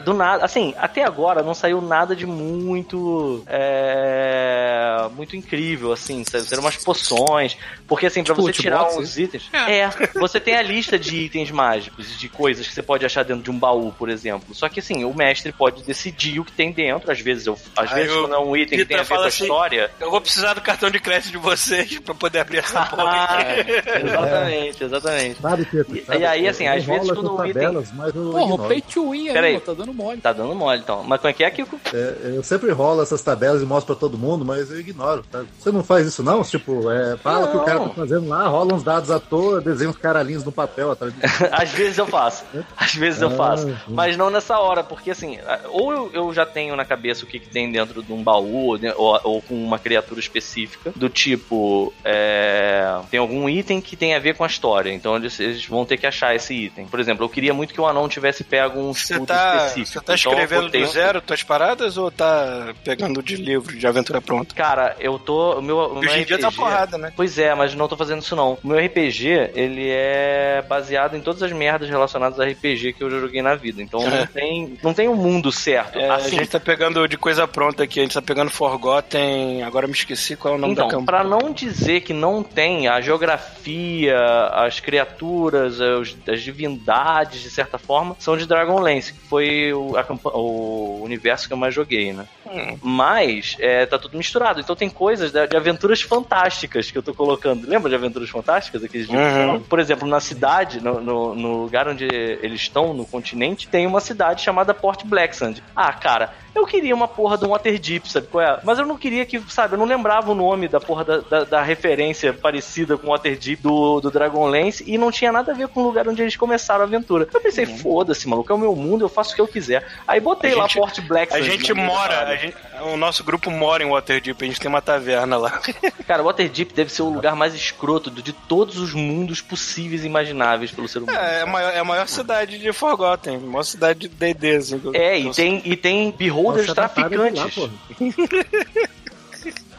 Do nada, assim, até agora não saiu nada de muito. É, muito incrível, assim. Serão umas poções. Porque, assim, pra Tipo, você tirar Ultibox, uns itens. É, você tem a lista de itens mágicos, de coisas que você pode achar dentro de um baú, por exemplo. Só que, assim, o mestre pode decidir o que tem dentro. Às vezes, eu, às Aí vezes o quando é um item que tem a ver com a assim, história. Eu vou precisar do cartão de crédito de vocês pra poder abrir essa porra. Ah, aqui. exatamente, exatamente. Sabe, Pedro? E- sabe? e aí, assim, Eu às vezes quando o item- tabelas, mas eu Porra, o ignoro. pay to win aí, Peraí. ó, tá dando mole. Tá dando mole, então. Mas como é que é, Kiko? É, eu sempre rolo essas tabelas e mostro pra todo mundo, mas eu ignoro, sabe? Você não faz isso não? Tipo, é, fala o que o cara tá fazendo lá, rola uns dados à toa, desenha uns caralhinhos no papel atrás de Às vezes eu faço. Às vezes eu Ah, faço. sim. Mas não nessa hora, porque assim, ou eu, eu já tenho na cabeça o que, que tem dentro de um baú, ou- ou com uma criatura específica, do tipo, é, tem algum item que tem a ver com a história, então eles, eles vão ter que achar esse item. Por exemplo, eu queria muito que o anão tivesse pego um escudo tá, específico. você tá Então escrevendo botei do zero tuas paradas ou tá pegando de livro, de aventura pronta? Cara, eu tô. O meu, o meu Hoje em dia tá RPG porrada, né? Pois é, mas não tô fazendo isso não. O meu RPG, ele é baseado em todas as merdas relacionadas a RPG que eu já joguei na vida. Então não tem, não tem um mundo certo. É, assim, A gente tá pegando de coisa pronta aqui, a gente tá pegando Forgotten, agora eu me esqueci qual é o nome da então, campanha. pra não dizer que não tem a geografia, as criaturas, os- as divindades, de certa forma, são de Dragonlance, que foi o, a o universo que eu mais joguei, né? Hum. Mas é, tá tudo misturado. Então tem coisas de, de aventuras fantásticas que eu tô colocando. Lembra de aventuras fantásticas? Aqueles de- Uhum. Por exemplo, na cidade, no, no- no lugar onde eles estão, no continente, tem uma cidade chamada Port Blacksand. Ah, cara, eu queria uma porra de um Waterdeep, sabe qual é? Mas eu não queria que, sabe, eu não lembrava o nome da porra da, da, da referência parecida com o Waterdeep do, do Dragonlance e não tinha nada a ver com o lugar onde eles começaram a aventura. Eu pensei, foda-se, maluco, é o meu mundo, eu faço o que eu quiser. Aí botei A lá gente- Port Blacksand. A gente mora, a gente- o nosso grupo mora em Waterdeep, a gente tem uma taverna lá. Cara, Waterdeep deve ser o lugar mais escroto de todos os mundos possíveis e imagináveis pelo ser humano. É, é a maior, é a maior cidade de Forgotten, a maior cidade de D&D, assim. É, e tem, e tem beholders Nossa, tá lá, traficantes.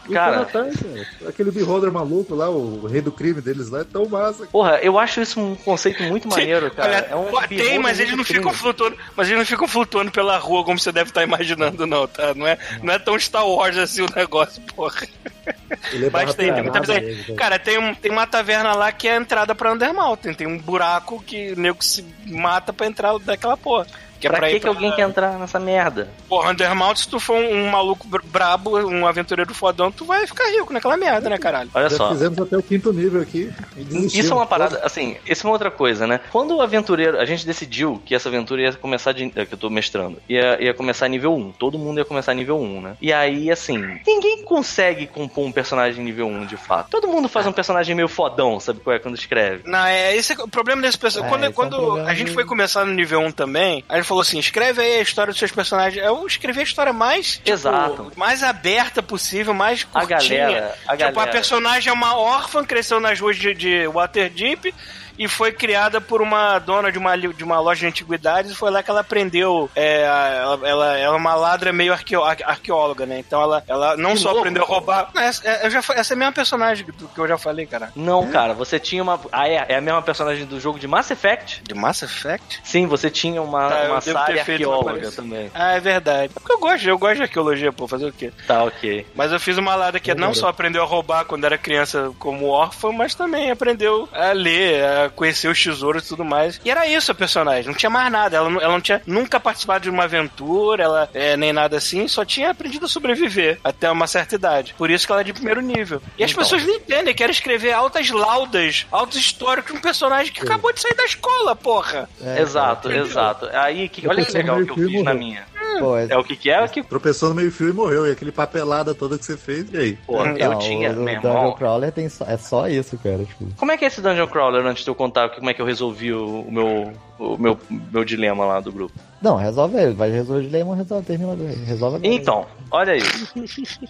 E Cara. tá, cara. aquele beholder maluco lá, o rei do crime deles lá, é tão massa. Porra, eu acho isso um conceito muito maneiro, cara. Olha, é um pô, tem, mas eles não ficam flutuando, mas eles não ficam flutuando pela rua como você deve estar imaginando, não, tá? Não é, não é tão Star Wars assim o negócio, porra. Ele é Mas tem, tem muita barra coisa. pesada, Cara, tem, um, tem uma taverna lá que é a entrada pra Undermountain. Tem um buraco que o nego se mata pra entrar daquela porra. Que é Pra, pra que, que alguém quer entrar nessa merda? Porra, Undermountain, se tu for um, um maluco br- brabo, um aventureiro fodão, tu vai ficar rico naquela merda, né, caralho? Olha Já só. fizemos até o quinto nível aqui. Isso é uma parada, assim, isso é uma outra coisa, né? Quando o aventureiro, a gente decidiu que essa aventura ia começar de, é, que eu tô mestrando, ia, ia começar nível 1, todo mundo ia começar nível 1, né? E aí, assim, ninguém consegue compor um personagem nível 1, de fato. Todo mundo faz um personagem meio fodão, sabe qual é, quando escreve. Não, é, esse é o problema desse pessoal. É, quando é um quando problema a gente foi começar no nível 1 também, aí ele falou assim: escreve aí a história dos seus personagens. Eu escrevi a história mais. tipo, Exato. mais aberta possível, mais A curtinha. galera, a tipo, a personagem é uma órfã, cresceu nas ruas de, de Waterdeep. E foi criada por uma dona de uma, de uma loja de antiguidades. E foi lá que ela aprendeu. é, ela, ela, ela é uma ladra meio arqueo- ar- arqueóloga, né? Então ela, ela não Que só louco. aprendeu a roubar. Essa, é, já, fa- essa é a mesma personagem do que eu já falei, cara. Não, cara, você tinha uma. Ah, é, é a mesma personagem do jogo de Mass Effect? De Mass Effect? Sim, você tinha uma, Tá, uma uma arqueóloga parecida. também. Ah, é verdade. É porque eu gosto, eu gosto de arqueologia, pô, fazer o quê? Tá, ok. Mas eu fiz uma lada que não só aprendeu a roubar quando era criança como órfã, mas também aprendeu a ler, a conhecer os tesouros e tudo mais. E era isso a personagem, não tinha mais nada. Ela, não- ela não tinha nunca participado de uma aventura, ela é, nem nada assim, só tinha aprendido a sobreviver até uma certa idade. Por isso que ela é de primeiro nível. E as Então. pessoas não entendem, querem escrever altas laudas, altos históricos de um personagem que acabou de sair da escola, porra. É, exato, entendeu? exato. Aí, que, olha que legal que eu fiz na minha. Pô, é- É o que que é? O que... Tropeçou no meio fio e morreu. E aquele papelada toda que você fez, e aí? Pô, eu Não, tinha, o, meu o irmão. Dungeon Crawler tem só, é só isso, cara. Tipo, Como é que é esse Dungeon Crawler antes de eu contar como é que eu resolvi o, o meu, o meu, meu dilema lá do grupo? Não, resolve ele. Vai resolver o dilema, resolve, termina do Resolve. Então, olha isso.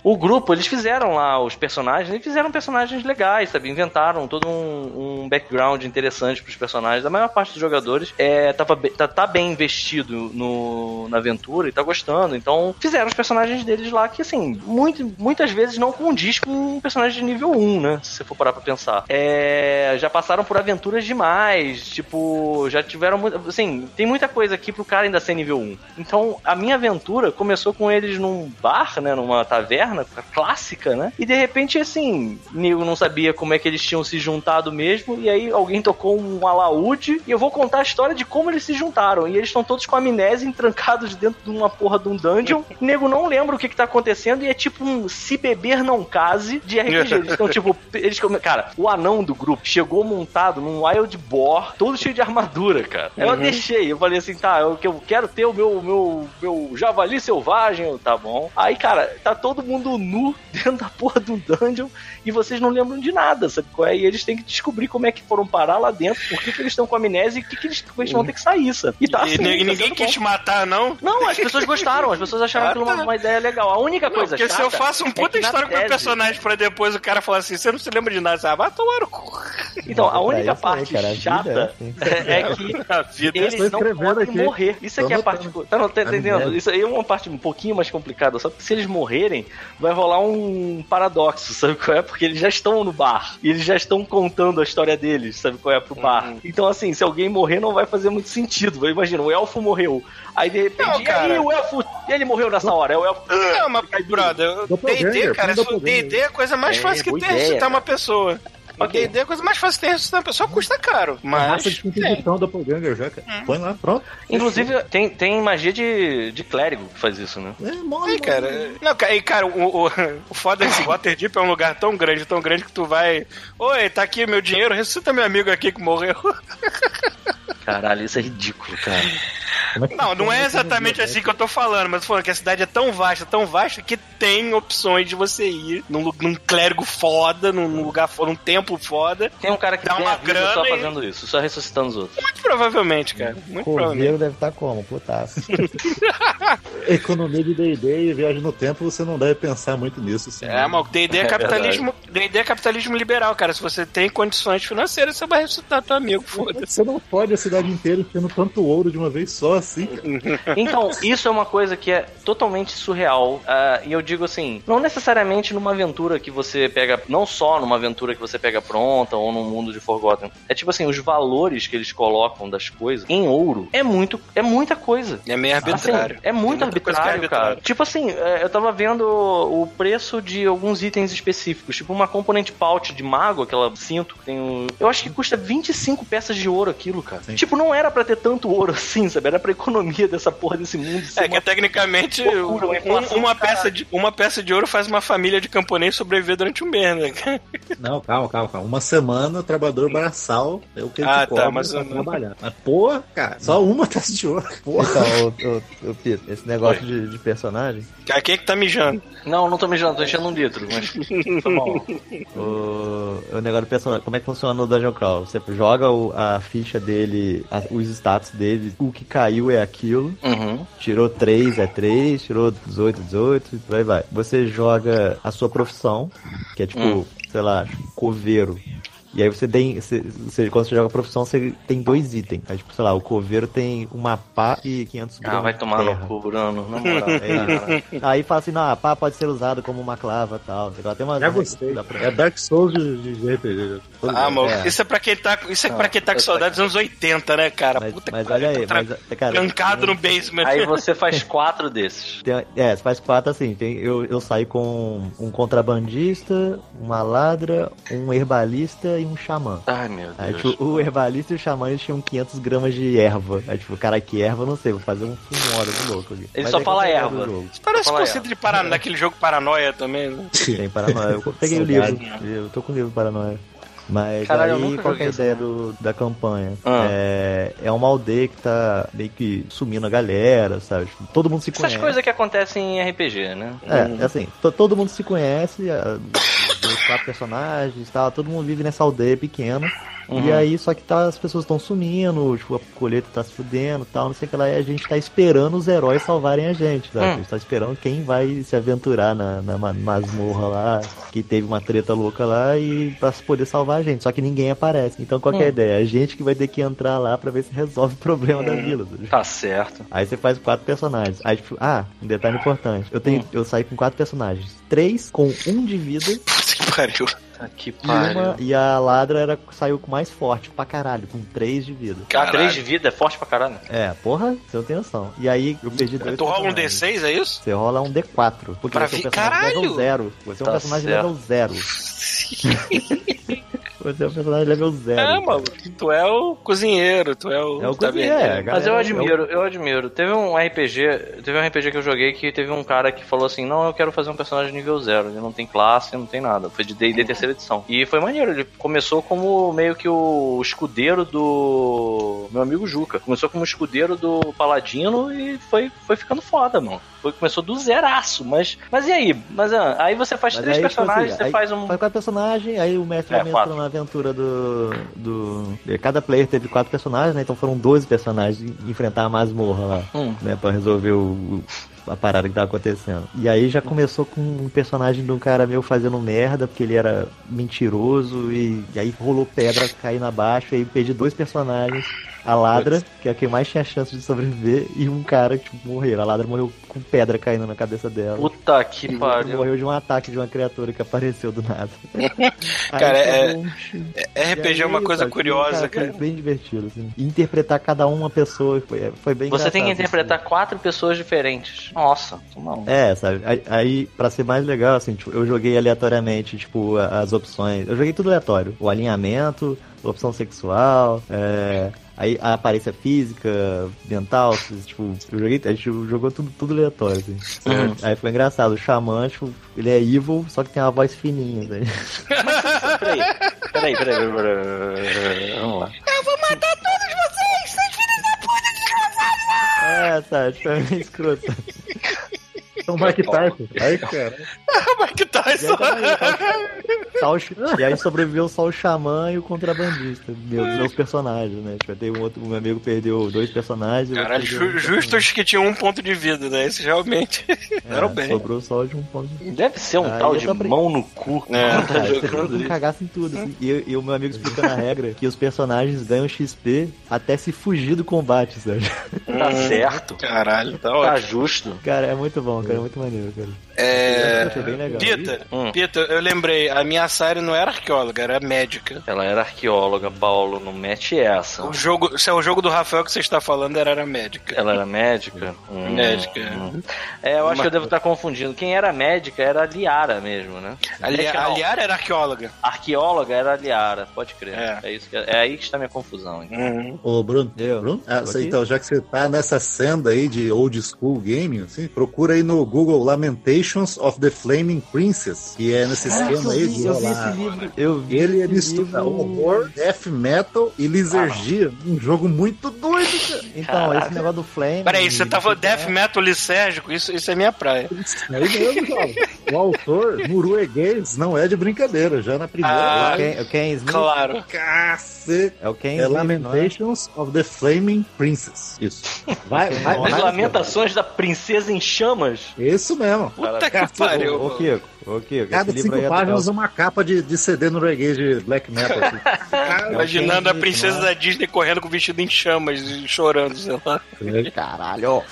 O grupo, eles fizeram lá os personagens, eles fizeram personagens legais, sabe? Inventaram todo um, um background interessante pros personagens. A maior parte dos jogadores é, tava, tá, tá bem investido no, na aventura e tá gostando. Então, fizeram os personagens deles lá que, assim, muito, muitas vezes não condiz com um personagem de nível 1, né? Se você for parar pra pensar. É, já passaram por aventuras demais, tipo, já tiveram. Assim, tem muita coisa aqui pro cara ainda ser nível 1. Então, a minha aventura começou com eles num bar, né? Numa taverna clássica, né? E de repente, assim, Nego não sabia como é que eles tinham se juntado mesmo. E aí alguém tocou um alaúde. E eu vou contar a história de como eles se juntaram. E eles estão todos com amnésia, trancados dentro de uma porra de um dungeon. O nego não lembra o que, que tá acontecendo. E é tipo um se beber não case de RPG. Eles estão tipo. Eles, cara, o anão do grupo chegou montado num Wild Boar, todo cheio de armadura, cara. Aí eu deixei. Eu falei assim, tá, eu, que eu quero ter o meu, meu, meu javali selvagem. Eu, tá bom. Aí, cara, tá todo mundo nu dentro da porra do dungeon e vocês não lembram de nada, sabe qual é? E eles têm que descobrir como é que foram parar lá dentro, por que, que eles estão com amnésia e o que, que eles, eles vão ter que sair, sabe? E tá E, assim, ni- tá ninguém quis te matar, não? Não, as pessoas gostaram, as pessoas acharam Ah, aquilo uma, uma ideia legal. A única Não, coisa porque se eu chata faço um é puta na história com o personagem pra depois o cara falar assim, você não se lembra de nada, você vai tomar no cu. Então, a única aí, parte cara, vida chata é assim. é que A vida. eles não podem aqui. morrer. Isso aqui é a parte. Tá, não, tá Ah, entendendo? Isso aí é uma parte um pouquinho mais complicada. Só que se eles morrerem, vai rolar um paradoxo, sabe qual é? Porque eles já estão no bar. E eles já estão contando a história deles, sabe qual é? Pro bar. Então, assim, se alguém morrer, não vai fazer muito sentido. Imagina, o elfo morreu. Aí, de repente, Não, e cara. aí o elfo. Ele morreu nessa hora. É o elfo. Não, mas, brother, D&D, cara. D&D é a coisa mais É, fácil que tem ideia, ressuscitar cara. uma pessoa. O Ok. D&D é a coisa mais fácil que tem ressuscitar pessoa, custa caro. A Mas, raça de da Doppelganger já, cara. Põe lá, pronto. Inclusive, tem, tem magia de, de clérigo que faz isso, né? É, mole, cara, não, e, cara, o, o, o foda é que Waterdeep é um lugar tão grande, tão grande que tu vai. Oi, tá aqui meu dinheiro, ressuscita meu amigo aqui que morreu. Caralho, isso é ridículo, cara. Que Não, não é exatamente assim que eu tô falando, mas falando que a cidade é tão vasta, tão vasta, que tem opções de você ir num, num clérigo foda, num, num lugar foda, num templo foda. Tem um cara que Dá tem uma grana só e- fazendo isso, só ressuscitando os outros. Muito provavelmente, cara. Muito provavelmente. Coveiro deve estar como? Putaço. Economia de D&D e viagem no tempo, você não deve pensar muito nisso. Assim, É, mas o D&D é É capitalismo, D&D é capitalismo liberal, cara. Se você tem condições financeiras, você vai ressuscitar teu amigo, foda-se. Você não pode a cidade inteira enchendo tanto ouro de uma vez só, assim. Então, isso é uma coisa que é totalmente surreal. ah, e eu digo assim, não necessariamente numa aventura que você pega, não só numa aventura que você pega pronta ou num mundo de Forgotten. É tipo assim, os valores que eles colocam das coisas em ouro é muito, é muita coisa. É meio arbitrário. Assim, é muito que é arbitrário, cara. arbitrário. Tipo assim, é, eu tava vendo o preço de alguns itens específicos. Tipo uma componente pouch de mago, aquela cinto que tem um... Eu acho que custa 25 peças de ouro aquilo, cara. Sim. Tipo, não era pra ter tanto ouro assim, sabe? Era pra economia dessa porra desse mundo. É que uma- tecnicamente loucura, uma um- inflação uma, peça de, uma peça de ouro faz uma família de camponês sobreviver durante um mês, né? Não, calma, calma, calma. Uma semana, o trabalhador braçal é o que ele Ah, tá, mas pra eu não- trabalhar. Mas, porra, cara, só uma taça de ouro. Porra. Então, o, o, o Pito, esse negócio de, de personagem, Cara, Quem é que tá mijando? Não, não tô mijando, tô enchendo um litro, mas tá bom. o, o negócio do personagem, como é que funciona no Dungeon Crawl? Você joga o- a ficha dele, a- os status dele, o que caiu é aquilo, Uhum. tirou 3 é 3, tirou 18 18, e por aí vai. Você joga a sua profissão, que é tipo, Hum. sei lá, coveiro. E aí você tem. Você, você- quando você joga profissão, você tem dois itens. Aí, tipo, sei lá, o coveiro tem uma pá e 500 gramas. Ah, vai de tomar no terra. cu, Bruno. Na moral. É, aí fala assim, não, a pá pode ser usada como uma clava e tal. sei lá, Tem uma, Já gostei. dá pra- É Dark Souls de, de RPG. Ah, mano, É. isso é pra quem tá, isso é pra quem tá com saudades dos anos 80, né, cara? Mas, Puta mas que olha pariu, aí, tá mas, cara, trancado no basement. Aí você faz quatro desses. Tem- é, você faz quatro assim. Tem, eu, eu saí com um contrabandista, uma ladra, um herbalista e um xamã. Ai, meu Aí, Deus. tipo, o herbalista e o xamã eles tinham 500 gramas de erva. Aí, tipo, cara, que erva, eu não sei, vou fazer um fumório do louco aqui. Ele Mas só é fala erva. Parece Fala aí, conceito de paranoia, daquele jogo Paranoia também, né? Tem paranoia. Eu peguei o livro. Eu tô com o livro Paranoia. Mas Caralho, eu aí, nunca qual que é a ideia do, da campanha? Ah. É, é uma aldeia que tá meio que sumindo a galera, sabe? Tipo, todo mundo se Essas conhece. coisas que acontecem em RPG, né? É, é assim, to- todo mundo se conhece, dois, quatro personagens e tal, todo mundo vive nessa aldeia pequena. E Uhum. aí, só que tá, as pessoas estão sumindo, tipo, a colheita tá se fudendo e tal, não sei o que lá, e a gente tá esperando os heróis salvarem a gente, sabe? Hum. A gente tá esperando quem vai se aventurar na, na ma- masmorra lá, que teve uma treta louca lá, e pra poder salvar a gente. Só que ninguém aparece. Então qual que é a Hum. ideia? A gente que vai ter que entrar lá pra ver se resolve o problema da vila. sabe? Tá certo. Aí você faz quatro personagens. Aí, tipo, ah, um detalhe importante. Eu Hum. tenho, eu saí com quatro personagens. Três com um de vida Que pariu. Que e, pariu. uma, e a ladra era, saiu com mais forte pra caralho, com três de vida. Ah, três de vida é forte pra caralho. É, porra, você não tem noção. E aí eu perdi dois Tu rola um personagens. D6, é isso? Você rola um D4. Porque Pra você é um personagem level Caralho! zero. Você é um Tá personagem certo. level zero. você é um personagem level zero. É, mano. Tu é o cozinheiro, tu é o. É o cozinheiro, é, Mas eu Galera, admiro, eu admiro. Teve um RPG, teve um RPG que eu joguei que teve um cara que falou assim: "Não, eu quero fazer um personagem nível zero, ele não tem classe, não tem nada". Foi de D&D terceira edição. E foi maneiro, ele começou como meio que o escudeiro do meu amigo Juca. Começou como escudeiro do Paladino e foi foi ficando foda, mano. Foi, começou do zeraço, mas mas e aí? Mas ah, aí você faz Mas três aí, tipo personagens, assim, você aí faz um Faz quatro personagens, aí o mestre É, na aventura do, do. Cada player teve quatro personagens, né? Então foram 12 personagens enfrentar a masmorra lá, Hum. né? Pra resolver o. a parada que tava acontecendo. E aí já começou com um personagem de um cara meio fazendo merda, porque ele era mentiroso, e, e aí rolou pedra caindo abaixo, e aí perdi dois personagens. A ladra, que é quem mais tinha chance de sobreviver, e um cara que tipo, morreu. A ladra morreu com pedra caindo na cabeça dela. Puta que pariu. morreu de um ataque de uma criatura que apareceu do nada. Cara, Aí, é- tá bom. É, RPG é uma coisa cara, curiosa, foi cara. bem divertido, assim. Interpretar cada uma pessoa foi, foi bem Você tem que interpretar quatro pessoas diferentes. Nossa, não. assim. É, sabe? Aí, aí, pra ser mais legal, assim, tipo, eu joguei aleatoriamente, tipo, a- as opções. Eu joguei tudo aleatório. O alinhamento, a opção sexual, é, a aparência física, mental, tipo, eu joguei, a gente jogou tudo, tudo aleatório, assim. Uhum. Aí foi engraçado. O xamã, tipo, ele é evil, só que tem uma voz fininha, né? Peraí, peraí, peraí, peraí, peraí. Vamos lá. Eu vou matar todos vocês, seus filhos da puta desgraçados! É, sabe? Tipo, é meio escroto. Então, Mike Tyson. Aí, cara. Mike Tyson. O ch- e aí sobreviveu só o xamã e o contrabandista, meu, meus personagens, né? Tipo, tem um outro, um meu amigo perdeu dois personagens. o Caralho, um ju- justos que tinham um ponto de vida, né? Esses realmente personagem. eram É, bem. Sobrou só de um ponto de vida. Deve ser um Aí tal de brin- mão no cu. É. Tá Cara, isso. cagaço em tudo. assim. E, e o meu amigo explicando a regra que os personagens ganham XP até se fugir do combate, sabe? Tá certo. Caralho, tá Tá justo. Cara, é muito bom, cara, é muito maneiro, cara. É. Peter, Hum. Peter, eu lembrei, a minha Sari não era arqueóloga, era médica. Ela era arqueóloga, Paulo, não mete essa. O jogo, se é o jogo do Rafael que você está falando, ela era médica. Ela era médica? Hum, Médica. hum. É, eu acho que eu devo estar confundindo. Quem era médica era a Liara mesmo, né? A, Li- a não. Liara era arqueóloga. Arqueóloga era a Liara, pode crer. É. É, isso que, é aí que está a minha confusão. então. Uhum. Ô, Bruno. Eu? Bruno? Ah, você- então, já que você tá nessa senda aí de old school gaming, assim, procura aí no Google Of the Flaming Princess, que é nesse Ah, esquema aí eu de vi, eu vi rolar. esse livro. Eu vi Ele esse mistura livro. horror, death metal e lisergia. Um jogo muito doido, cara. Então, esse negócio do Flame. Peraí, você tava é- death metal licérgico? Isso, isso é minha praia. É aí mesmo, jovem. O autor norueguês não é de brincadeira, já na primeira Ah. Ken, o Ken Smith. Claro. Cacete. É o Ken É é? Lamentations of the Flaming Princess. Isso. Vai, vai, As vai. lamentações da princesa em chamas. Isso mesmo. Puta que Cacete. pariu. Ô, ô, Kiko, ô, Kiko, Cada cinco aí é páginas é uma capa de, de CD norueguês de black metal. Assim. Imaginando a princesa da Disney correndo com o vestido em chamas e chorando, sei lá. Caralho.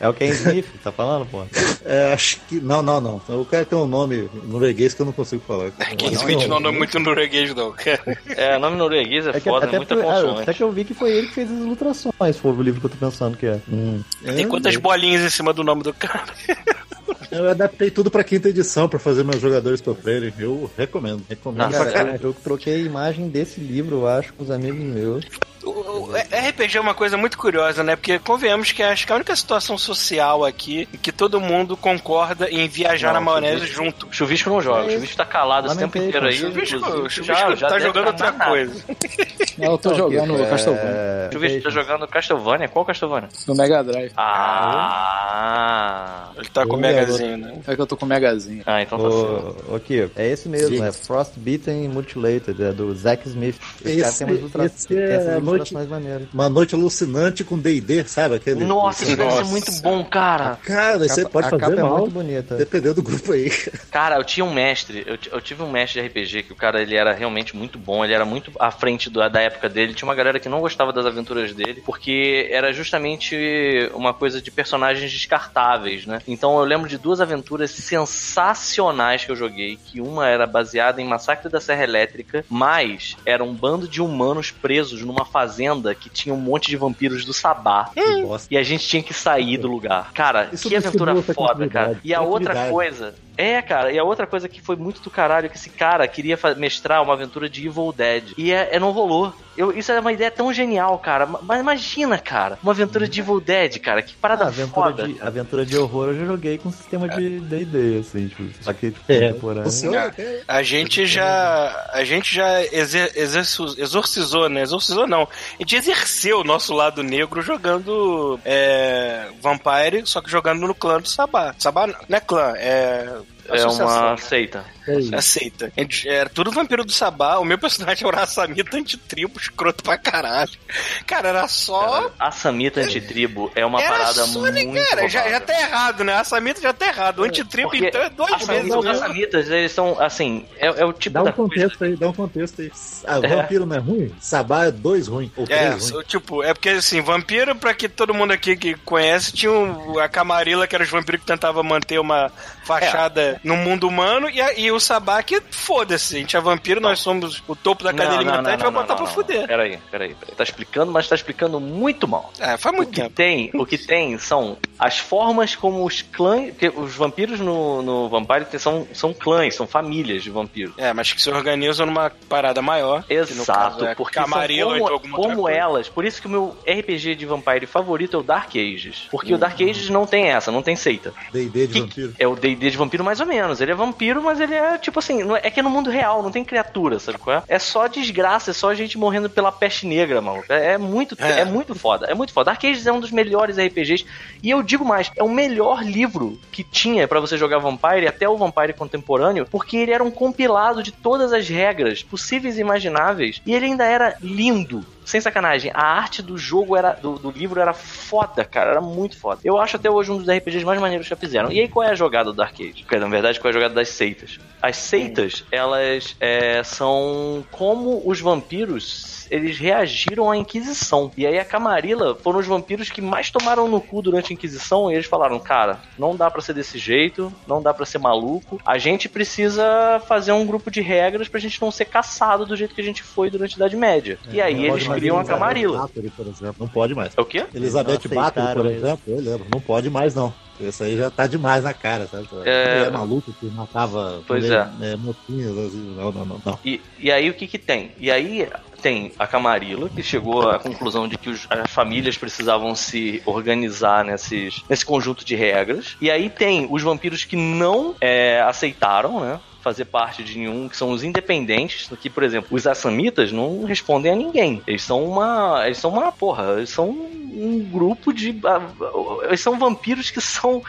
É o Ken Smith, tá falando, pô? É, acho que. Não, não, não. O cara tem um nome norueguês que eu não consigo falar. Ken Smith não é muito norueguês, não. cara. É, nome norueguês é, É que, foda, é até, muita porque- ah, consoante. até que eu vi que foi ele que fez as ilustrações, foi o livro que eu tô pensando que é. Hum. Tem quantas É, bolinhas em cima do nome do cara? Eu adaptei tudo pra quinta edição pra fazer meus jogadores sofrerem. Eu recomendo. Recomendo Nossa, Cara, caralho. eu troquei a imagem desse livro, eu acho, com os amigos meus. O, o RPG é uma coisa muito curiosa, né? Porque convenhamos que acho que a única situação social aqui em que todo mundo concorda em viajar Não, na maionese chuvisco- junto. O Chuvisco não joga, o Chuvisco tá calado esse tempo inteiro aí. Chuvisco, Chuvisco tá deve jogando tá outra nada. coisa. Não, eu tô jogando É, Castlevania Chuvisco tá jogando Castlevania? Qual Castlevania? no Mega Drive. Ah! Ele tá com o Megazinho, né? É que eu tô com o Megazinho. Ah, então tá certo. Kio, é esse mesmo, é Frostbitten Mutilated, é do Zack Smith. Esse, cara Esse- esse é a noite-. Uma noite alucinante com D&D, sabe? Aquele... Nossa, isso deve ser muito bom, cara. Cara, você pode a fazer capa é mal, muito bonita. dependendo do grupo aí. Cara, eu tinha um mestre, eu, t- eu tive um mestre de RPG que o cara ele era realmente muito bom, ele era muito à frente do- da época dele. Tinha uma galera que não gostava das aventuras dele, porque era justamente uma coisa de personagens descartáveis, né? Então eu lembro de duas aventuras sensacionais que eu joguei, que uma era baseada em Massacre da Serra Elétrica, mas era um bando de humanos presos numa fazenda que tinha um monte de vampiros do Sabá. Bosta. E a gente tinha que sair do lugar. Cara, Isso que aventura foda, cara. E a outra coisa. É, cara, e a outra coisa que foi muito do caralho é que esse cara queria mestrar uma aventura de Evil Dead. E é, é- não rolou. Eu, isso é uma ideia tão genial, cara. Ma- Mas imagina, cara, uma aventura de Evil Dead, cara. Que parada Ah, aventura, foda. de, aventura de horror eu já joguei com sistema de D&D, assim, tipo, só que tipo, É, contemporâneo. funciona até- A gente já. A gente já exer, exorcizou, né? Exorcizou não. A gente exerceu o nosso lado negro jogando é, Vampire, só que jogando no clã do Sabá. Sabá não não é clã, é. É uma seita. É isso. Aceita. A gente- Era tudo vampiro do Sabá. O meu personagem era o Rassamita antitribo, escroto pra caralho. Cara, era só. Cara, a Samita Antitribo é uma era parada só, muito. né, cara? Já, já tá errado, né? A Samita já tá errado. Antitribo, Porque então, é dois meses. Samitas- né? As Samitas, eles são, assim, é, é o tipo Dá um da coisa. contexto aí, dá um contexto aí. Ah, É. vampiro não é ruim? Sabá é dois ruim, ou É, três ruim. so- tipo, é porque assim, vampiro, pra que todo mundo aqui que conhece, tinha o- a Camarilla, que era os vampiros que tentava manter uma fachada no mundo humano, e, a- e o Sabá que foda-se, a gente é vampiro, nós somos o topo da cadeia alimentar, a gente vai botar pra fuder. Peraí, peraí, peraí. Tá explicando, mas tá explicando muito mal. É, faz O muito que tempo. tem, o que tem são as formas como os clãs. que os vampiros no, no Vampire tem- são, são clãs, são famílias de vampiros. É, mas que se organizam numa parada maior. Exato, é porque são Camarilla como, como coisa. elas. Por isso que o meu RPG de Vampire favorito é o Dark Ages. Porque o Dark Ages não tem essa, não tem seita. D&D de Que- vampiro. É o D&D de vampiro mais ou menos. Ele é vampiro, mas ele é tipo assim, é, é que é no mundo real, não tem criatura, sabe qual é? É só desgraça, é só gente morrendo pela peste negra, maluco. É, é muito, É. é. muito foda, é muito foda. Dark Ages é um dos melhores RPGs e eu digo mais, é o melhor livro que tinha pra você jogar Vampire, até o Vampire contemporâneo, porque ele era um compilado de todas as regras possíveis e imagináveis e ele ainda era lindo. Sem sacanagem, a arte do jogo era do, do livro era foda, cara, era muito foda. Eu acho até hoje um dos RPGs mais maneiros que já fizeram. E aí qual é a jogada do Arcade? Na verdade, qual é a jogada das seitas? As seitas, elas é, são como os vampiros eles reagiram à Inquisição. E aí a Camarilla foram os vampiros que mais tomaram no cu durante a Inquisição e eles falaram, cara, não dá pra ser desse jeito, não dá pra ser maluco. A gente precisa fazer um grupo de regras pra gente não ser caçado do jeito que a gente foi durante a Idade Média. e aí eles criam a Elizabeth Camarilla. Bathory, por exemplo, não pode mais. É o quê? Elizabeth Bathory, por exemplo, eu lembro, não pode mais não. Isso aí já tá demais na cara, sabe? É. É maluco que matava Pois é. é, mocinhas, assim, não, não, não, não. E, e aí o que que tem? E aí tem a Camarilla, que chegou à conclusão de que os- as famílias precisavam se organizar nesses, nesse conjunto de regras. E aí tem os vampiros que não é, aceitaram, né? Fazer parte de nenhum, que são os independentes, que, por exemplo, os assamitas não respondem a ninguém. Eles são uma. Eles são uma porra. Eles são um grupo de. Eles são vampiros que são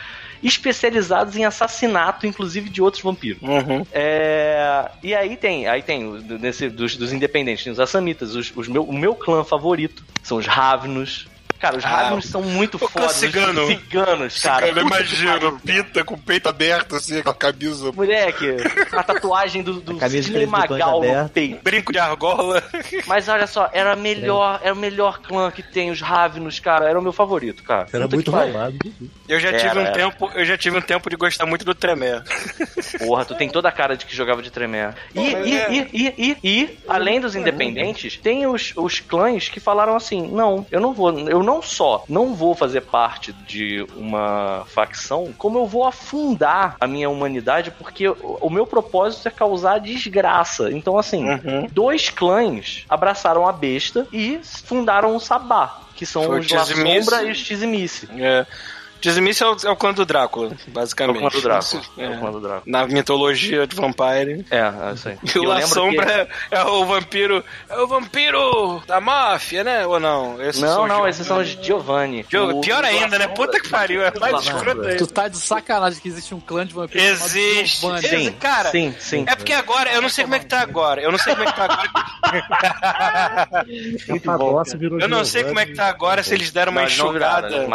especializados em assassinato, inclusive de outros vampiros. Uhum. É, e aí tem, aí tem nesse, dos, dos independentes, tem os assamitas, os, os meu, o meu clã favorito são os Ravnos. Cara, os Ah, Ravnos são muito fodas. cigano. Os ciganos, cara. Cigano, imagina, pinta com o peito aberto, assim, com a camisa. Moleque, a tatuagem do, do Sidney Magal no peito. Brinco de argola. Mas olha só, era melhor, era o melhor clã que tem, os Ravnos, cara. Era o meu favorito, cara. Era Puta muito roubado. Eu já Era, tive um era. tempo, eu já tive um tempo de gostar muito do Tremé. Porra, tu tem toda a cara de que jogava de Tremere. E, e, é. e, e, e, e, além dos independentes, tem os, os clãs que falaram assim: não, eu não vou, eu não não só não vou fazer parte de uma facção, como eu vou afundar a minha humanidade, porque o, meu propósito é causar desgraça. Então, assim, Uhum. dois clãs abraçaram a besta e fundaram o Sabá, que são Foi os La. Sombra e os Tizimice. É. Dizimice é o, é o clã do Drácula, É o basicamente. clã do Drácula. É. É. o clã do Drácula. Na mitologia de Vampire. É, é isso aí. E o Eu La lembro Sombra é, é o vampiro. É o vampiro da máfia, né? Ou não? Esses Não, não, esses são os Giovanni. Gio- O- Pior ainda, né? Puta que pariu. É mais escroto. Tu tá de sacanagem que existe um clã de vampiros Existe. Giovanni. Sim. Cara, Sim, sim. É porque agora, eu não sei como é que tá agora. Eu não sei como é que tá agora. Capadócia virou Eu não sei como é que tá agora, se eles deram uma Não, eles não viraram, enxugada.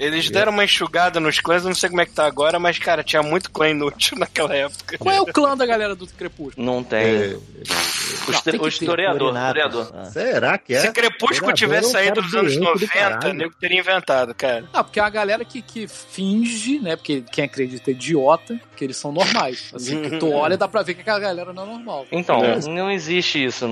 Eles deram uma enxugada nos clãs, eu não sei como é que tá agora, mas, cara, tinha muito clã inútil naquela época. Qual é o clã da galera do Crepúsculo? Não tem. É, O, Não, tem o historiador, historiador. Ah. será que é? Se Crepúsculo tivesse é um saído dos anos doente do 90, caralho. o nego teria inventado, cara. Ah, porque é uma galera que, que finge, né? Porque quem acredita é idiota, que eles são normais. Assim, que tu olha dá pra ver que aquela galera não é normal. Então, É. não existe isso.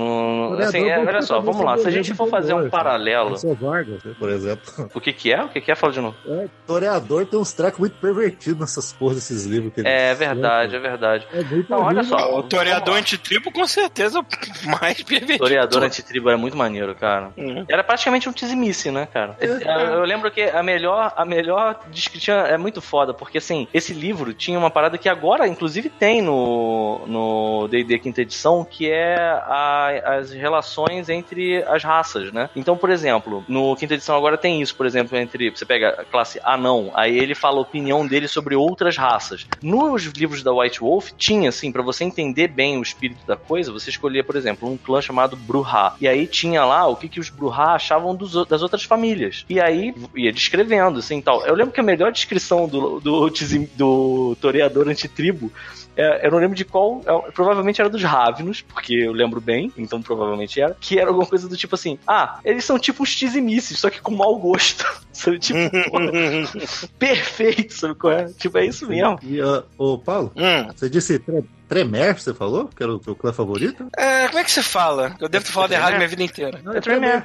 Assim, é, olha só, vamos lá. Se a gente for fazer um paralelo. Vargas, por exemplo. O que que é? O que que é? Fala de novo. É, Toreador tem uns trecos muito pervertidos nessas porras desses livros. Que É escreve. verdade, é verdade. É Não, olha só. O toreador antitribo, com certeza, o mais pervertido. Historiador antitribo era muito maneiro, cara. Uhum. Era praticamente um tizimice, né, cara? É. Eu, lembro que a melhor, a melhor descrição é muito foda, porque assim, esse livro tinha uma parada que agora, inclusive, tem no no D&D quinta edição, que é a- as relações entre as raças, né? Então, por exemplo, no quinta edição agora tem isso, por exemplo, entre você pega classe anão, aí ele fala a opinião dele sobre outras raças. Nos livros da White Wolf tinha assim, pra você entender bem o espírito da coisa, você escolhia, por exemplo, um clã chamado Bruhá. E aí tinha lá o que, que os Bruhá achavam dos das outras famílias. E aí ia descrevendo, assim, tal. Eu lembro que a melhor descrição do, do, tizim- do toreador antitribo é, eu não lembro de qual. é, provavelmente era dos Ravnos, porque eu lembro bem, então provavelmente era. Que era alguma coisa do tipo assim: ah, eles são tipo uns tizimices, só que com mau gosto. Sabe? Tipo, perfeito, sabe qual é? Tipo, é isso mesmo. E, ah, ô, Paulo, Hum. você disse tre Tremer, você falou? Que era o teu clã favorito? É, como é que se fala? Eu devo ter falado errado minha vida inteira. Não, É Tremere.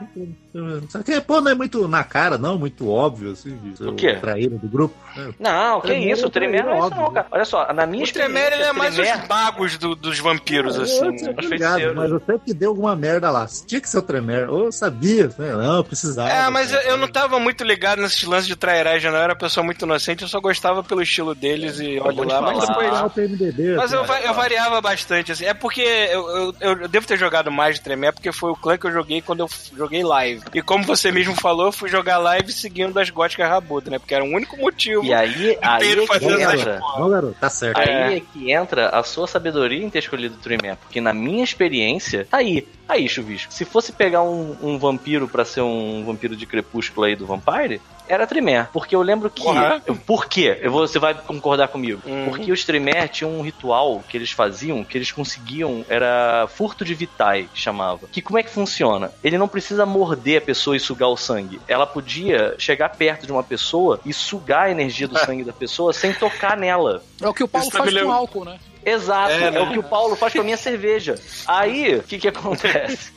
Tremer. Só que, pô, não é muito na cara, não, muito óbvio, assim, de ser O quê? traíra do grupo. né? Não, que Tremere isso, o é Tremere não é isso, não, né? cara. Olha só, na minha O Tremere ele é mais Tremere- os magos do- dos vampiros, Eu assim. tô né? Os ligado, mas eu sempre que deu alguma merda lá. Tinha que ser o Tremer. Ou eu sabia, né? Não, eu precisava. É, mas eu, eu não tava muito ligado nesses lances de trairagem, não. Eu era uma pessoa muito inocente, eu só gostava pelo estilo deles e olha lá. Mas depois. Ah, o PMDB. Mas eu, cara. Eu variava bastante, assim. É porque eu, eu, eu devo ter jogado mais de Tremere, porque foi o clã que eu joguei quando eu joguei live. E como você mesmo falou, eu fui jogar live seguindo as góticas rabudas, né? Porque era o único motivo. E aí, aí é que entra. Não, garoto, tá certo. Aí é que entra a sua sabedoria em ter escolhido o Tremere. Porque na minha experiência, tá aí. Aí, chuvisco. Se fosse pegar um, um vampiro pra ser um vampiro de crepúsculo aí do Vampire, era Tremere. Porque eu lembro que. Eu- por quê? Eu vou, você vai concordar comigo. Uhum. Porque os Tremere tinham um ritual que eles faziam, que eles conseguiam. Era furto de Vitae, que chamava. Que como é que funciona? Ele não precisa morder a pessoa e sugar o sangue. Ela podia chegar perto de uma pessoa e sugar a energia do sangue da pessoa sem tocar nela. É o que o Paulo Isso faz com lembra- álcool, né? Exato, É, é, né? o que o Paulo faz com a minha cerveja. Aí, o que que acontece?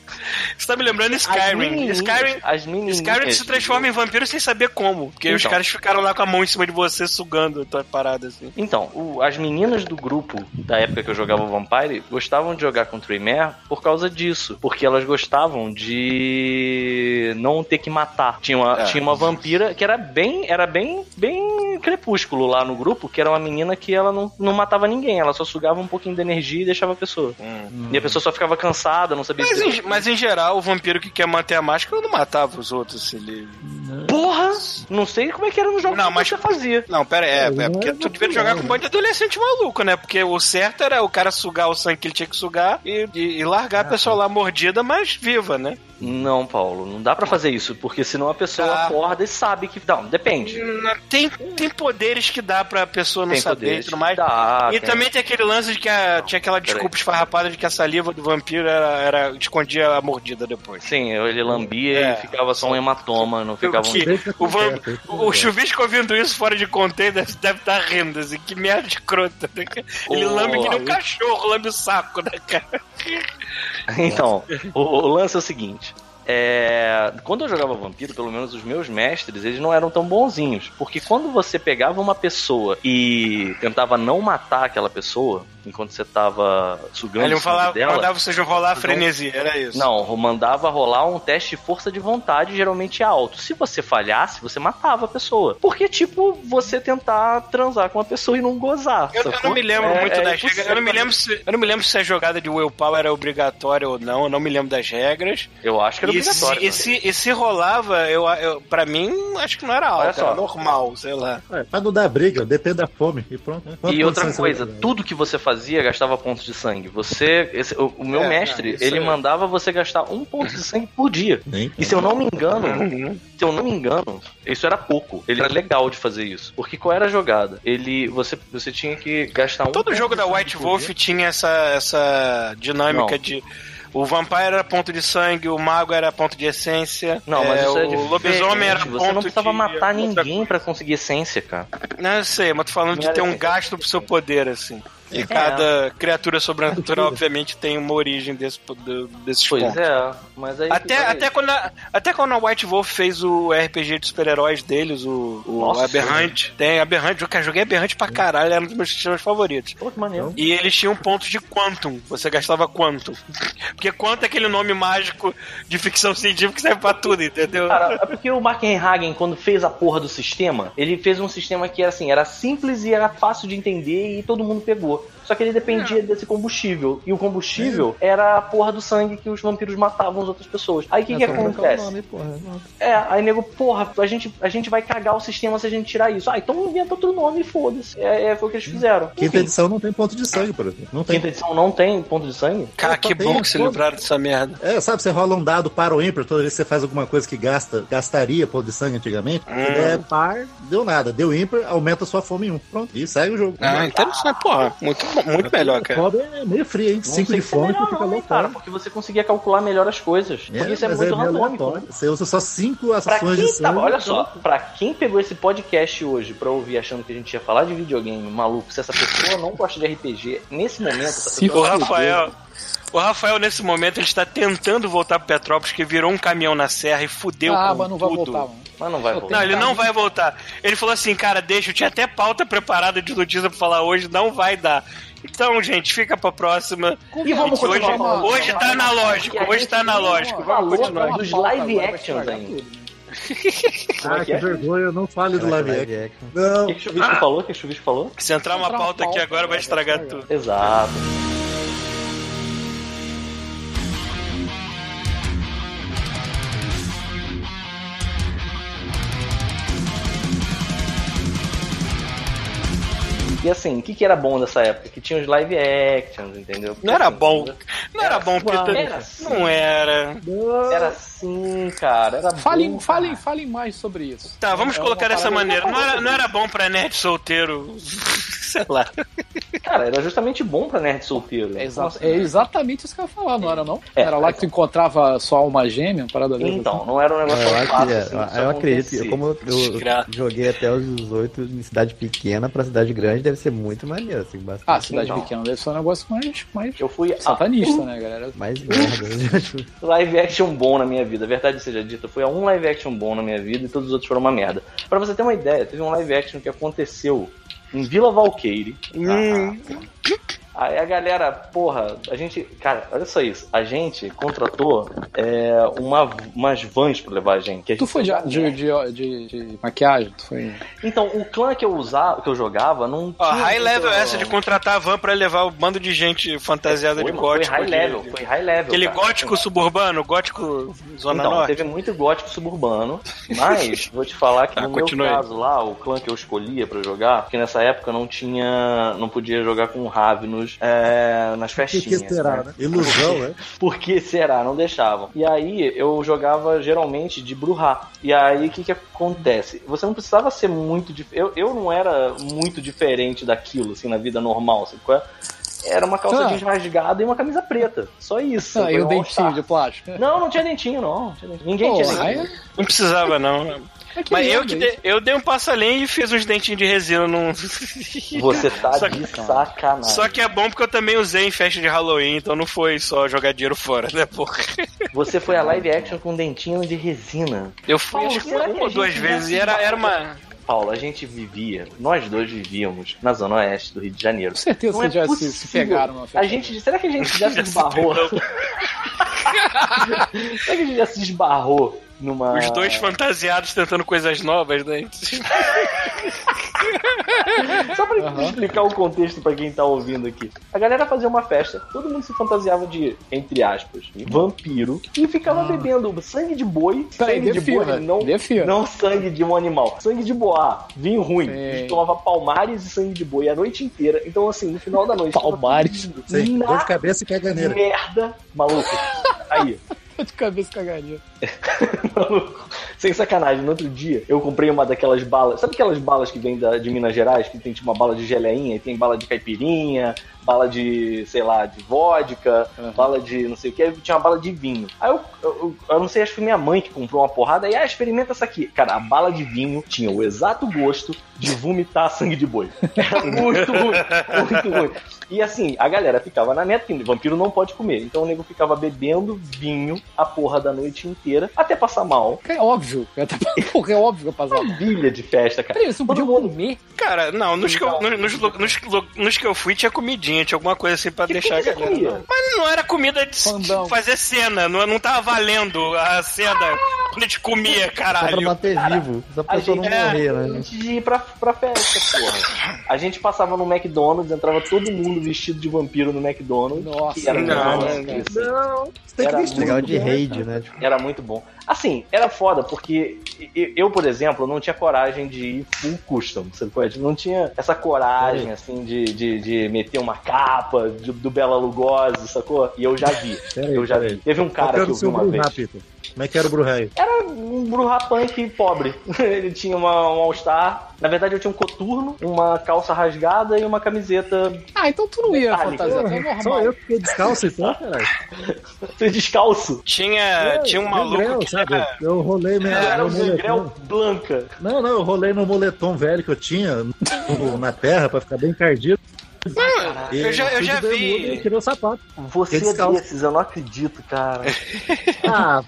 Você tá me lembrando Skyrim. Skyrim. as menininhas- Skyrim se transforma em vampiro sem saber como. Porque os Então. caras ficaram lá com a mão em cima de você, sugando a tua parada, assim. Então, o- as meninas do grupo da época que eu jogava Vampire gostavam de jogar com Tremere por causa disso. Porque elas gostavam de não ter que matar. Tinha uma, É. tinha uma vampira que era bem, era bem, bem crepúsculo lá no grupo, que era uma menina que ela não, não matava ninguém, ela só sugava um pouquinho de energia e deixava a pessoa. E a pessoa só ficava cansada, não sabia Mas em, mas em geral, o vampiro que quer manter a máscara não matava os outros. Se ele... Porra! Não sei como é que era no jogo Não, que mas- você fazia. Não, pera aí, é, É, é porque tu devia jogar né? com um bando de adolescente maluco, né? Porque o certo era o cara sugar o sangue que ele tinha que sugar e, e- e largar a pessoa lá mordida, mas viva, né? Não, Paulo, não dá pra fazer isso, porque senão a pessoa Dá. acorda e sabe que. Não, depende. Tem, tem poderes que dá pra pessoa não Tem saber e tudo mais. Dá, e tem. também tem aquele lance de que a- tinha aquela desculpa esfarrapada de que a saliva do vampiro era, era- escondia a mordida depois. Sim, ele lambia É. e ficava só um hematoma, não ficava um. que- Sempre O, van, o chuvisco ouvindo isso fora de contexto deve, deve estar rindo, assim, que merda de crota. né? Ele Ô, lambe que nem um cachorro, lambe o saco, né, cara? Então, o, o lance é o seguinte. É, quando eu jogava vampiro, pelo menos os meus mestres, eles não eram tão bonzinhos. Porque quando você pegava uma pessoa e tentava não matar aquela pessoa, enquanto você tava sugando Ele o falava, dela, mandava você rolar a frenesia, era isso. não, mandava rolar um teste de força de vontade, geralmente alto. Se você falhasse, você matava a pessoa. Porque, tipo, você tentar transar com a pessoa e não gozar. Eu, eu não me lembro É- muito é das regras. Eu não me lembro se, eu não me lembro se a jogada de willpower era obrigatória ou não. Eu não me lembro das regras. Eu acho que era E obrigatório. se, e, se, e se rolava, eu, eu, pra mim, acho que não era só. era normal, sei lá. É, pra não dar briga, depende da fome e pronto. né? Quanto E outra coisa, tudo que você fazia gastava pontos de sangue. Você, esse- o, o meu É, mestre, isso ele é- mandava você gastar um ponto de sangue por dia. Nem- E se eu não me engano, Uhum. se eu não me engano, isso era pouco. Ele era legal de fazer isso. Porque qual era a jogada? Ele, você, você tinha que gastar um Todo ponto jogo de da White Wolf tinha essa, essa dinâmica Não. de. O vampiro era ponto de sangue, o mago era ponto de essência. Não, mas isso é o diferente. lobisomem era ponto Você não precisava de matar ninguém pra conseguir essência, cara. Não, eu sei, mas tô falando de Não ter era um gasto pro seu poder, assim. E É. cada criatura sobrenatural, obviamente, tem uma origem desse, do- desses Pois pontos. é, mas aí. Até, até, quando a, até quando a White Wolf fez o RPG de super-heróis deles, o, o Nossa, Aberrante. Tem Aberrante, eu joguei Aberrante pra caralho, era um dos meus sistemas favoritos. Pô, que maneiro. E eles tinham pontos de Quantum. Você gastava Quantum. Porque Quantum é aquele nome mágico de ficção científica que serve pra tudo, entendeu? Cara, é porque o Markenhagen, quando fez a porra do sistema, ele fez um sistema que era assim, era simples e era fácil de entender e todo mundo pegou. Só que ele dependia desse combustível. E o combustível era a porra do sangue que os vampiros matavam as outras pessoas. Aí o que, que É o acontece? nome, porra. Nossa. É, aí nego, porra, a gente, a gente vai cagar o sistema se a gente tirar isso. Ah, então inventa outro nome e foda-se. É, é, foi o que eles fizeram. Quinta Enfim, edição não tem ponto de sangue, por exemplo. Não tem. quinta edição não tem ponto de sangue? Cara, que bom que se livraram dessa merda. É, sabe, você rola um dado para o ímpar, toda vez que você faz alguma coisa que gasta, gastaria ponto de sangue antigamente. Se der par, deu nada. Deu ímpar, aumenta a sua fome em um. Pronto. E segue o jogo. Ah, interessante, porra. Muito, muito melhor, cara. É meio frio, hein? Não Cinco sei de se é fome, melhor fica não, cara, porque você conseguia calcular melhor as coisas. Porque isso é mas muito meio randômico. Você usa só cinco Pra ações de quem sangue. tá, olha só, pra quem pegou esse podcast hoje pra ouvir achando que a gente ia falar de videogame, maluco, se essa pessoa não gosta de RPG, nesse momento, Se O pessoa Rafael. O Rafael, nesse momento, ele está tentando voltar pro Petrópolis, que virou um caminhão na serra e fudeu Ah, com mas não vai tudo. voltar, mano. Mas não vai Eu voltar. Não, ele não vai voltar. Ele falou assim, cara, deixa, eu tinha até pauta preparada de notícia pra falar hoje, não vai dar. Então, gente, fica pra próxima. E vamos Que hoje, continuar falando. hoje tá analógico, hoje tá analógico. Vamos continuar. dos Uma pauta live actions ainda. Ah, que vergonha, não fale do live action. Não. O que, que o Chuvisco falou? O que o Chuvisco falou? Se entrar uma pauta aqui agora, vai estragar. tudo. Exato. E assim, o que, que era bom dessa época? Que tinha os live actions, entendeu? Não era bom. Não era bom, porque Era assim. não era. Era assim, cara. Era Falem, bom, falem, falem mais sobre isso. Tá, vamos É colocar dessa maneira. Não era, não era bom pra nerd solteiro, sei lá. Cara, era justamente bom pra nerd solteiro. É, exa- Nossa, é exatamente isso que eu ia falar, não era não? É, era lá é. que tu encontrava sua alma gêmea, uma parada dessa. Então, não era um negócio Eu, fácil que é, assim, disso eu acredito acontecer. como eu, eu joguei até os 18 em cidade pequena pra cidade grande, deve ser muito maneiro, assim, bastante. Ah, cidade Então. pequena deve ser um negócio mais, mais Eu fui. Ah, satanista, né, galera? Mais merda. né? live action bom na minha vida. A verdade seja dita, foi a um live action bom na minha vida e todos os outros foram uma merda. Pra você ter uma ideia, teve um live action que aconteceu em Vila Valqueire. Hum. Aí a galera, porra, a gente. Cara, olha só isso. A gente contratou é, uma, umas vans pra levar a gente. que a Tu gente foi de, foi- de, de, de- de maquiagem? Tu foi... Então, o clã que eu usava, que eu jogava, não Ó, tinha. high level essa de contratar a van pra levar o bando de gente fantasiada Foi, de mano, foi gótico. high de- level, foi high level. Aquele cara. gótico suburbano, gótico Zona então, Norte. teve muito gótico suburbano, mas vou te falar que Tá, no continue meu aí. caso lá, o clã que eu escolhia pra jogar, porque nessa época não tinha, não podia jogar com É, nas festinhas. que será, né? né? Ilusão, né? Por que será? Não deixavam. E aí eu jogava geralmente de Bruhá. E aí o que que acontece? Você não precisava ser muito dif... eu, eu não era muito diferente daquilo, assim, na vida normal, sabe qual é? Era uma calça Ah. jeans rasgada e uma camisa preta. Só isso. Ah, e o um dentinho de plástico? Não, não tinha dentinho, não. Tinha. Ninguém tinha Porra, dentinho. aí- Não precisava, não. Mas eu, que dei, eu dei um passo além e fiz uns dentinhos de resina num. Você tá Só de que- sacanagem. Só que é bom porque eu também usei em festa de Halloween, então não foi só jogar dinheiro fora, né, porra? Você foi a live action com dentinho de resina. Eu fui Paulo, acho que uma ou duas gente vezes e era, era uma. Paulo, a gente vivia, nós dois vivíamos na zona oeste do Rio de Janeiro. Com certeza Não vocês é já se, se possível. pegaram numa festa. A gente, será que a gente já se esbarrou? será que a gente já se esbarrou numa. Os dois fantasiados tentando coisas novas, né? Só pra explicar o contexto pra quem tá ouvindo aqui. A galera fazia uma festa, todo mundo se fantasiava de, entre aspas, vampiro e ficava bebendo sangue de boi, Peraí, sangue de defina, boi, não, defina. não sangue de um animal, sangue de boa, vinho ruim. Sim. A gente tomava palmares e sangue de boi a noite inteira. Então, assim, no final da noite. Palmares. Sim, dor de cabeça e caganeira. merda, maluco. Aí, de cabeça cagaria. Maluco, Sem sacanagem, no outro dia eu comprei uma daquelas balas. Sabe aquelas balas que vêm da- de Minas Gerais, que tem tipo uma bala de geleinha e tem bala de caipirinha, bala de, sei lá, de vodka, bala de não sei o que, tinha uma bala de vinho. Aí eu, eu, eu- eu não sei, acho que foi minha mãe que comprou uma porrada e ah, experimenta essa aqui. Cara, a bala de vinho tinha o exato gosto de vomitar sangue de boi. Era muito ruim, muito ruim. E assim, a galera ficava na meta, que vampiro não pode comer. Então o nego ficava bebendo vinho a porra da noite inteira até passar mal. É óbvio. É, até- Porra, é óbvio que eu passava. Bilha de festa, cara. Peraí, você não podia comer? Cara, não, nos que, eu, nos, nos nos que eu fui tinha comidinha, tinha alguma coisa assim pra deixar a que galera. comia? Mas não era comida de Fandão. fazer cena, não, não tava valendo a cena quando a gente comia, Só pra caralho. manter vivo. Só pra A pessoa não gente, morrer, a né? gente de ir pra, pra festa, porra. A gente passava no McDonald's, entrava todo mundo vestido de vampiro no McDonald's. Nossa, E era não, muito não, que Era. Legal de raid, né? Tipo, Era muito bom. Assim, era foda, porque eu, por exemplo, não tinha coragem de ir full custom. Você pode, não tinha essa coragem, assim, de, de, de meter uma capa de- do Bela Lugosi, sacou? E eu já vi. Peraí, eu já vi. Teve um cara que eu vi uma vez. Peter? Como é que era o Bruhá? Era um Bruhá punk pobre. Ele tinha uma, um All-Star. Na verdade, eu tinha um coturno, uma calça rasgada e uma camiseta Ah, então tu não ia Metálica. fantasiar, tu é Só normal. eu que fiquei descalço então, caralho. descalço. Tinha, tinha um maluco Gangrel, que sabe? era... Eu rolei Era um gangrel moletom. blanca. Não, não, eu rolei no moletom velho que eu tinha na terra pra ficar bem encardido. E eu já- eu já vi. E o sapato. Você é desses, eu não acredito, cara. Ah,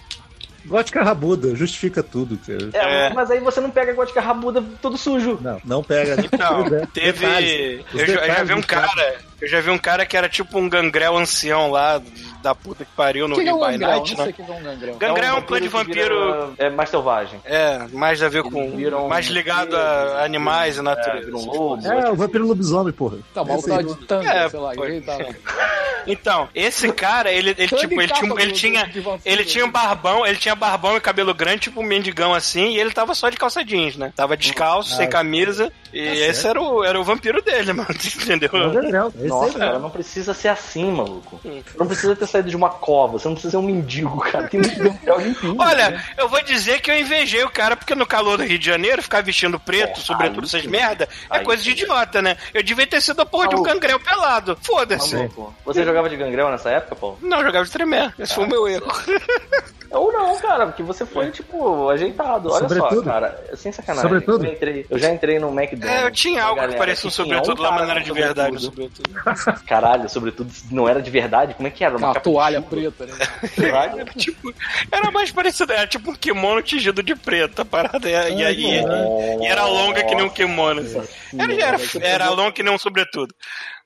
gótica rabuda, justifica tudo, cara. É, É. mas aí você não pega gótica rabuda todo sujo. Não, não pega. Então, é, teve. detalhes. Eu já, eu já vi um cara. Eu já vi um cara que era tipo um gangrel ancião lá da puta que pariu no que, que é Rio um by gangrel? Night, Não né? é um gangrel. Gangrel é um vampiro clã de que vampiro. vira- É mais selvagem. É, mais a ver com. Viram mais ligado a animais e É, natureza. vira um lobo. É, o vampiro lobisomem, porra. Tá, mal aí. de tanga, É, sei lá. foi. tava- Então, esse cara, ele, ele, tipo, ele tinha, ele tinha, ele tinha um barbão, ele tinha barbão e cabelo grande, tipo um mendigão assim, e ele tava só de calça jeans, né? Tava descalço, sem camisa, e esse era o, era o vampiro dele, mano, entendeu? É o gangrel. Esse Nossa, cara, né? não precisa ser assim, maluco. Não precisa ter saído de uma cova, você não precisa ser um mendigo, cara. Tem muito limpinho. Olha, eu vou dizer que eu invejei o cara, porque no calor do Rio de Janeiro, ficar vestindo preto, Pô, sobretudo aí essas merda, é Aí coisa de idiota, né? Eu devia ter sido a porra de um Maluco. gangrel pelado. Foda-se. Maluco. Você jogava de gangrel nessa época, Paulo? Não, eu jogava de tremer. Esse foi o meu erro. Ou não, cara, porque você foi, tipo, ajeitado. Olha só, Sobretudo. cara, sem sacanagem. Sobretudo. Eu, entrei, eu já entrei no McDonald's. É, eu tinha Uma algo que galera parecia um sobretudo um lá, mas não era de verdade sobretudo. Caralho, sobretudo não era de verdade? Como é que era? Uma capa toalha preta, né? Era tipo, era mais parecido, era tipo um kimono tingido de preto, a parada. E, e, Ai, e- caralho. e era longa que nem um kimono. assim. Era, era, era longa que nem um sobretudo.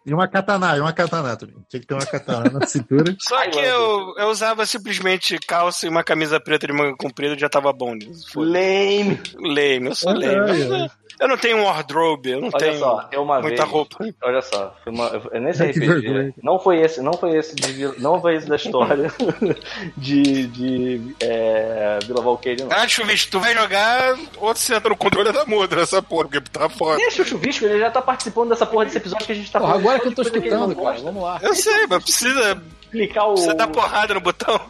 E uma katana, e uma katana também. Tinha que ter uma katana na cintura. Só que eu, eu usava simplesmente calça e uma camisa preta de manga comprida e já tava bom. Lame. Lame, eu sou lame. Eu não tenho um wardrobe, eu não Olha tenho só, eu uma muita vez. roupa. Olha só, foi uma, é nesse Ai, que vergonha. RPG. Não foi esse, não foi esse de Vila- não foi esse da história de, de é, Vila Valqueire, não. Ah, Chuvisco, tu vai jogar ou você entra no controle da muda nessa porra, porque tá foda. Deixa o Chuvisco, ele já tá participando dessa porra desse episódio que a gente tá Porra, falando. agora que eu tô escutando, cara, vamos lá. Eu sei, mas precisa, Explicar o. precisa dar porrada no botão.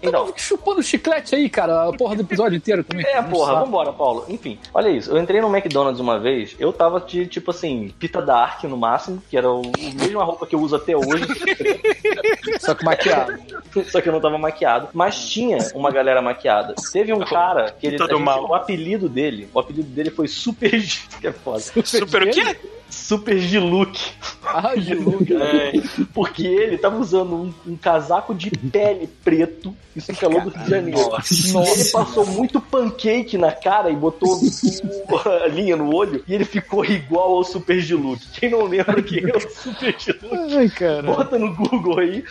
Então, Fica chupando chiclete aí, cara, a porra do episódio inteiro também. É, porra, saco. vambora, Paulo. Enfim, olha isso. Eu entrei no McDonald's uma vez, eu tava de, tipo assim, pita dark no máximo, que era o, a mesma roupa que eu uso até hoje. Só que maquiado. Só que eu não tava maquiado. Mas tinha uma galera maquiada. Teve um cara que ele. Gente- mal. O apelido dele. O apelido dele foi Super G. Que é foda. Super o quê? Super G-Look. Ah, de Luke. É, Porque ele tava usando um, um casaco de pele preto e isso calor do Rio de Janeiro. Nossa. Ele passou muito pancake na cara e botou o- a linha no olho e ele ficou igual ao Super G-Look. Quem não lembra que é o Super G-Look? Ai, cara. Bota no Google aí.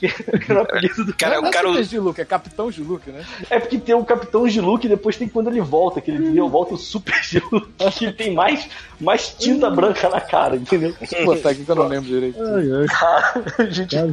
Que era o apelido do Cara, não o é cara. Super G-Luke, é Capitão G-Luke, né? É porque tem o Capitão G-Look e depois tem quando ele volta, que ele volta o Super G-Look, que ele tem mais, mais tinta branca na cara, entendeu? Pô, tá aqui que eu não lembro direito. Ai, ai. Gente, Cara,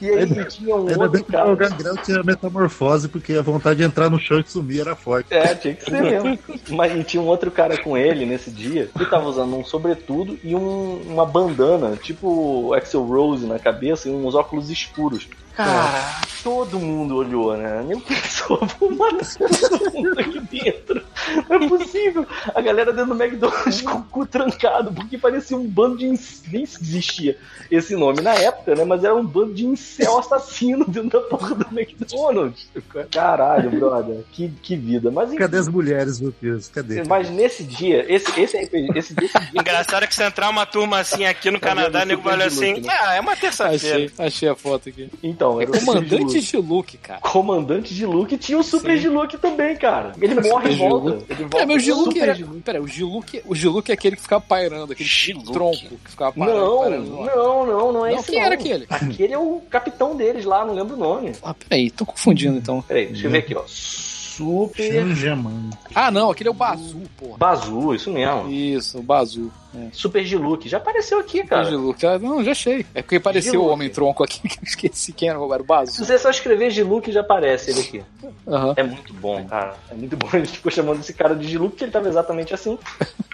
e aí tinha um Ainda outro bem que o cara. Gangrel tinha metamorfose, porque a vontade de entrar no chão e sumir era forte. É, tinha que ser mesmo. Mas e tinha um outro cara com ele nesse dia que tava usando um sobretudo e um- uma bandana, tipo Axel Rose na cabeça e uns óculos escuros. Cara, todo mundo olhou, né? Nem pensou, vou matar todo mundo aqui dentro. Não é possível. A galera dentro do McDonald's com o cu trancado, porque parecia um bando de. Nem existia esse nome na época, né? Mas era um bando de incel assassino dentro da porra do McDonald's. Caralho, brother. Que, que vida. Mas enfim, Cadê as mulheres, meu Deus? Cadê? mas nesse dia, esse, esse RPG, esse desse dia. Engraçado é que se entrar uma turma assim aqui no Canadá, vendo? nego vai olhar assim, luto, ah, é uma terça-feira. Achei, achei a foto aqui. Então, É era o Super comandante G-Luke. G-Luke, cara. Comandante de Luke tinha o Super de Luke também, cara. Ele morre e volta. Ele volta. É, meu Super era. Pera, o G-Luke o G-Luke é aquele que ficava pairando, aquele tronco que ficava pairando. Não, pairando. não, não, não é Não, esse. quem não. era aquele? Aquele é o capitão deles lá, não lembro o nome. Ah, peraí, tô confundindo então. Peraí, deixa eu ver aqui, ó. Super Changeman. Ah, não, aquele é o Bazu, porra. Bazu, isso mesmo. Isso, o Bazu. É. Super G-Luke. Já apareceu aqui, cara. G-Luke. Ah, não, já achei. É porque apareceu o G-Luke. Homem Tronco aqui, que eu esqueci quem era, o Se Bazu. você só escrever G-Luke, já aparece ele aqui. Aham. É muito bom, cara. É muito bom. A gente ficou chamando esse cara de G-Luke porque ele tava exatamente assim.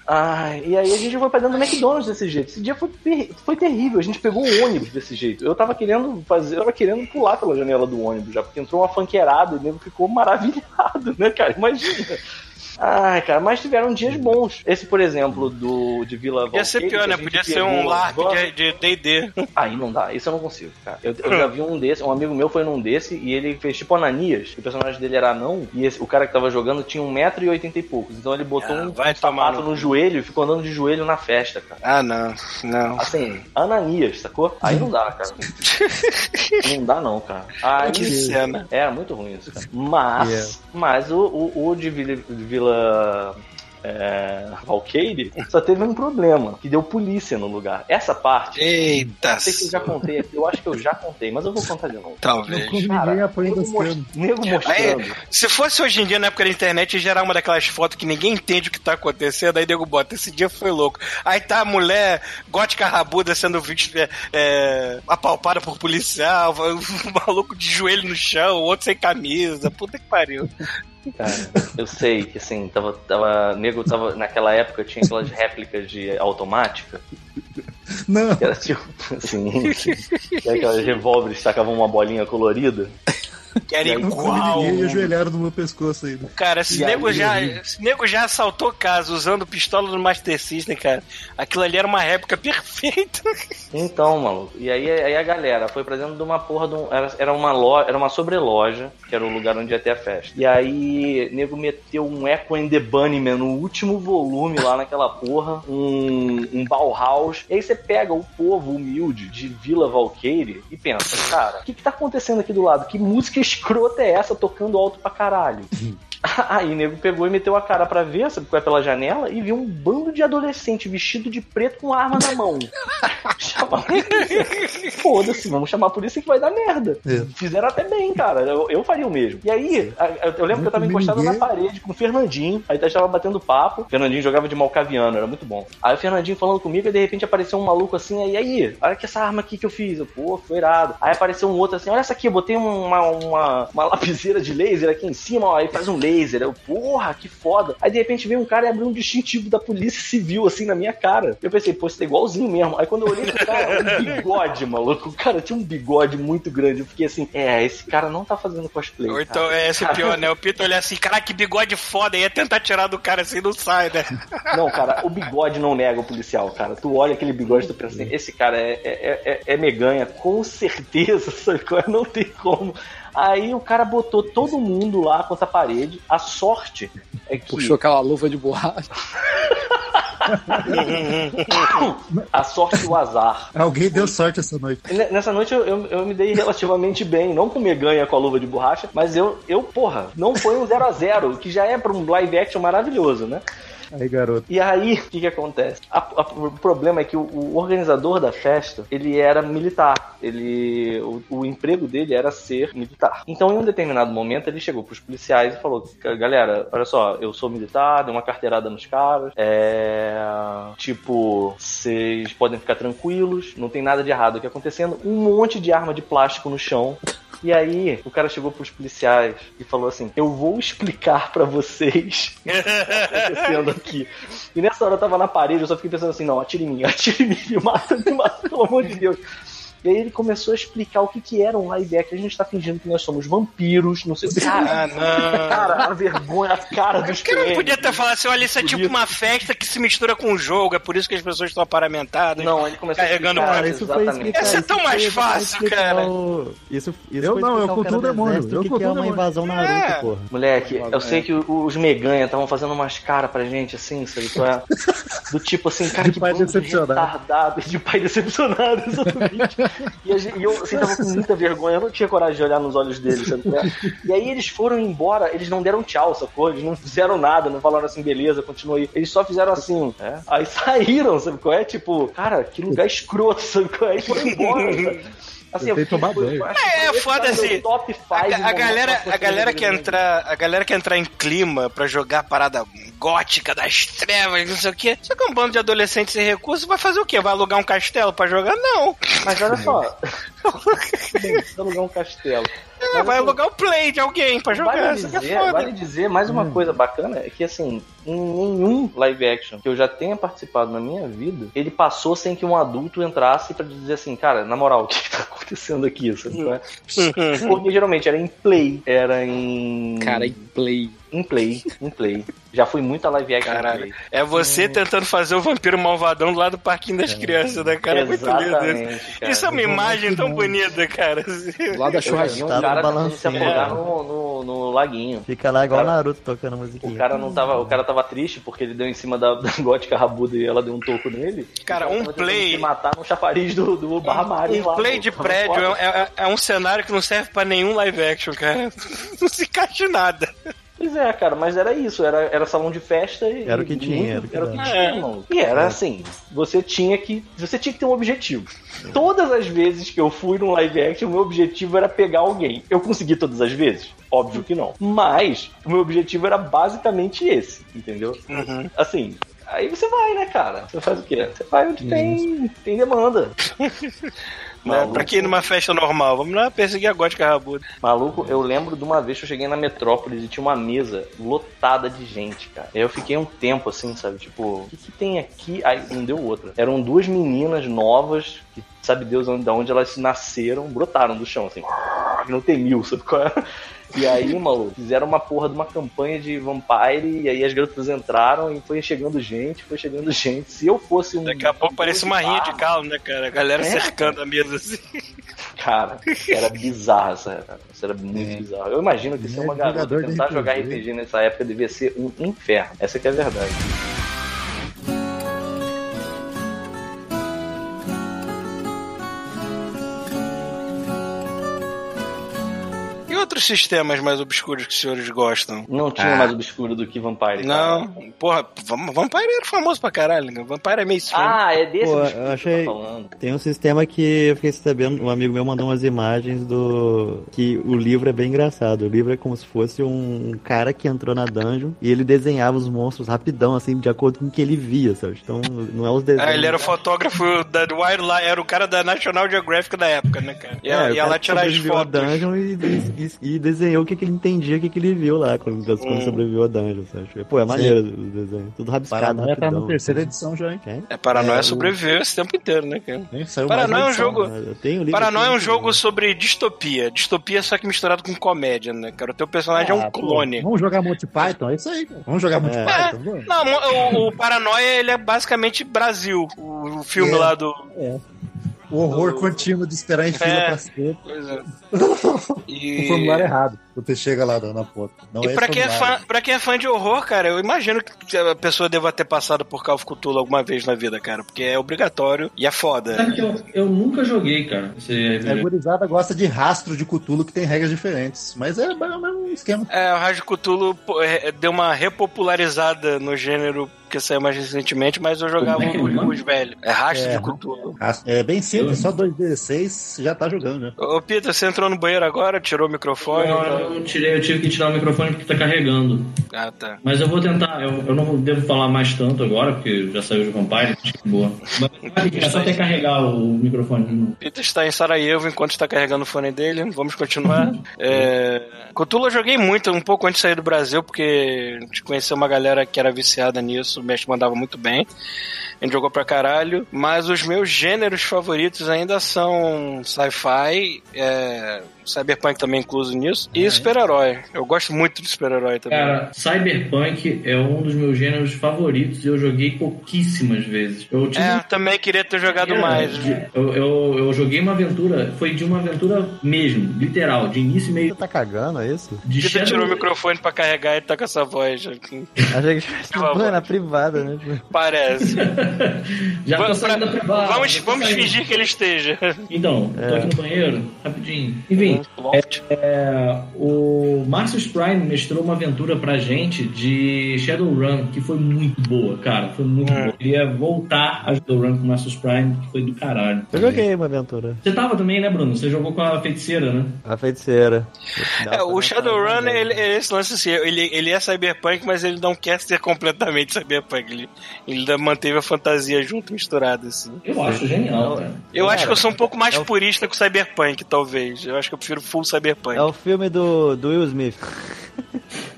Ai, e aí a gente foi pra dentro do McDonald's desse jeito. Esse dia foi, foi terrível. A gente pegou um ônibus desse jeito. Eu tava querendo fazer, eu tava querendo pular pela janela do ônibus já, porque entrou uma funkeirada e o nego ficou maravilhado, né, cara? Imagina. Ai, cara, mas tiveram dias bons. Esse, por exemplo, do de Vila Podia ser pior, né? Podia ser um LARP de- D&D. Aí não dá, isso eu não consigo, cara. Eu, eu já vi um desse, um amigo meu foi num desse e ele fez tipo Ananias, o personagem dele era anão, e esse- o cara que tava jogando tinha 1,80m e poucos. Então ele botou Ah, um vai tomar sapato no no joelho e ficou andando de joelho na festa, cara. Ah, não. Não. Assim, Ananias, sacou? Aí não dá, cara. não dá não, cara. Aí, Que cena. é, muito ruim isso, cara. Mas, Yeah. mas o, o, o de Vila, Vila é, Valqueire só teve um problema, que deu polícia no lugar. Essa parte, Eita. não sei se eu já contei aqui, eu acho que eu já contei, mas eu vou contar de novo. Talvez. Cara, nego, as mos- canas. nego mostrando. Aí, se fosse hoje em dia, na época da internet, gerar uma daquelas fotos que ninguém entende o que tá acontecendo, aí nego bota, esse dia foi louco. Aí tá a mulher gótica rabuda sendo é, é, apalpada por policial, o maluco de joelho no chão, o outro sem camisa, puta que pariu. Cara, eu sei que assim, tava, tava. Nego tava. Naquela época tinha aquelas réplicas de automática. Não, Que era tipo assim. que era aquelas revólveres tacavam uma bolinha colorida. Que era E igual. ninguém ajoelharam no meu pescoço ainda. Cara, se E nego, aí, já, aí? se nego já assaltou casa usando pistola do Master System, cara, aquilo ali era uma réplica perfeita. Então, maluco. E aí, aí a galera foi pra dentro de uma porra de um. Era, era uma loja, era uma sobreloja, que era o lugar onde ia ter a festa. E aí, nego meteu um Echo and the Bunnyman no último volume lá naquela porra, um, um Bauhaus. E aí você pega o povo humilde de Vila Valqueire e pensa, cara, o que, que tá acontecendo aqui do lado? Que música escrota é essa tocando alto pra caralho? Aí, nego pegou e meteu a cara pra ver, sabe, qual é pela janela, e viu um bando de adolescente vestido de preto com arma na mão. Chamar a polícia. Foda-se, vamos chamar a polícia que vai dar merda. É. Fizeram até bem, cara. Eu, eu faria o mesmo. E aí, eu, eu lembro que eu tava encostado ninguém. na parede com o Fernandinho. Aí a gente tava batendo papo. O Fernandinho jogava de malcaviano, era muito bom. Aí o Fernandinho falando comigo, e de repente apareceu um maluco assim, aí, aí, olha que essa arma aqui que eu fiz. Eu, Pô, foi irado. Aí apareceu um outro assim, olha essa aqui, eu botei uma, uma, uma lapiseira de laser aqui em cima, ó, aí faz um laser. Eu, porra, que foda. Aí de repente veio um cara e abriu um distintivo da polícia viu assim na minha cara. Eu pensei, pô, você tá igualzinho mesmo. Aí quando eu olhei pro cara, um bigode, maluco. O cara tinha um bigode muito grande. Eu fiquei assim, é, esse cara não tá fazendo cosplay. Ou cara. então, é esse é pior, né? O Pito olha assim, caraca, que bigode foda, ia tentar tirar do cara assim, não sai, né? Não, cara, o bigode não nega o policial, cara. Tu olha aquele bigode e tu pensa assim, esse cara é, é, é, é meganha, com certeza, sabe? é? Não tem como. Aí o cara botou todo mundo lá contra a parede. A sorte é que. Puxou aquela luva de borracha. A sorte e o azar. Alguém deu sorte essa noite. Nessa noite eu, eu, eu me dei relativamente bem, não com meganha com a luva de borracha, mas eu, eu porra, não foi um 0 a 0 que já é pra um live action maravilhoso, né? Aí, garoto. E aí, o que que acontece? A- a- o problema é que o, o organizador da festa, ele era militar. Ele, o, o emprego dele era ser militar. Então, em um determinado momento, ele chegou pros policiais e falou: Galera, olha só, eu sou militar, dei uma carteirada nos caras. É. Tipo, vocês podem ficar tranquilos, não tem nada de errado aqui acontecendo. Um monte de arma de plástico no chão. E aí, o cara chegou pros policiais e falou assim: Eu vou explicar pra vocês o que tá acontecendo aqui. E nessa hora eu tava na parede, eu só fiquei pensando assim: Não, atire em mim, atire em mim, me mata, me mata, pelo amor de Deus. E aí ele começou a explicar o que, que era um live action. A gente tá fingindo que nós somos vampiros, não sei o que. Ah, não. Cara, a vergonha, a cara dos Por que não clientes. podia ter falado assim, olha, isso é tipo uma festa que se mistura com um jogo, é por isso que as pessoas estão aparamentadas. Não, ele começou Carregando a explicar Cara, isso foi explicar. Esse é tão mais fácil, cara. o- Isso, isso Eu foi não, eu o cultuo o demônio, exército eu o que, que é o uma invasão Naruto, É. porra. Moleque, eu sei que o- os meganha estavam fazendo umas caras pra gente, assim, sabe? qual é? Do tipo assim, cara, De que pai decepcionado. retardado, de pai decepcionado, exatamente. E, gente- e eu, assim, tava com muita vergonha, eu não tinha coragem de olhar nos olhos deles, sabe? E aí eles foram embora, eles não deram tchau, sacou? Eles não fizeram nada, não falaram assim, beleza, continua aí. Eles só fizeram assim, é? aí saíram, sabe qual é? Tipo, cara, que lugar escroto, sabe qual é? E foram embora, sabe? Assim, Eu tomar banho. É, foda assim. Top 5 A, a galera, a galera que entrar, a galera que entrar em clima pra jogar a parada gótica das trevas, não sei o quê. Só que um bando de adolescentes sem recursos vai fazer o quê? Vai alugar um castelo pra jogar? Não. Mas olha só. Alugar um castelo. É, vai alugar o play de alguém pra jogar. Vale é dizer, foda. vale dizer mais uma coisa bacana é que assim, em nenhum live action que eu já tenha participado na minha vida, ele passou sem que um adulto entrasse pra dizer assim, cara, na moral, o que, tá acontecendo aqui? Sabe? qual é? Porque geralmente era em play, era em. Cara, em play. Em play, em play. Já fui muito a live action em Caralho. play. É você tentando fazer o vampiro malvadão lá do parquinho das crianças, né, cara? É muito lindo isso. Exatamente, cara. Isso é uma imagem tão bonita, cara. Lá da churrasqueira. um Tá no cara tentando se balancinho. afogar no, no, no laguinho. Fica lá igual Cara, Naruto tocando O musiquinha. cara não tava, o cara tava triste porque ele deu em cima da, da gótica rabuda e ela deu um toco nele. Cara, O um play- Se matar no chafariz do, do Barra Mari Um lá, play de prédio é, é- é um cenário que não serve pra nenhum live action, cara. Não se encaixa em nada. Pois é, cara, mas era isso, era, era salão de festa e. Era o que tinha, muito- era o que era o que dava. tinha, É. mano. E era assim, você tinha que. Você tinha que ter um objetivo. Todas as vezes que eu fui num live action, o meu objetivo era pegar alguém. Eu consegui todas as vezes? Óbvio que não. Mas o meu objetivo era basicamente esse, entendeu? Assim. Aí você vai, né, cara? Você faz o quê? Você vai onde tem, tem demanda. Né? Pra que ir numa festa normal? Vamos lá perseguir a gótica rabuda. Maluco, eu lembro de uma vez que eu cheguei na Metrópolis e tinha uma mesa lotada de gente, cara. Aí eu fiquei um tempo assim, sabe? Tipo, o que, que tem aqui? Aí não deu outra. Eram duas meninas novas, que sabe Deus de onde elas nasceram, brotaram do chão, assim. Não tem mil, sabe qual é? E aí, maluco, fizeram uma porra de uma campanha de Vampire, e aí as garotas entraram e foi chegando gente, foi chegando gente. Se eu fosse um. Daqui a pouco parece uma rinha de galo, né, cara? A galera É, cercando a mesa assim. Cara, era bizarro essa. Isso era muito bizarro. Eu imagino que ser É uma garota tentar jogar RPG nessa época devia ser um inferno. Essa que é a verdade. Outros sistemas mais obscuros que os senhores gostam? Não tinha Ah. mais obscuro do que Vampire. cara. Não, porra, Vam- Vampire era famoso pra caralho, né? Vampire é mainstream. Ah, é desse Pô, eu que achei- eu tô falando. Tem um sistema que eu fiquei sabendo, um amigo meu mandou umas imagens do. que o livro é bem engraçado. O livro é como se fosse um cara que entrou na dungeon e ele desenhava os monstros rapidão, assim, de acordo com o que ele via, sabe? Então não é os desenhos. Ah, ele era o fotógrafo da Wildlife, era o cara da National Geographic da época, né, cara? Ia, É, cara lá tirar as fotos. dungeon e, e- e e desenhou o que, que ele entendia, o que, que ele viu lá quando, quando Hum. sobreviveu a dungeon, sabe? Pô, é maneiro o desenho. Tudo rabiscado, Paranoia tá rapidão. na terceira edição já, hein? Quem? É, Paranoia É, o- sobreviveu esse tempo inteiro, né, cara? Paranoia é um jogo. né? Eu tenho o livro Paranoia é um jogo sobre distopia. Distopia só que misturado com comédia, né, cara? O teu personagem é Ah, um pô, clone. Vamos jogar Monty Python, é isso aí. cara. Vamos jogar Monty É. Python, vamos? Não, o, o Paranoia, ele é basicamente Brasil. O, o filme É. lá do... O horror contínuo de esperar em fila É. pra ser Pois é. o E... formulário errado. Você chega lá na ponta. Não E é pra quem é, fã, pra quem é fã de horror, cara, eu imagino que a pessoa deva ter passado por Call of Cthulhu alguma vez na vida, cara, porque é obrigatório e é foda. Sabe que eu, eu nunca joguei, cara. Esse A gurizada gosta de rastro de Cutulo que tem regras diferentes. Mas é o mesmo esquema. É, o Rádio Cthulhu pô, é, deu uma repopularizada no gênero que saiu mais recentemente, mas eu jogava o os, velhos. É Rastro É. de. Rastro. É bem simples, só 2D6 já tá jogando, né? Ô, Peter, você entrou no banheiro agora, tirou o microfone? Não, então- eu não tirei, eu tive que tirar o microfone porque tá carregando. Ah, tá. Mas eu vou tentar, eu, eu não devo falar mais tanto agora, porque já saiu de Vampire, acho que boa. Mas é só até carregar o microfone. Peter está em Sarajevo enquanto está carregando o fone dele. Vamos continuar. é... Cthulhu eu joguei muito, um pouco antes de sair do Brasil, porque a gente conheceu uma galera que era viciada nisso, o mestre mandava muito bem. A gente jogou pra caralho. Mas os meus gêneros favoritos ainda são sci-fi, é... cyberpunk também incluso nisso, e super-herói. Eu gosto muito de super-herói também. Cara, Cyberpunk é um dos meus gêneros favoritos e eu joguei pouquíssimas vezes. Eu tive É, também queria ter jogado É, mais. de- Eu, eu, eu joguei uma aventura, foi de uma aventura mesmo, literal, de início e meio. Você tá cagando, é isso? De Shadow- tirou o microfone pra carregar e tá com essa voz. assim. Achei que na privada, né? Parece. Já tô Vamos, saindo da privada. vamos, tô vamos fingir que ele esteja. Então, tô É. aqui no banheiro, rapidinho. Enfim, é, o Marcus Prime mestrou uma aventura pra gente de Shadowrun, que foi muito boa, cara. Foi muito Hum. boa. Eu queria voltar a Shadowrun com o Marcus Prime, que foi do caralho. Eu joguei uma aventura. Você tava também, né, Bruno? Você jogou com a feiticeira, né? A feiticeira. É, o Shadowrun, ele, é esse lance assim, ele, ele é cyberpunk, mas ele não quer ser completamente cyberpunk. Ele, ele ainda manteve a fantasia junto, misturada, assim. Eu acho genial, cara. Eu acho que eu sou um pouco mais é o- purista com cyberpunk, talvez. Eu acho que eu prefiro full cyberpunk. É o filme do, do Will Smith.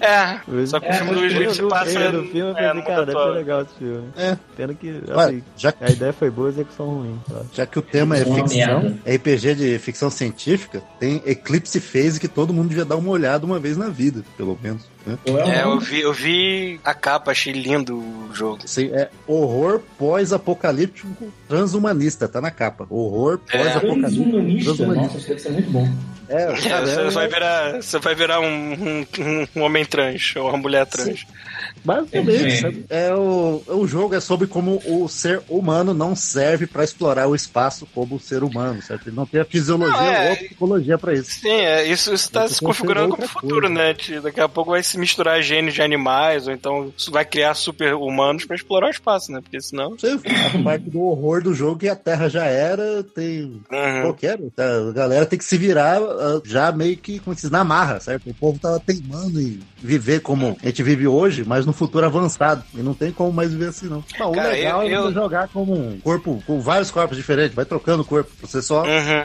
É, só que É, o filme do Will Eu Smith se passa... do filme e é, pensei, no cara, deve ser legal esse filme. É. Pena que, Olha, assim, já, a ideia foi boa, a execução ruim. Tá? já que o tema é é ficção, merda. RPG de ficção científica, tem Eclipse Phase que todo mundo devia dar uma olhada uma vez na vida, pelo menos. Né? É É, eu vi, eu vi a capa, achei lindo o jogo. Assim, é horror pós-apocalíptico transhumanista, tá na capa. Horror É. pós-apocalíptico Transumanista. transhumanista. Nossa, isso deve ser muito bom. É, É, cara, você, é- vai virar, você vai virar um, um- um homem trans, ou uma mulher trans. Sim. Sabe? é o, o jogo é sobre como o ser humano não serve pra explorar o espaço como ser humano, certo? Ele não tem a fisiologia Não, é- ou a psicologia pra isso. Sim, é, isso está Vai se configurando como futuro, coisa. né? Daqui a pouco vai se misturar genes de animais, ou então vai criar super-humanos pra explorar o espaço, né? Porque senão. Você a parte do horror do jogo que a Terra já era, tem Uhum. qualquer. A galera tem que se virar ah, já meio que, como é se diz, na marra, certo? O povo tava teimando em viver como a gente vive hoje, mas no futuro avançado. E não tem como mais viver assim, não. Bom, o Cara, legal eu- é você eu- jogar como um corpo, com vários corpos diferentes, vai trocando o corpo. Você só. Uhum.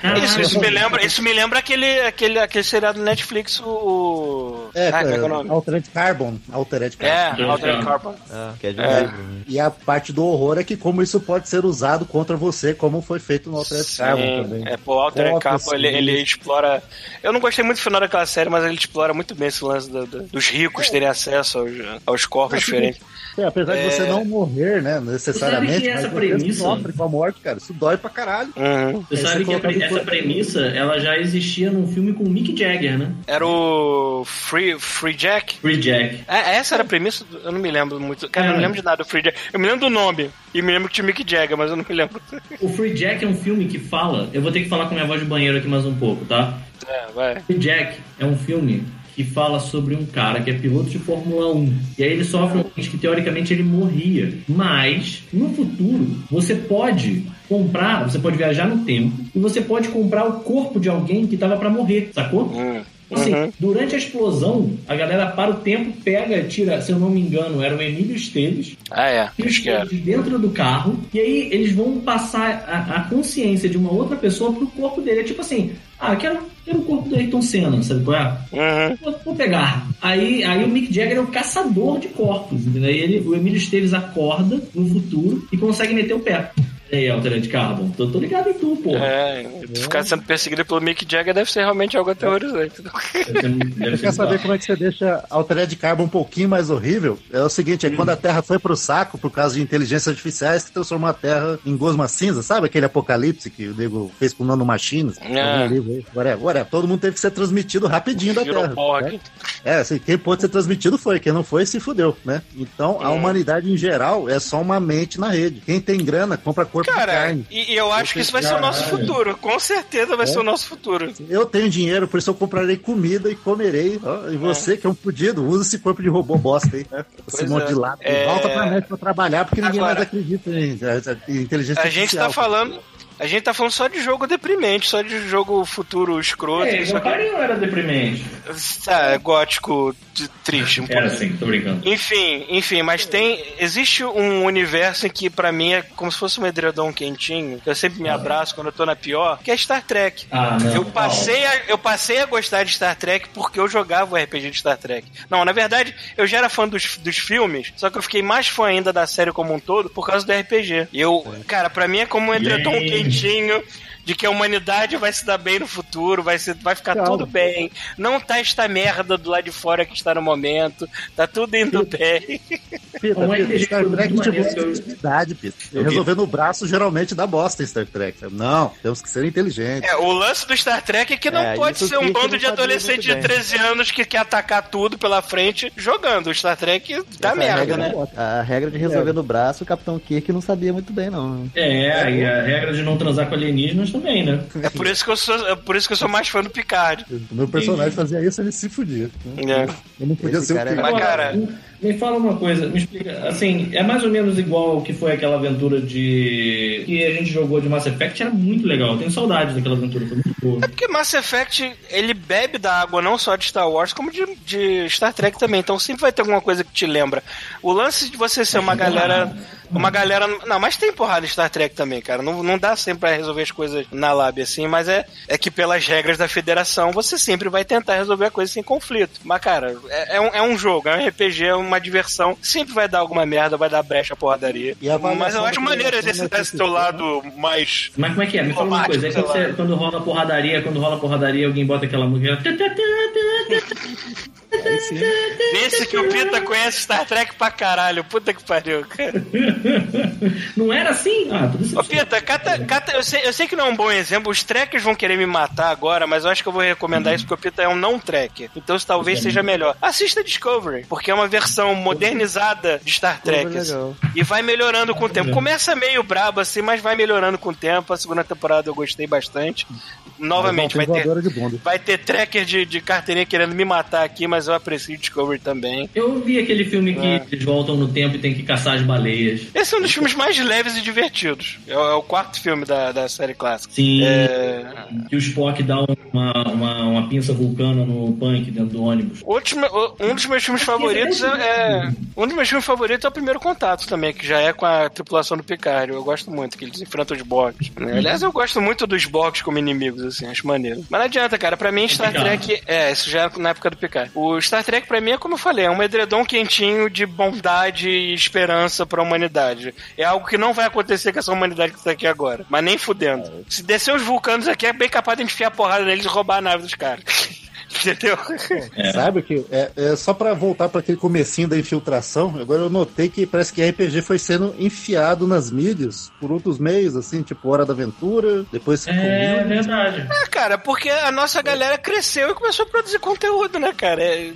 Caralho, Isso, isso me lembra, isso me lembra aquele, aquele, aquele seriado do Netflix, o. É, ah, é é o nome? Altered Carbon. Altered Carbon. É, Altered Altered Carbon. Ah, que é de É. né? E a parte do horror é que como isso pode ser usado contra você, como foi feito no Altered Carbon Sim, também. é, pô, o Altered Carbon, ele, ele explora... Eu não gostei muito do final daquela série, mas ele explora muito bem esse lance do- do- dos ricos terem acesso aos, aos corpos É, diferentes. É, apesar de você É. não morrer, né, necessariamente, Sabe que mas essa você premissa- sofre com a morte, cara. Isso dói pra caralho. Uhum. Você sabe você que a essa premissa ela já existia num filme com o Mick Jagger, né? Era o Free, Free Jack? Free Jack. É, essa era a premissa? do- Eu não me lembro muito. Cara, eu não É. lembro de nada do Free Jack. Eu me lembro do nome. E me lembro que tinha Mick Jagger, mas eu não me lembro. O Free Jack é um filme que fala. Eu vou ter que falar com minha voz de banheiro aqui mais um pouco, tá? É, vai. Free Jack é um filme que fala sobre um cara que é piloto de Fórmula 1. E aí ele sofre um acidente que teoricamente ele morria. Mas, no futuro, você pode comprar, você pode viajar no tempo e você pode comprar o corpo de alguém que tava pra morrer, sacou? Hum. Assim, Uhum. durante a explosão, a galera para o tempo, pega, tira, se eu não me engano, era o Emílio Esteves, Ah, é. Acho que era. de dentro do carro, e aí eles vão passar a, a consciência de uma outra pessoa pro corpo dele. É tipo assim, ah, quero, quero o corpo do Ayrton Senna, sabe qual é? Uhum. Vou, vou pegar. Aí, aí o Mick Jagger é o caçador de corpos, entendeu? Ele, o Emílio Esteves acorda no futuro e consegue meter o pé. E aí, Altered Carbon, tô, tô ligado em tu, pô. É, ficar sendo perseguido pelo Mick Jagger deve ser realmente algo aterrorizante. Você quer saber como é que você deixa Altered Carbon um pouquinho mais horrível? É o seguinte, é quando a Terra foi pro saco por causa de inteligências artificiais que transformou a Terra em gosma cinza, sabe aquele apocalipse que o nego fez com nanomachines? É. Algum livro aí. Agora, agora, todo mundo teve que ser transmitido rapidinho da Virou Terra. né? aqui. É, assim, quem pôde ser transmitido foi, quem não foi se fudeu, né? Então, a Hum. humanidade em geral é só uma mente na rede. Quem tem grana compra corpo de Cara, carne. e, e eu acho que isso vai ser o nosso futuro. Com certeza vai É? ser o nosso futuro. Eu tenho dinheiro, por isso eu comprarei comida e comerei. ó, e você, que é um fudido, usa esse corpo de robô bosta aí, né? Esse monte é. de. É. Volta pra net pra trabalhar, porque ninguém Agora- mais acredita em, em inteligência A gente tá artificial. falando. A gente tá falando só de jogo deprimente, só de jogo futuro escroto. É, só que... era deprimente. Tá, gótico de- triste um pouco. Era assim, tô brincando. Enfim, enfim, mas tem. Existe um universo em que pra mim é como se fosse um edredom quentinho, que eu sempre me abraço quando eu tô na pior, que é Star Trek. Ah, não. Eu passei, a, eu passei a gostar de Star Trek porque eu jogava o RPG de Star Trek. Não, na verdade, eu já era fã dos, dos filmes, só que eu fiquei mais fã ainda da série como um todo por causa do RPG. Eu, cara, pra mim é como um edredom Yay. Quentinho de que a humanidade vai se dar bem no futuro, vai, se, vai ficar Calma. tudo bem. Não tá esta merda do lado de fora que está no momento. Tá tudo indo bem. Pita, Como é que Pita, Star Trek utilidade, Pita. Resolver no braço geralmente dá bosta em Star Trek. Não, temos que ser inteligentes. É, o lance do Star Trek é que não É, pode ser um bando de adolescente de muito bem. 13 anos que quer atacar tudo pela frente jogando. O Star Trek dá Essa merda, regra, né? A regra de resolver no braço, o Capitão Kirk não sabia muito bem, não. É, e a regra de não transar com alienígenas também, né? É por isso que eu sou, é por isso que eu sou mais fã do Picard. O meu personagem fazia isso, ele se fudia. É. Eu não podia Esse ser o. Mas, cara, Me fala uma coisa, me explica. Assim, é mais ou menos igual que foi aquela aventura de. que a gente jogou de Mass Effect, era muito legal. Eu tenho saudades daquela aventura, foi muito boa. É porque Mass Effect, ele bebe da água não só de Star Wars, como de, de Star Trek também. Então sempre vai ter alguma coisa que te lembra. O lance de você ser uma galera. Uma galera. Não, mas tem porrada em Star Trek também, cara. Não, não dá sempre pra resolver as coisas na lab assim, mas é, é que pelas regras da federação você sempre vai tentar resolver a coisa sem conflito. Mas, cara, é, é um, é um jogo, é um RPG, é uma diversão. Sempre vai dar alguma merda, vai dar brecha, porradaria. E a avaliação Mas eu acho maneiro exercitar vai esse teu lado mais. Mas como é que é? Me fala uma coisa, é quando, você- quando rola porradaria, quando rola porradaria, alguém bota aquela música. Vê que o Pita conhece Star Trek pra caralho. Puta que pariu, cara. Não era assim? Ah, isso. Ô, Pita, cata, cata, eu, sei, eu sei que não é um bom exemplo. Os trekkers vão querer me matar agora, mas eu acho que eu vou recomendar isso porque o Pita é um não trekker. Então isso talvez seja melhor. Assista Discovery, porque é uma versão modernizada de Star Trek. Assim. E vai melhorando com o tempo. Começa meio brabo assim, mas vai melhorando com o tempo. A segunda temporada eu gostei bastante. Novamente, vai ter. Vai ter tracker de, de carteirinha querendo me matar aqui, mas eu aprecio Discovery também. Eu vi aquele filme que É. eles voltam no tempo e tem que caçar as baleias. Esse é um dos filmes mais leves e divertidos. É o, é o quarto filme da, da série clássica. Sim. É... Que o Spock dá uma, uma, uma pinça vulcana no punk dentro do ônibus. Um dos meus filmes favoritos é, é- Um dos meus filmes favoritos é o Primeiro Contato também, que já é com a tripulação do Picard. Eu gosto muito, que eles enfrentam os Borgs. né? Aliás, eu gosto muito dos Borgs como inimigos, assim, acho maneiro. Mas não adianta, cara. Pra mim, Star Picard. Trek. É, isso já é na época do Picard. O Star Trek, pra mim, é como eu falei, é um edredom quentinho de bondade e esperança pra humanidade. É algo que não vai acontecer com essa humanidade que tá aqui agora. Mas nem fudendo. Se descer os vulcanos aqui, é bem capaz de enfiar a porrada neles e roubar a nave dos caras. Entendeu? Sabe o que? É, é só pra voltar pra aquele comecinho da infiltração, agora eu notei que parece que RPG foi sendo enfiado nas mídias por outros meios, assim, tipo Hora da Aventura, depois se É comiu. verdade. É, cara, porque a nossa galera cresceu e começou a produzir conteúdo, né, cara? É,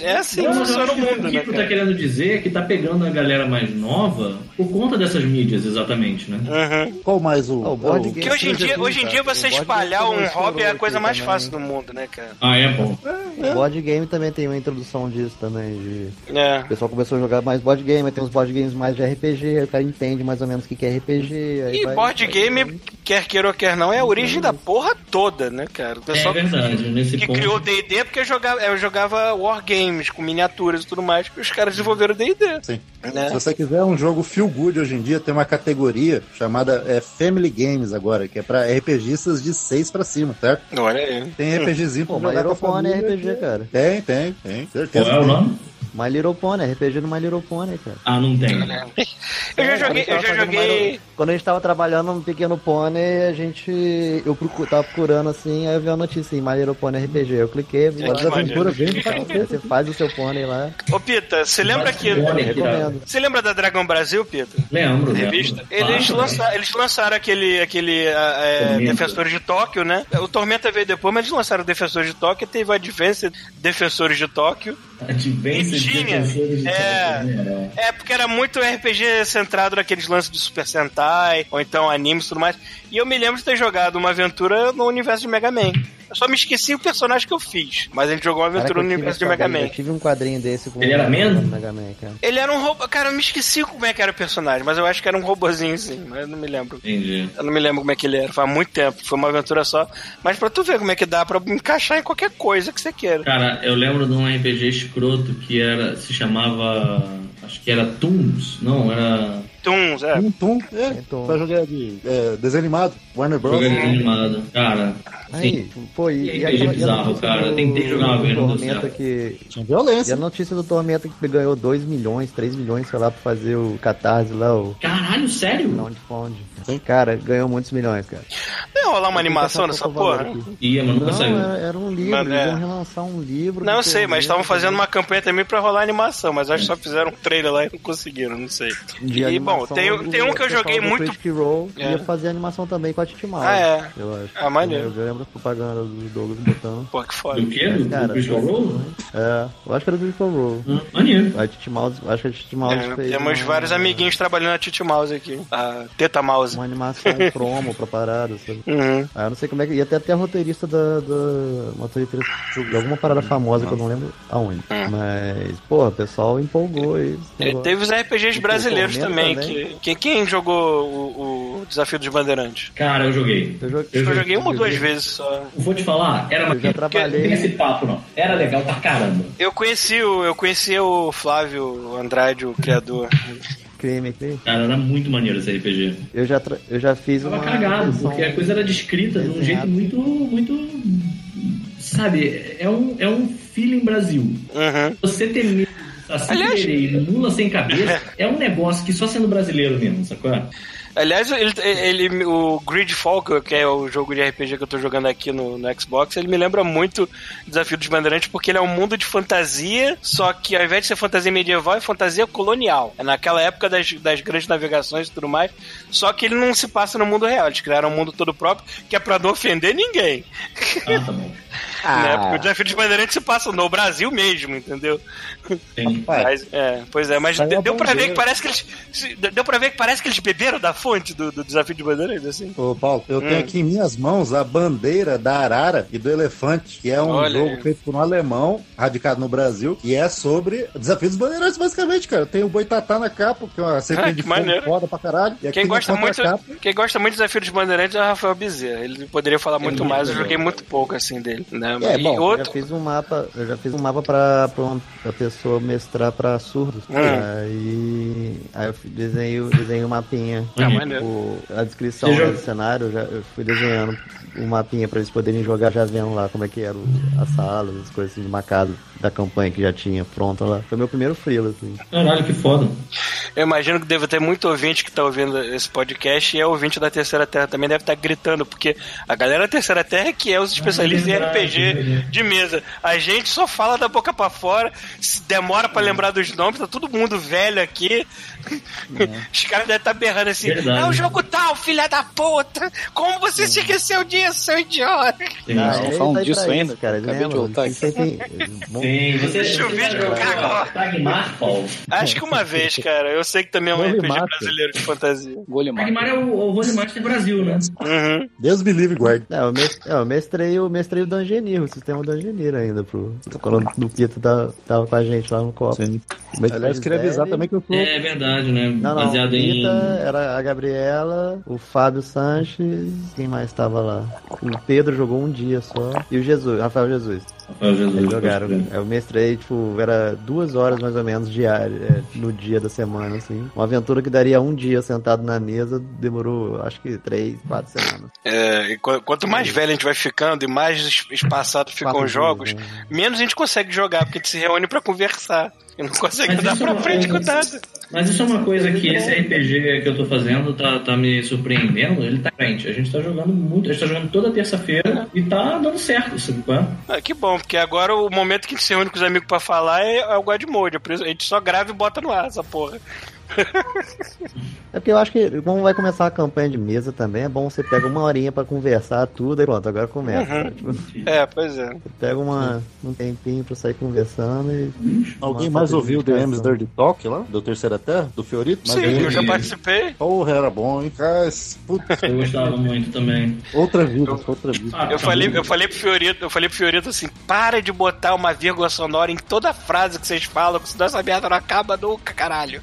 é assim que Não, funciona o que o mundo, que né, tu tá querendo dizer é que tá pegando a galera mais nova por conta dessas mídias, exatamente, né? Uhum. Qual mais o. Ah, o board o- game Que hoje em dia, Jesus, hoje em dia você espalhar um também hobby é a coisa mais também. fácil do mundo, né, cara? Ah, é bom. O board game também tem uma introdução disso também. De... É. O pessoal começou a jogar mais board game, tem uns board games mais de RPG, aí o cara entende mais ou menos o que que é RPG. E vai- board vai- game, quer queira ou quer não, é a origem da porra toda, né, cara? O É pessoal verdade, nesse que ponto. criou o D&D é porque eu jogava, eu jogava Wargames com miniaturas e tudo mais, e os caras desenvolveram D&D. Sim. Né? Se você quiser um jogo feel good hoje em dia, tem uma categoria chamada é, Family Games agora, que é pra RPGistas de 6 pra cima, certo? Olha aí. Tem RPGzinho pra Pô, jogar com a Pony é família. RPG, cara. Tem, tem, tem. Certeza. Qual é o que nome? My Little Pony, RPG do My Little Pony, cara. Ah, não tem. Eu já joguei, eu já joguei. My- Quando a gente tava trabalhando no Pequeno Pony, a gente. Eu procu- tava procurando assim, aí eu vi a notícia em My Little Pony RPG. Eu cliquei, vi Mas lá. a aventura vem Você faz o seu pônei lá. Ô, Pita, você lembra que. Você lembra da Dragão Brasil, Pita? Lembro, lembro. Revista? Claro, Eles, lançaram, eles lançaram aquele, aquele ah, é. Defensores de Tóquio, né? O Tormenta veio depois, mas eles lançaram o Defensores de Tóquio, teve o Advanced Defensores de Tóquio. Advanced E tinha, de é. Tóquio, É, porque era muito RPG centrado naqueles lances de Super Sentai, ou então animes e tudo mais. E eu me lembro de ter jogado uma aventura no universo de Mega Man. Eu só me esqueci o personagem que eu fiz, mas gente jogou uma aventura no universo de Mega Man. Eu tive um quadrinho desse com Ele era mesmo? Mega Man, cara. Ele era um robô. Cara, eu me esqueci como é que era o personagem, mas eu acho que era um robozinho sim, mas eu não me lembro. Entendi. Eu não me lembro como é que ele era, faz muito tempo, foi uma aventura só. Mas pra tu ver como é que dá pra encaixar em qualquer coisa que você queira. Cara, eu lembro de um RPG escroto que era, se chamava. Acho que era Toons. Não, era. Tuns, é. Tum, tum, é, Tum. pra jogar de é, desenho animado, Warner Bros. Jogo animado. Cara, Aí, sim. pô, e, E e aquela- e bizarro, notícia cara. Eu tentei jogar uma vez, não deu Tormenta certo. que Tinha E violência. a notícia do Tormenta que ganhou 2 milhões, 3 milhões, sei lá, pra fazer o Catarse lá, o Caralho, sério? Não Fund. Cara, ganhou muitos milhões, cara. Não ia rolar uma Tem animação é valor porra? Ia, mas Não, saiu. era, era um livro, Mas, eles é. iam relançar um livro. Não, eu sei, mas estavam fazendo uma campanha também pra rolar animação, mas acho que só fizeram um trailer lá e não conseguiram, não sei. de E, bom, tem, o tem um que eu joguei muito. Critic Role É. ia fazer animação também com a Titi Mouse, Ah, é? Eu acho. Ah, maneiro. Eu lembro a propaganda do Douglas botando. Pô, que foda. Do quê? Do, Cara, do Crystal Role? É, eu acho que era do Critical Role. Ah, maneiro. A Titi Mouse, acho que a Titi Mouse É, fez temos uma- vários amiguinhos trabalhando na Titi Mouse aqui. A Teta Mouse. Uma animação promo pra parada, sabe? Uhum. Ah, eu não sei como é que. Ia ter até a roteirista da. da uma roteirista de alguma parada famosa que eu não lembro aonde. Mas, pô, o pessoal empolgou isso. E teve os RPGs E brasileiros também. também. Que, quem, quem jogou o, o Desafio dos Bandeirantes? Cara, eu joguei. Eu joguei, Eu joguei uma ou duas vezes só. Vou te falar, era uma Eu já trabalhei. Não tem esse papo, não. Era legal pra caramba. Eu conheci o, eu conheci o Flávio Andrade, o criador. crime. Cara, era muito maneiro esse RPG. Eu já, tra- eu já fiz Tava uma. cagado, versão- porque a coisa era descrita de um jeito muito. muito. Sabe, é um, é um feeling Brasil. Uhum. Você ter medo de Saci Aliás- Mula sem cabeça é um negócio que só sendo brasileiro mesmo, sacou? Aliás, ele, ele, o Gridfall, que- que é o jogo de RPG que eu tô jogando aqui no, no Xbox, ele me lembra muito Desafio dos Bandeirantes, porque ele é um mundo de fantasia, só que ao invés de ser fantasia medieval, é fantasia colonial. É naquela época das, das grandes navegações e tudo mais, só que ele não se passa no mundo real. Eles criaram um mundo todo próprio, que é pra não ofender ninguém. Ah. Né? Porque o Desafio dos Bandeirantes se passa no Brasil mesmo, entendeu? Mas, é, pois é, mas Saiu de- a deu pra ver que parece que eles. Deu pra ver que parece que eles beberam da fonte do, do desafio de bandeirantes, assim. Ô, Paulo, eu tenho Hum. aqui em minhas mãos a bandeira da arara e do elefante, que é um Olha jogo aí. feito por um alemão, radicado no Brasil, e é sobre desafios dos bandeirantes, basicamente, cara. Tem o Boitatá na capa, que é uma serpente Ah, que de fogo foda pra caralho. E Quem gosta, muito, quem gosta muito do desafio dos bandeirantes é o Rafael Bezerra. Ele poderia falar muito muito mais, eu joguei muito pouco assim dele. Né? É, e bom, Eu já outro. fiz um mapa, eu já fiz um mapa pra, pra uma pra pessoa mestrar pra surdos. Hum. Aí, aí eu desenhei, desenhei um mapinha. Ah, Tipo, a descrição do cenário, eu, já, eu fui desenhando um mapinha pra eles poderem jogar já vendo lá como é que era o, as salas, as coisas assim de uma casa da campanha que já tinha pronta lá. Foi meu primeiro freela, assim. Caralho, que foda. Eu imagino que deve ter muito ouvinte que tá ouvindo esse podcast e é ouvinte da Terceira Terra também deve estar gritando, porque a galera da Terceira Terra é que é os especialistas em verdade, RPG verdade. de mesa. A gente só fala da boca pra fora, se demora pra lembrar dos nomes, tá todo mundo velho aqui. Os caras devem estar berrando assim: Verdade. é o jogo tal, filha da puta! Como você se esqueceu disso, seu idiota? Tem Ah, estão falando tá disso ainda? isso, cara. Acabei de voltar aí tem... Sim, você, Deixa que jogou cagou. Pragmar, Paulo? Acho que uma vez, cara. Eu, sei que também é um RPG brasileiro de fantasia. Golimar. Magmar é o, o Holy Master Brasil, né? Uhum. Deus me livre, guarde. É, eu, mes- é, eu mestrei, eu mestrei o Dungeoneer, o sistema Dungeoneer ainda, pro, quando o Pito tava, tava com a gente lá no copo. Sim. Mas Aliás, queria avisar também que eu sou. É verdade, né? Não, não, Baseado o em. Pita era a Gabriela, o Fábio Sanches, quem mais tava lá? O Pedro jogou um dia só, e o Jesus, Rafael Jesus. Rafael Jesus, Eles jogaram. Eu mestrei, tipo, era duas horas mais ou menos diárias, é, no dia da semana, assim. Uma aventura que daria um dia sentado na mesa, demorou, acho que três, quatro semanas. É, e qu- quanto mais velho a gente vai ficando e mais es- espaçados ficam os jogos, dias, né? menos a gente consegue jogar, porque a gente se reúne pra conversar. E não consegue andar isso pra é uma frente com coisa- nada. Mas isso é uma coisa que esse RPG que eu tô fazendo tá, tá me surpreendendo. Ele tá frente. A gente tá jogando muito. A gente tá jogando toda terça-feira e tá dando certo, sabe? qual é? Ah, que bom, porque agora o momento que a gente se reúne com os amigos pra falar é, é o God Mode. Por isso A gente só grava e bota no ar essa porra. É porque eu acho que, como vai começar a campanha de mesa também, é bom você pega uma horinha pra conversar tudo e pronto, agora começa. Uhum. Tipo, É, pois é. você pega uma, um tempinho pra sair conversando e. Alguém mais ouviu o The dedicação. M's Dirty Talk lá? Do Terceira Terra? Do Fiorito? Mas Sim, aí- eu já participei. Porra, era bom, hein? Cara, putz, Eu gostava muito também. outra vida, outra vida. Ah, Eu falei, eu falei pro Fiorito, eu falei pro Fiorito assim, para de botar uma vírgula sonora em toda frase que vocês falam, que senão essa merda não acaba nunca, caralho.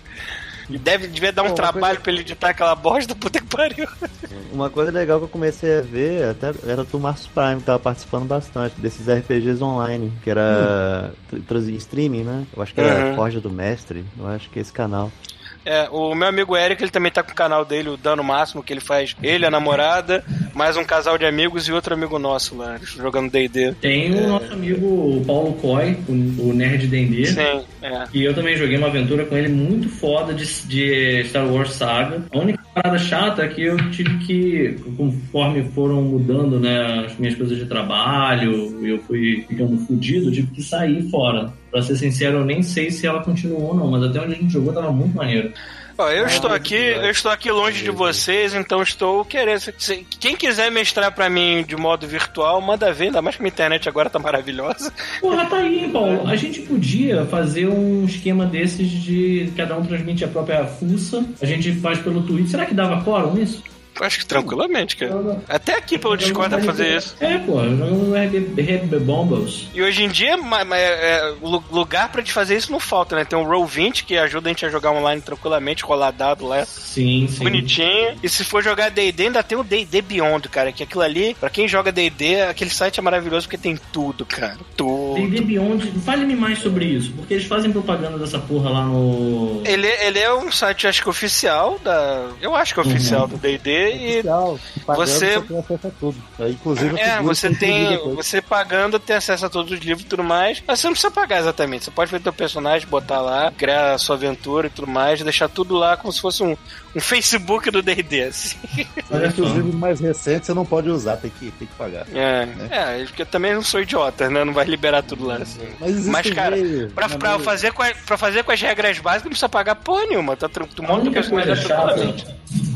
Deve, devia dar um trabalho pra ele editar aquela bosta, puta que pariu. Uma coisa legal que eu comecei a ver até era do Marcos Prime, que tava participando bastante desses RPGs online, que era trazia streaming, né? Eu acho que era Uhum. Forja do Mestre, eu acho que é esse canal. É, o meu amigo Eric, ele também tá com o canal dele, o Dano Máximo, que ele faz ele, a namorada, mais um casal de amigos e outro amigo nosso lá, jogando D&D. Tem o nosso amigo Paulo Coy, o, Nerd D&D. Sim, é. E eu também joguei uma aventura com ele muito foda de, de Star Wars Saga. A única parada chata é que eu tive que, conforme foram mudando né, as minhas coisas de trabalho, eu fui ficando fudido, eu tive que sair fora. Pra ser sincero, eu nem sei se ela continuou ou não, mas até onde a gente jogou tava muito maneiro. Ó, eu estou aqui, eu estou aqui longe de vocês, então estou querendo. se- Quem quiser mestrar pra mim de modo virtual, manda ver, ainda mais que minha internet agora tá maravilhosa. Porra, tá aí, Paulo. A gente podia fazer um esquema desses de cada um transmite a própria fuça. A gente faz pelo Twitter. Será que dava quórum isso? Eu Acho que tranquilamente, cara. Até aqui pelo Discord dá pra fazer isso. É, pô, RB Bombos. E hoje em dia, é, lu- lugar pra gente fazer isso não falta, né? Tem o Roll20 que ajuda a gente a jogar online tranquilamente, rolar dado lá. Sim, sim. Bonitinho. E se for jogar D&D, ainda tem o D&D Beyond, cara. Que aquilo ali, pra quem joga D&D, aquele site é maravilhoso porque tem tudo, cara. Tudo. D&D Beyond, fale-me mais sobre isso, porque eles fazem propaganda dessa porra lá no... Ele, ele é um site, acho que oficial da. Eu acho que é oficial do DD e. Oficial, pagando, você- você tem acesso a tudo. É, inclusive, É, você que tem. Você pagando tem acesso a todos os livros e tudo mais. Mas você não precisa pagar exatamente. Você pode fazer teu personagem, botar lá, criar a sua aventura e tudo mais, deixar tudo lá como se fosse um, um Facebook do DD, assim. Mas, inclusive, mais recente você não pode usar, tem que, tem que pagar. É, é, porque eu também não sou idiota, né? Não vai liberar tudo lá. Assim. Mas, existe Mas, cara, meio- Pra, na pra, meio- fazer com a- pra fazer com as regras básicas, não precisa pagar porra nenhuma. Tá, tu A monta o única coisa personagem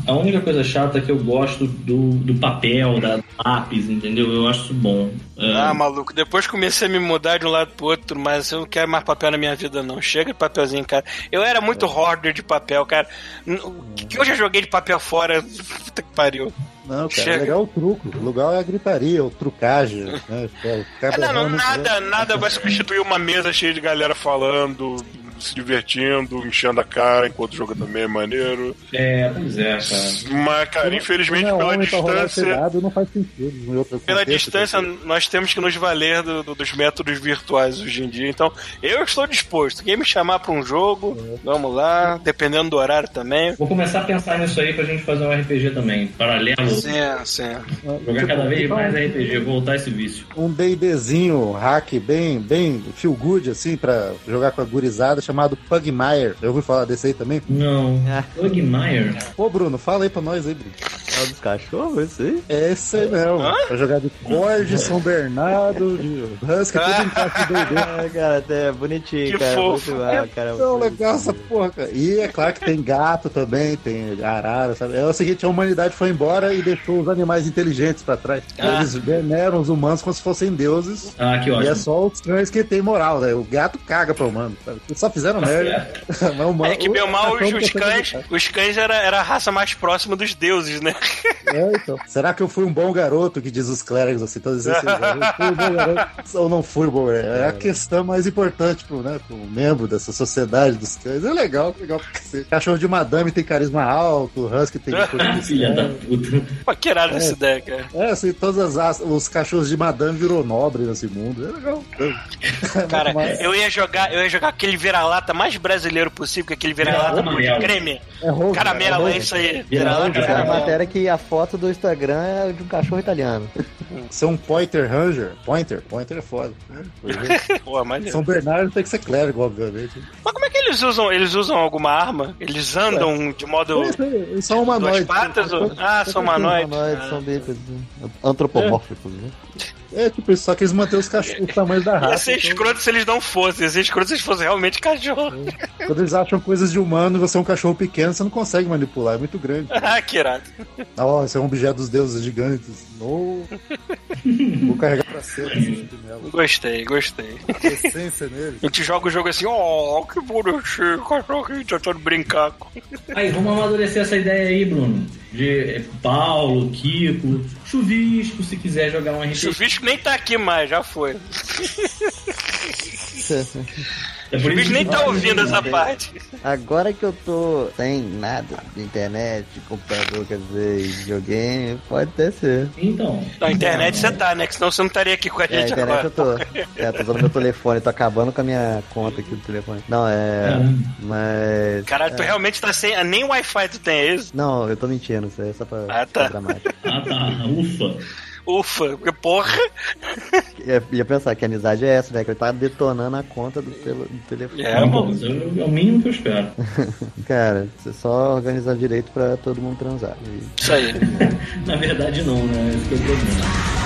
a única coisa chata é que eu gosto do, do papel, da lápis, entendeu? Eu acho isso bom. É, Ah, maluco, depois comecei a me mudar de um lado pro outro, mas eu não quero mais papel na minha vida, não. Chega de papelzinho, cara. Eu era muito hoarder de papel, cara. O que eu já joguei de papel fora? Puta que pariu. Não, cara, Chega. legal é o truco. O legal é a gritaria, o trucagem. Né? Ficar É, não, nada, nada vai substituir uma mesa cheia de galera falando, se divertindo, enchendo a cara enquanto o jogo também é maneiro. É, pois é, cara. Mas, cara, infelizmente, Não é pela distância. não faz sentido. Pela contexto, distância, nós temos que nos valer do- do- dos métodos virtuais hoje em dia. Então, eu estou disposto. Quem me chamar para um jogo, vamos lá, dependendo do horário também. Vou começar a pensar nisso aí pra gente fazer um RPG também, paralelo. Sim, sim. Jogar Tipo, cada vez então, mais RPG, voltar esse vício. um D&Dzinho hack bem, bem feel good, assim, pra jogar com a gurizada, chamado Pugmire. Eu ouvi falar desse aí também? Não. É. Pugmire? Ô, Bruno, fala aí pra nós aí, Bruno. É o dos cachorros, esse aí? É esse aí mesmo. Pra jogar de Corge, São Bernardo, de Husky, tudo em caixa de D&D. Ah, cara, até bonitinho, Que cara. fofo. Muito legal, cara. Não, legal essa porra, cara. E é claro que tem gato também, tem arara, sabe? É o seguinte, a humanidade foi embora e deixou os animais inteligentes pra trás. Ah. Eles veneram os humanos como se fossem deuses. Ah, que E é ótimo. só os cães que tem moral, né? O gato caga pra humano, sabe? Só fizeram merda. Mas o mal- É que bem ou mal, os, os cães, os cães era, era a raça mais próxima dos deuses, né? É, então. Será que eu fui um bom garoto, que diz os clérigos assim, todos esses anos? Eu fui um bom garoto ou não fui bom garoto? É a questão mais importante pro, né, pro membro dessa sociedade dos cães. É legal, legal. Cachorro de madame tem carisma alto, husky tem Filha da puta. Pô, que irado É. essa ideia, cara. É, assim, todas as os cachorros de madame virou nobre nesse mundo. É legal. Cara, Mas- eu ia jogar, eu ia jogar aquele vira-lata mais brasileiro possível, que é aquele vira-lata Vira-lata de creme. É roubo, Caramelo, é é isso aí. Vira-lata Tem a matéria que a foto do Instagram é de um cachorro italiano. Um pointer ranger. Pointer, pointer é foda. Pô, maneiro. São Bernardo tem que ser clérigo, obviamente. Mas como é que eles usam? Eles usam alguma arma? Eles andam de modo. Eles- são Duas humanoides. patas? ou- Ah, são humanoides. Humanoides, são bípedes, né? antropomórficos, né? É, tipo, isso, só que eles mantêm os cachorros o tamanho da Ia raça. ser então- escroto se eles não fossem. Ia ser escroto se eles fossem realmente cachorro. Quando eles acham coisas de humano e você é um cachorro pequeno, você não consegue manipular, é muito grande. ah, que irado. Ah, ó, esse é um objeto dos deuses gigantes. No... Vou carregar pra cima chinelo. Gostei, gostei. Essência nele. A gente joga o jogo assim, ó, que bonitinho, cachorrinho, tentando brincar. com- Aí, vamos amadurecer essa ideia aí, Bruno. De eh, Paulo, Kiko, Chuvisco, se quiser jogar um RPG. Chuvisco nem tá aqui mais, já foi. É O por isso nem tá ouvindo essa parte. Agora que eu tô sem nada de internet, computador, quer dizer, videogame, pode até ser. Então. Na internet você tá, né? Que senão você não estaria aqui com a É, gente internet agora. eu tô. É, tô usando meu telefone, tô acabando com a minha conta aqui do telefone. Não, é. Mas. Caralho, tu realmente tá sem. Nem Wi-Fi tu tem, é isso? Não, eu tô mentindo, isso aí é só pra Ah, tá. Ah, tá. Ufa. Ufa, porque porra. Ia, ia pensar que a amizade é essa, né? Que ele tá detonando a conta do, do telefone. É, Não, mano. é o é mínimo que eu espero. Cara, você só organizar direito pra todo mundo transar. E- Isso aí. Na verdade, não, né? Esse que é o problema.